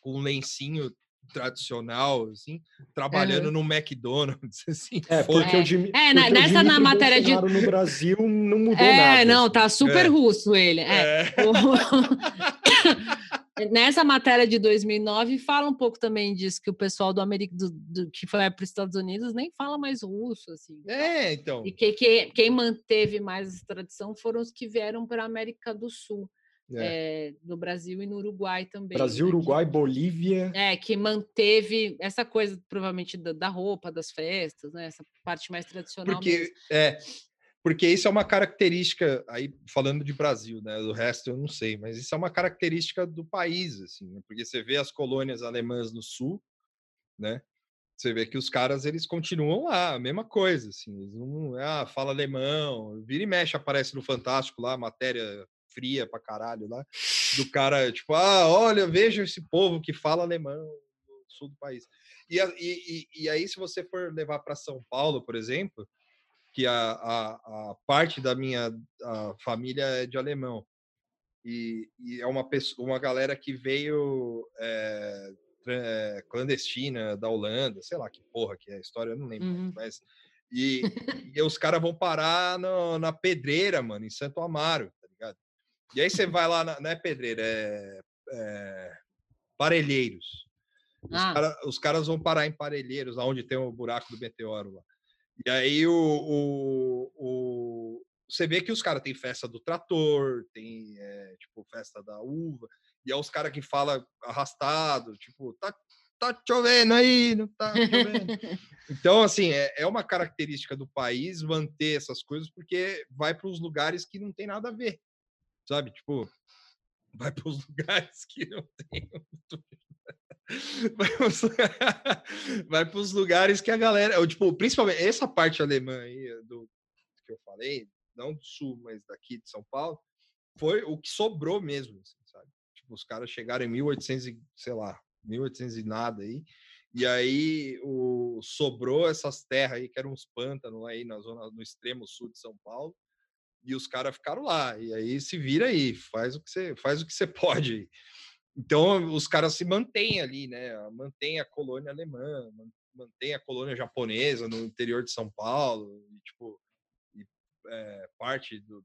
com um lencinho tradicional, assim, trabalhando no McDonald's, (laughs) assim. É, porque é. o Jimmy, é, na, nessa na matéria de no Brasil não mudou é, nada. É, não, assim. tá super é. russo ele. É. é. (coughs) nessa matéria de 2009 fala um pouco também disso que o pessoal do América do, do que foi para os Estados Unidos nem fala mais russo assim. É, então. E que, que, quem manteve mais essa tradição foram os que vieram para a América do Sul é. É, no Brasil e no Uruguai também. Brasil, né, Uruguai, que, Bolívia. É, que manteve essa coisa, provavelmente, da, da, roupa, das festas, né? Essa parte mais tradicional. Porque, mesmo. é, porque isso é uma característica, aí falando de Brasil, né? Do resto eu não sei, mas isso é uma característica do país, assim, né? porque você vê as colônias alemãs no sul, né? Você vê que os caras eles continuam lá, a mesma coisa, assim, eles não, ah, fala alemão, vira e mexe aparece no Fantástico lá, matéria fria pra caralho lá, do cara, tipo, ah, olha, veja esse povo que fala alemão no sul do país. E, e, e aí, se você for levar para São Paulo, por exemplo, que a, a, a parte da minha família é de alemão, e, e, é uma pessoa, uma galera que veio é, é, clandestina da Holanda, sei lá que porra que é a história, eu não lembro, uhum. mas E, e os caras vão parar no, na pedreira, mano, em Santo Amaro? E aí você vai lá, na, não é pedreira, é, é Parelheiros. Os, ah. cara, os, caras vão parar em Parelheiros, onde tem o buraco do meteoro lá. E aí o, o, o você vê que os caras têm festa do trator, tem é, tipo festa da uva, e é os caras que falam arrastado, tipo, tá, tá chovendo aí, não tá chovendo. então, assim, é, é uma característica do país manter essas coisas, porque vai para os lugares que não tem nada a ver, sabe? Tipo, vai para os (laughs) lugares que não tem. (laughs) vai para os lugares que a galera, tipo, principalmente essa parte alemã aí do que eu falei, não do sul, mas daqui de São Paulo, foi o que sobrou mesmo, assim, sabe? Tipo, os caras chegaram em 1800 e, sei lá, 1800 e nada aí, e aí o, sobrou essas terras aí, que eram uns pântanos aí na zona, no extremo sul de São Paulo, e os caras ficaram lá, e aí se vira aí, faz o que você, faz o que você (laughs) pode Então, os caras se mantêm ali, né? Mantém a colônia alemã, mantém a colônia japonesa no interior de São Paulo, e, tipo, é, parte do,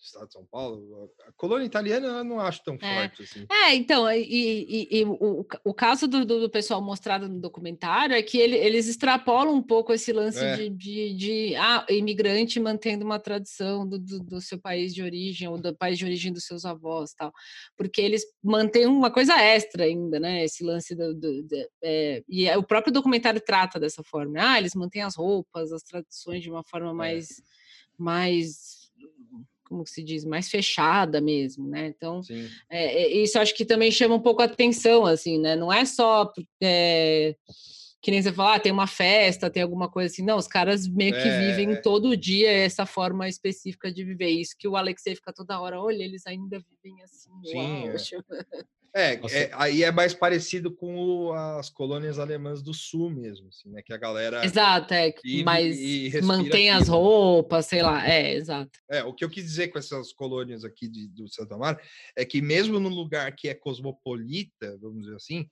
estado de São Paulo. A colônia italiana eu não acho tão é. forte assim. É, então, e, e, e o, o caso do, do, pessoal mostrado no documentário é que ele, eles extrapolam um pouco esse lance é. de, de, de, ah, imigrante mantendo uma tradição do, do, do, seu país de origem ou do país de origem dos seus avós tal, porque eles mantêm uma coisa extra ainda, né? Esse lance do, do é, e é, o próprio documentário trata dessa forma. Ah, eles mantêm as roupas, as tradições de uma forma é. mais mais como se diz, mais fechada mesmo, né? Então, é, isso acho que também chama um pouco a atenção, assim, né? Não é só é, que nem você falar, ah, tem uma festa, tem alguma coisa assim. Não, os caras meio que é, vivem é. todo dia essa forma específica de viver. Isso que o Alexei fica toda hora, olha, eles ainda vivem assim. Sim, uau, é. (laughs) É, é, aí é mais parecido com o, as colônias alemãs do sul mesmo, assim, né? Que a galera. Exato, é. mas mantém as roupas, sei lá. É, exato. É, o que eu quis dizer com essas colônias aqui de, do Santa Mar é que mesmo no lugar que é cosmopolita, vamos dizer assim.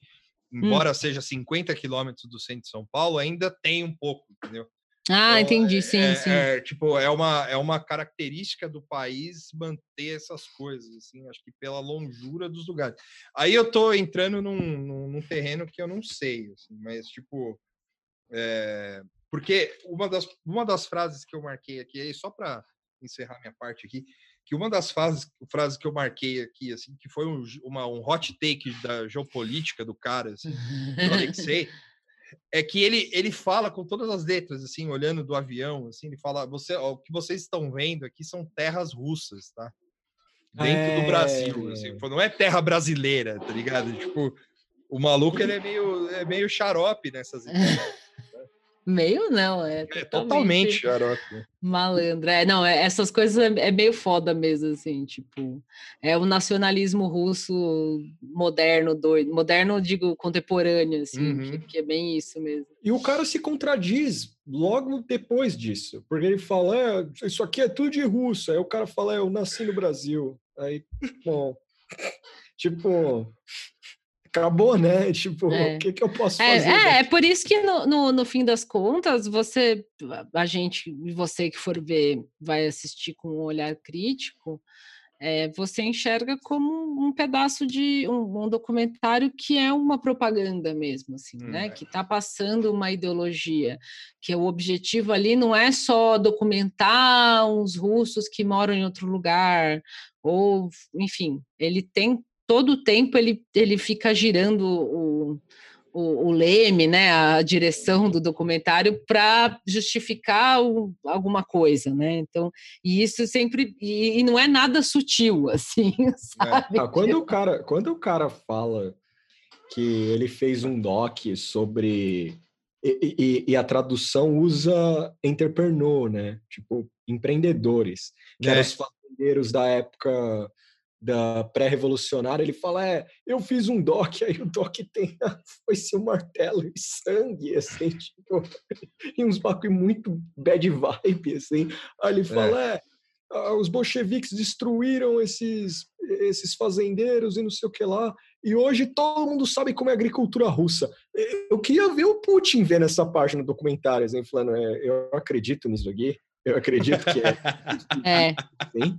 Embora hum. seja 50 quilômetros do centro de São Paulo, ainda tem um pouco, entendeu? Ah, então, entendi, sim, é, sim. É, tipo, é uma, é uma característica do país manter essas coisas, assim, acho que pela longura dos lugares. Aí eu tô entrando num, num, num terreno que eu não sei, assim, mas, tipo, é, porque uma das, uma das frases que eu marquei aqui, só para encerrar minha parte aqui, que uma das frases, frases que eu marquei aqui, assim, que foi um, uma, um hot take da geopolítica do cara, assim, do Alexei, (laughs) é que ele, ele fala com todas as letras, assim, olhando do avião, assim, ele fala, você, ó, o que vocês estão vendo aqui são terras russas, tá? Dentro é... do Brasil, assim, é. não é terra brasileira, tá ligado? Tipo, o maluco, ele é meio, é meio xarope nessas ideias. Meio não, é, é totalmente xarope. Malandro, é, não, é, essas coisas é, é, meio foda mesmo, assim, tipo, é o nacionalismo russo moderno, doido, moderno, digo, contemporâneo, assim, uhum. que, que, é bem isso mesmo. E o cara se contradiz logo depois disso, porque ele fala, é, isso aqui é tudo de russo, aí o cara fala, é, eu nasci no Brasil, aí, bom, (laughs) tipo, acabou, né? (laughs) Tipo, é. o que, que eu posso é, fazer? É, é, por isso que no, no, no, fim das contas, você, a gente, você que for ver, vai assistir com um olhar crítico, é, você enxerga como um pedaço de um, um, documentário que é uma propaganda mesmo, assim, hum, né? É. Que está passando uma ideologia, que o objetivo ali não é só documentar uns russos que moram em outro lugar, ou, enfim, ele tem todo o tempo ele, ele fica girando o, o, o leme, né, a direção do documentário para justificar o, alguma coisa, né? Então, e isso sempre e, e não é nada sutil, (laughs) assim, sabe? É. Ah, quando o cara, quando o cara fala que ele fez um doc sobre e, e, e, a tradução usa entrepreneur, né? Tipo, empreendedores, que é. eram os fazendeiros da época da pré-revolucionária, ele fala, é, eu fiz um doc, (laughs) aí o doc tem a foice, o martelo e sangue, (laughs) assim, tipo, e uns bagulho muito bad vibe, assim. Aí ele fala, é, é os bolcheviques destruíram esses, esses fazendeiros e não sei o que lá, e hoje todo mundo sabe como é a agricultura russa. eu queria ver o Putin vendo essa página do documentário, assim, falando, é, eu acredito nisso aqui, eu acredito que é. é. (laughs) Sim,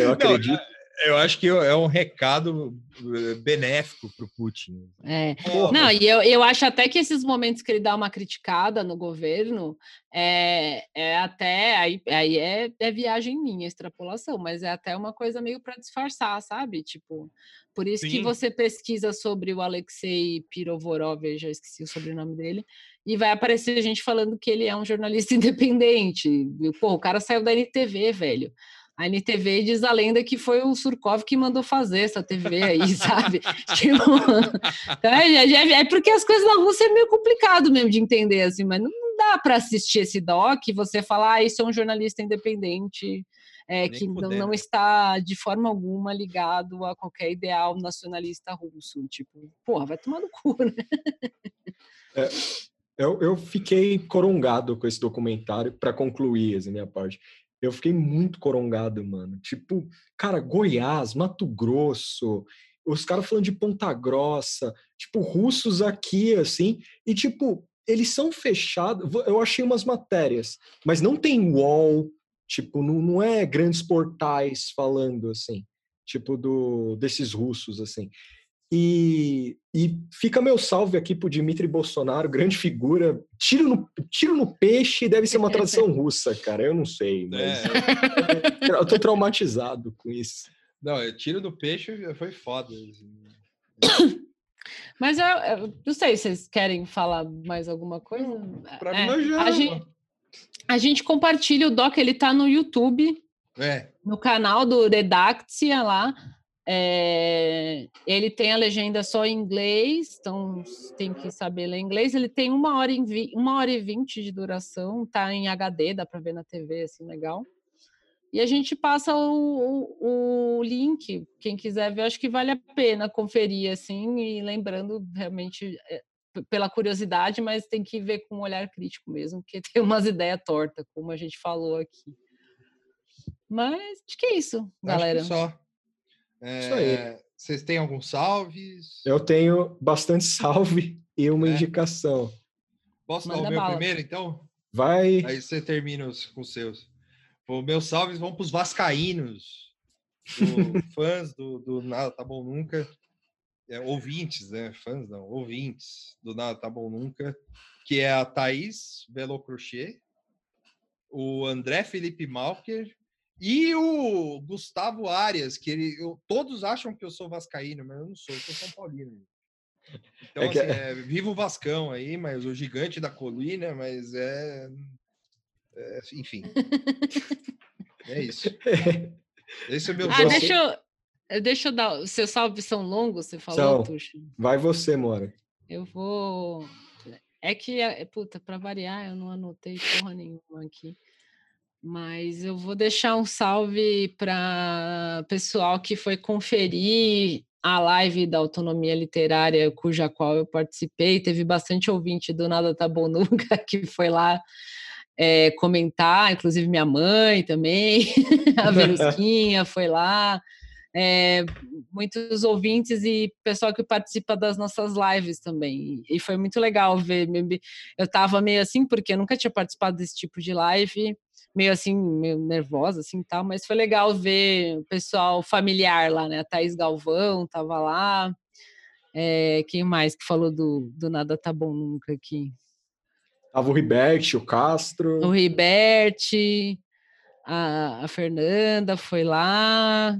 eu acredito. Não, eu acho que é um recado eh, benéfico para o Putin. É. Não, e eu, eu acho até que esses momentos que ele dá uma criticada no governo é, é até aí, aí é, é viagem minha, extrapolação, mas é até uma coisa meio para disfarçar, sabe? Tipo, por isso Sim. que você pesquisa sobre o Alexei Pirovorov, já esqueci o sobrenome dele, e vai aparecer gente falando que ele é um jornalista (laughs) independente. Pô, o cara saiu da NTV, velho. A NTV diz a lenda que foi o Surkov que mandou fazer essa TV aí, (laughs) sabe? tipo, então é, é, é, porque as coisas na Rússia é meio complicado mesmo de entender, assim, mas não dá para assistir esse doc e você falar, ah, isso é um jornalista independente, é, que não, não, está de forma alguma ligado a qualquer ideal nacionalista russo. Tipo, porra, vai tomar no cu, né? É, eu, eu fiquei corongado com esse documentário para concluir essa minha parte. Eu fiquei muito corongado, mano. Tipo, cara, Goiás, Mato Grosso, os caras falando de Ponta Grossa, tipo, russos aqui, assim, e tipo, eles são fechados. Eu achei umas matérias, mas não tem wall, tipo, não, não é grandes portais falando assim, tipo, do desses russos, assim. E, e fica meu salve aqui pro Dimitri Bolsonaro, grande figura. Tiro no, tiro no peixe deve ser uma tradução (laughs) russa, cara. Eu não sei, mas é. eu, eu tô traumatizado com isso. Não, tiro no peixe foi foda. Assim. (coughs) Mas eu, eu, não sei se vocês querem falar mais alguma coisa. Para é, mim, já. A gente, a gente compartilha o doc, ele tá no YouTube. É. No canal do Redactia lá. É, ele tem a legenda só em inglês, então tem que saber ler inglês. Ele tem uma hora, em vi, uma hora e vinte de duração, tá em HD, dá para ver na TV, assim, legal. E a gente passa o, o, o, link, quem quiser ver, acho que vale a pena conferir, assim, e lembrando realmente é, pela curiosidade, mas tem que ver com um olhar crítico mesmo, porque (laughs) tem umas ideias tortas, como a gente falou aqui. Mas acho que é isso, galera. só. É, Isso aí. É, vocês têm alguns salves? Eu tenho bastante (laughs) salve e uma é. indicação. Posso Manda dar o meu bala. primeiro, então? Vai. Aí você termina os, com os seus. Os meus salves vão para os vascaínos, do, (laughs) fãs do, do Nada Tá Bom Nunca, é, ouvintes, né? Fãs não, ouvintes do Nada Tá Bom Nunca, que é a Thaís Velocrochê, o André Felipe Malker e o Gustavo Arias, que ele, eu, todos acham que eu sou vascaíno, mas eu não sou, eu sou São Paulino. Então, é que... assim, é, vivo o Vascão aí, mas o gigante da colina, mas é. é enfim. é isso. (laughs) Esse é o meu ah, deixa eu, deixa eu dar. Os seus salves são longos, você falou, Tuxo? Vai você, Mora. Eu vou. É que, é, puta, para variar, eu não anotei porra nenhuma aqui. Mas eu vou deixar um salve para pessoal que foi conferir a live da autonomia literária, cuja qual eu participei. Teve bastante ouvinte do Nada Tá Bom (laughs) Nunca que foi lá é, comentar, inclusive minha mãe também, (laughs) a (laughs) Verusquinha foi lá. É, muitos ouvintes e pessoal que participa das nossas lives também. E foi muito legal ver. Eu estava meio assim, porque eu nunca tinha participado desse tipo de live meio assim, meio nervosa, assim, tal, mas foi legal ver o pessoal familiar lá, né? A Thaís Galvão tava lá. É, quem mais que falou do, do Nada Tá Bom Nunca aqui? Tava o Ribert, o Castro. O Ribert, a, a Fernanda foi lá.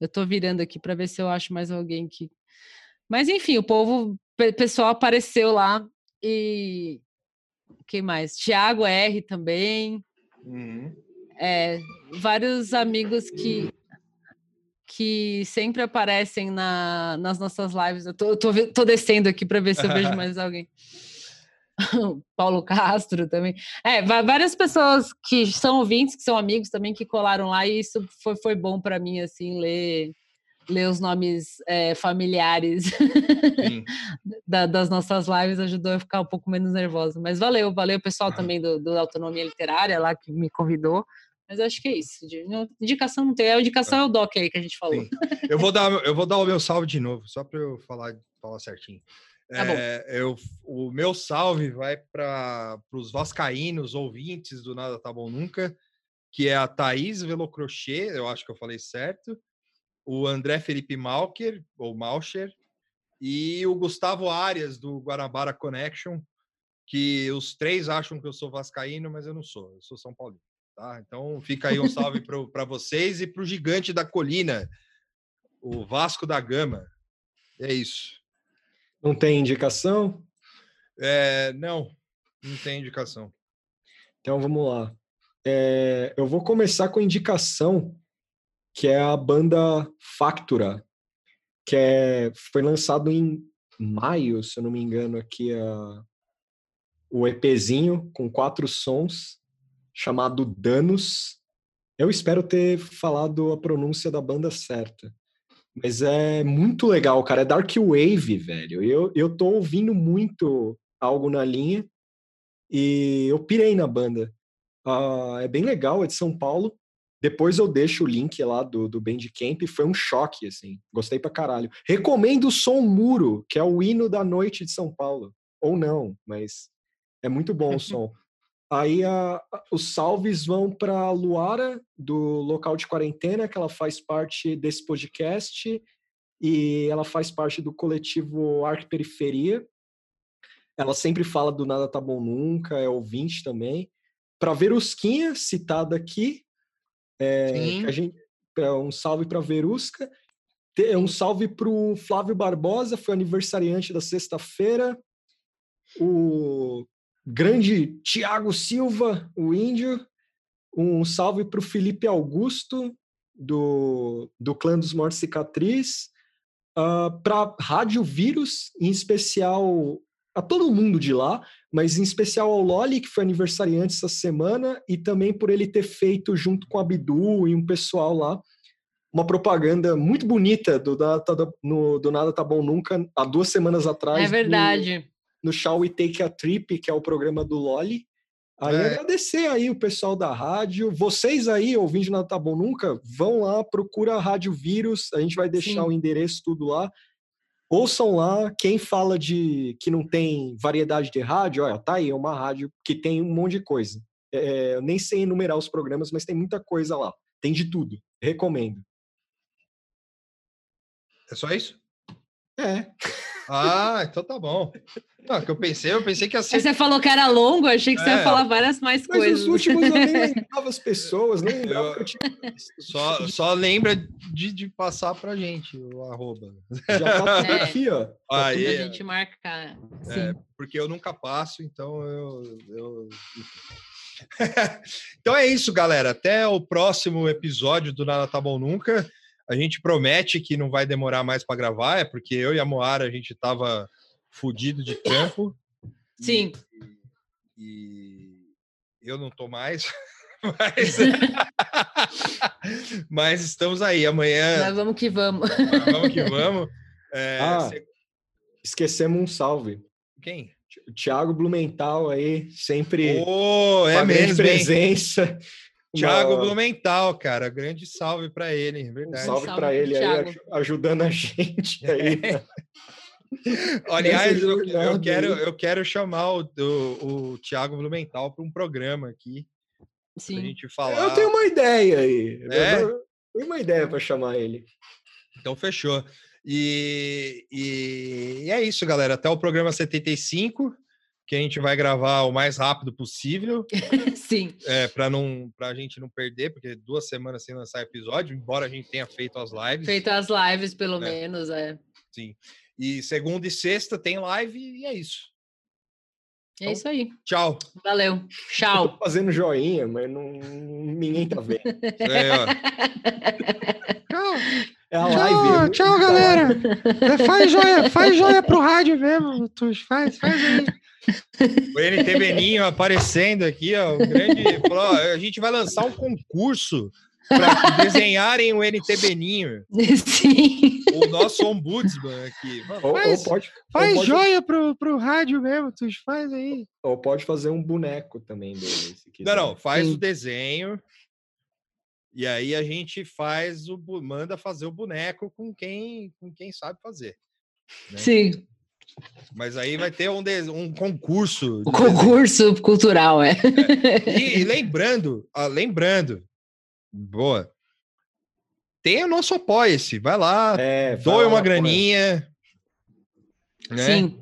Eu tô virando aqui para ver se eu acho mais alguém que. Mas enfim, o povo, o pessoal apareceu lá e quem mais? Tiago R também. Uhum. É, vários amigos que que sempre aparecem na, nas nossas lives. Eu tô, eu tô, tô descendo aqui para ver se eu vejo (laughs) mais alguém. (laughs) Paulo Castro também. É, várias pessoas que são ouvintes, que são amigos também, que colaram lá, e isso foi, foi bom para mim, assim, ler ler os nomes é, familiares (laughs) da, das nossas lives ajudou a ficar um pouco menos nervosa. Mas valeu, valeu o pessoal também do, do Autonomia Literária lá que me convidou. Mas acho que é isso. Indicação não tem. A indicação é o doc aí que a gente falou. Eu vou dar, eu vou dar o meu salve de novo, só para eu falar, falar certinho. Tá. É, eu, o meu salve vai para os vascaínos ouvintes do Nada Tá Bom Nunca, que é a Thaís Velocrochê, eu acho que eu falei certo, o André Felipe Malker, ou Malcher, e o Gustavo Arias, do Guanabara Connection, que os três acham que eu sou vascaíno, mas eu não sou, eu sou São Paulino. Tá? Então fica aí um salve para vocês e para o gigante da colina, o Vasco da Gama. É isso. Não tem indicação? É, não, não tem indicação. Então vamos lá. É, eu vou começar com indicação, que é a banda Factura, que é, foi lançado em maio, se eu não me engano, aqui a, o EPzinho com quatro sons, chamado Danos. Eu espero ter falado a pronúncia da banda certa. Mas é muito legal, cara. É Dark Wave, velho. Eu, eu tô ouvindo muito algo na linha e eu pirei na banda. Uh, é bem legal, é de São Paulo. Depois eu deixo o link lá do, do Bandcamp. Foi um choque, assim. Gostei pra caralho. Recomendo o Som Muro, que é o hino da noite de São Paulo. Ou não, mas é muito bom o som. (laughs) Aí a, os salves vão para Luara, do local de quarentena, que ela faz parte desse podcast e ela faz parte do coletivo Arc Periferia. Ela sempre fala do Nada Tá Bom Nunca, é ouvinte também. Para Verusquinha, citada aqui, é, a gente, um salve para Verusca. Um salve para o Flávio Barbosa, foi aniversariante da sexta-feira. O grande Tiago Silva, o índio. Um salve para o Felipe Augusto, do, do Clã dos Mortos Cicatriz. Uh, para Rádio Vírus, em especial a todo mundo de lá, mas em especial ao Loli, que foi aniversariante essa semana, e também por ele ter feito, junto com a Bidu e um pessoal lá, uma propaganda muito bonita do, Nada Tá, no, do Nada Tá Bom Nunca, há duas semanas atrás. É verdade no Shall We Take a Trip, que é o programa do Loli. Aí é. agradecer aí o pessoal da rádio. Vocês aí, ouvindo Nada Tá Bom Nunca, vão lá, procura a Rádio Vírus, a gente vai deixar Sim. o endereço tudo lá. Ouçam lá, quem fala de que não tem variedade de rádio, olha, tá aí, é uma rádio que tem um monte de coisa. É, eu nem sei enumerar os programas, mas tem muita coisa lá. Tem de tudo. Recomendo. É só isso? É. Ah, então tá bom. Não, que eu pensei, eu pensei que ia ser. Você falou que era longo, achei que é, você ia é. falar várias mais mas coisas. Os últimos eu nem (laughs) lembrava as pessoas, nem lembrava eu, que eu tinha. Só, só lembra de, de passar pra gente o arroba. Já tá tudo é, aqui, ó. Tá Aí, a gente marca. É, porque eu nunca passo, então eu. eu... (laughs) então é isso, galera. Até o próximo episódio do Nada Tá Bom Nunca. A gente promete que não vai demorar mais para gravar, é porque eu e a Moara a gente estava fudido de trampo. Sim. E, e eu não tô mais. (laughs) Mas, (laughs) mas estamos aí amanhã. Mas vamos que vamos. Vamos que vamos. É, ah, cê... Esquecemos um salve. Quem? O Thiago Blumenthal aí, sempre oh, é mesmo, presença. Hein? Thiago Blumenthal, cara, grande salve para ele, verdade. Um salve, salve para ele aí, ajudando a gente (laughs) aí. É. Aliás, eu, eu, quero, eu quero chamar o, o, o Thiago Blumenthal para um programa aqui. Sim. Pra gente falar. Eu tenho uma ideia aí. É? Eu tenho uma ideia para chamar ele. Então, fechou. E, e, e é isso, galera. Até o programa 75 que a gente vai gravar o mais rápido possível. (laughs) Sim. É, para não para a gente não perder, porque duas semanas sem lançar episódio, embora a gente tenha feito as lives. Feito as lives, pelo é. menos, é. Sim. E segunda e sexta tem live e é isso. É então, isso aí. Tchau. Valeu. Tchau. tô fazendo joinha, mas não, ninguém tá vendo. É, ó. (laughs) tchau. É a live. Tchau, tchau galera. faz joia, faz joia pro rádio mesmo, tu faz, faz aí. O NT Beninho aparecendo aqui, ó. Grande. (laughs) a gente vai lançar um concurso para desenharem o NT Beninho. Sim. O nosso ombudsman aqui. Mano, ou, faz, ou pode, faz ou pode... joia pro, pro rádio mesmo, tu faz aí. Ou pode fazer um boneco também dele, se quiser. Não, não, faz Sim. o desenho. E aí a gente faz o manda fazer o boneco com quem com quem sabe fazer. Né? Sim. Mas aí vai ter um, de- um concurso. O concurso cultural, é. E, e lembrando, ah, lembrando, boa. Tem o nosso apoia-se. Vai lá, É, doe uma graninha. Né? Sim.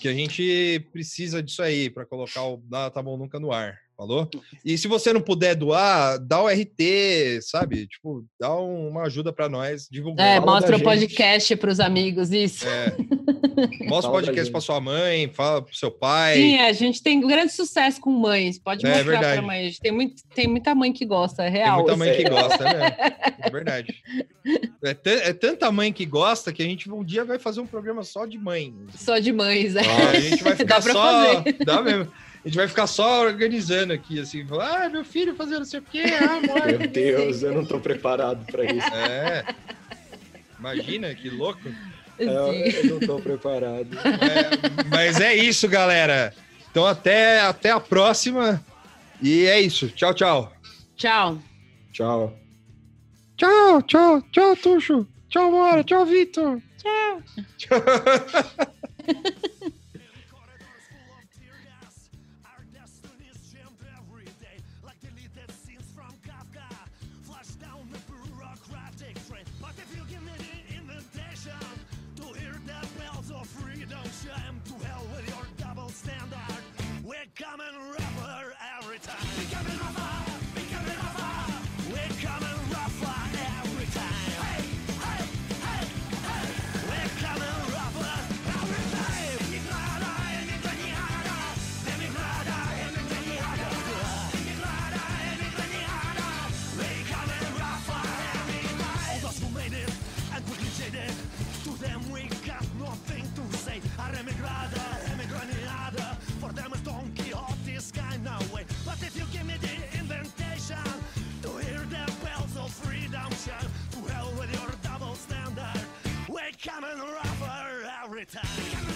Que a gente precisa disso aí para colocar o Nada Tá Bom Nunca no ar. Falou? E se você não puder doar, dá o RT, sabe? Tipo, dá um- uma ajuda para nós divulgar. É, mostra o podcast para os amigos, isso. É. (laughs) (laughs) Mostra o podcast para sua mãe, fala pro seu pai. Sim, é, a gente tem grande sucesso com mães. Pode É, mostrar verdade. para mãe. Tem, muito, tem muita mãe que gosta, é Tem real. muita mãe que gosta, né? É verdade. (laughs) É, é tanta mãe que gosta que a gente um dia vai fazer um programa só de mãe. Só de mães. é. Ah, a gente vai (laughs) ficar Dá só. fazer. Dá mesmo. A gente vai ficar só organizando aqui, assim, falar, ah, meu filho fazendo não sei o quê, ah, amor. Meu Deus, eu não tô preparado para isso. É. Imagina que louco. Eu, Sim. eu não tô preparado. (laughs) É, mas é isso, galera. Então até, até a próxima. E é isso. Tchau, tchau. Tchau. Tchau. Tchau, tchau, tchau, Tuxo. Tchau, Mora. Tchau, Vitor. Tchau. Our (laughs) coming rougher every time.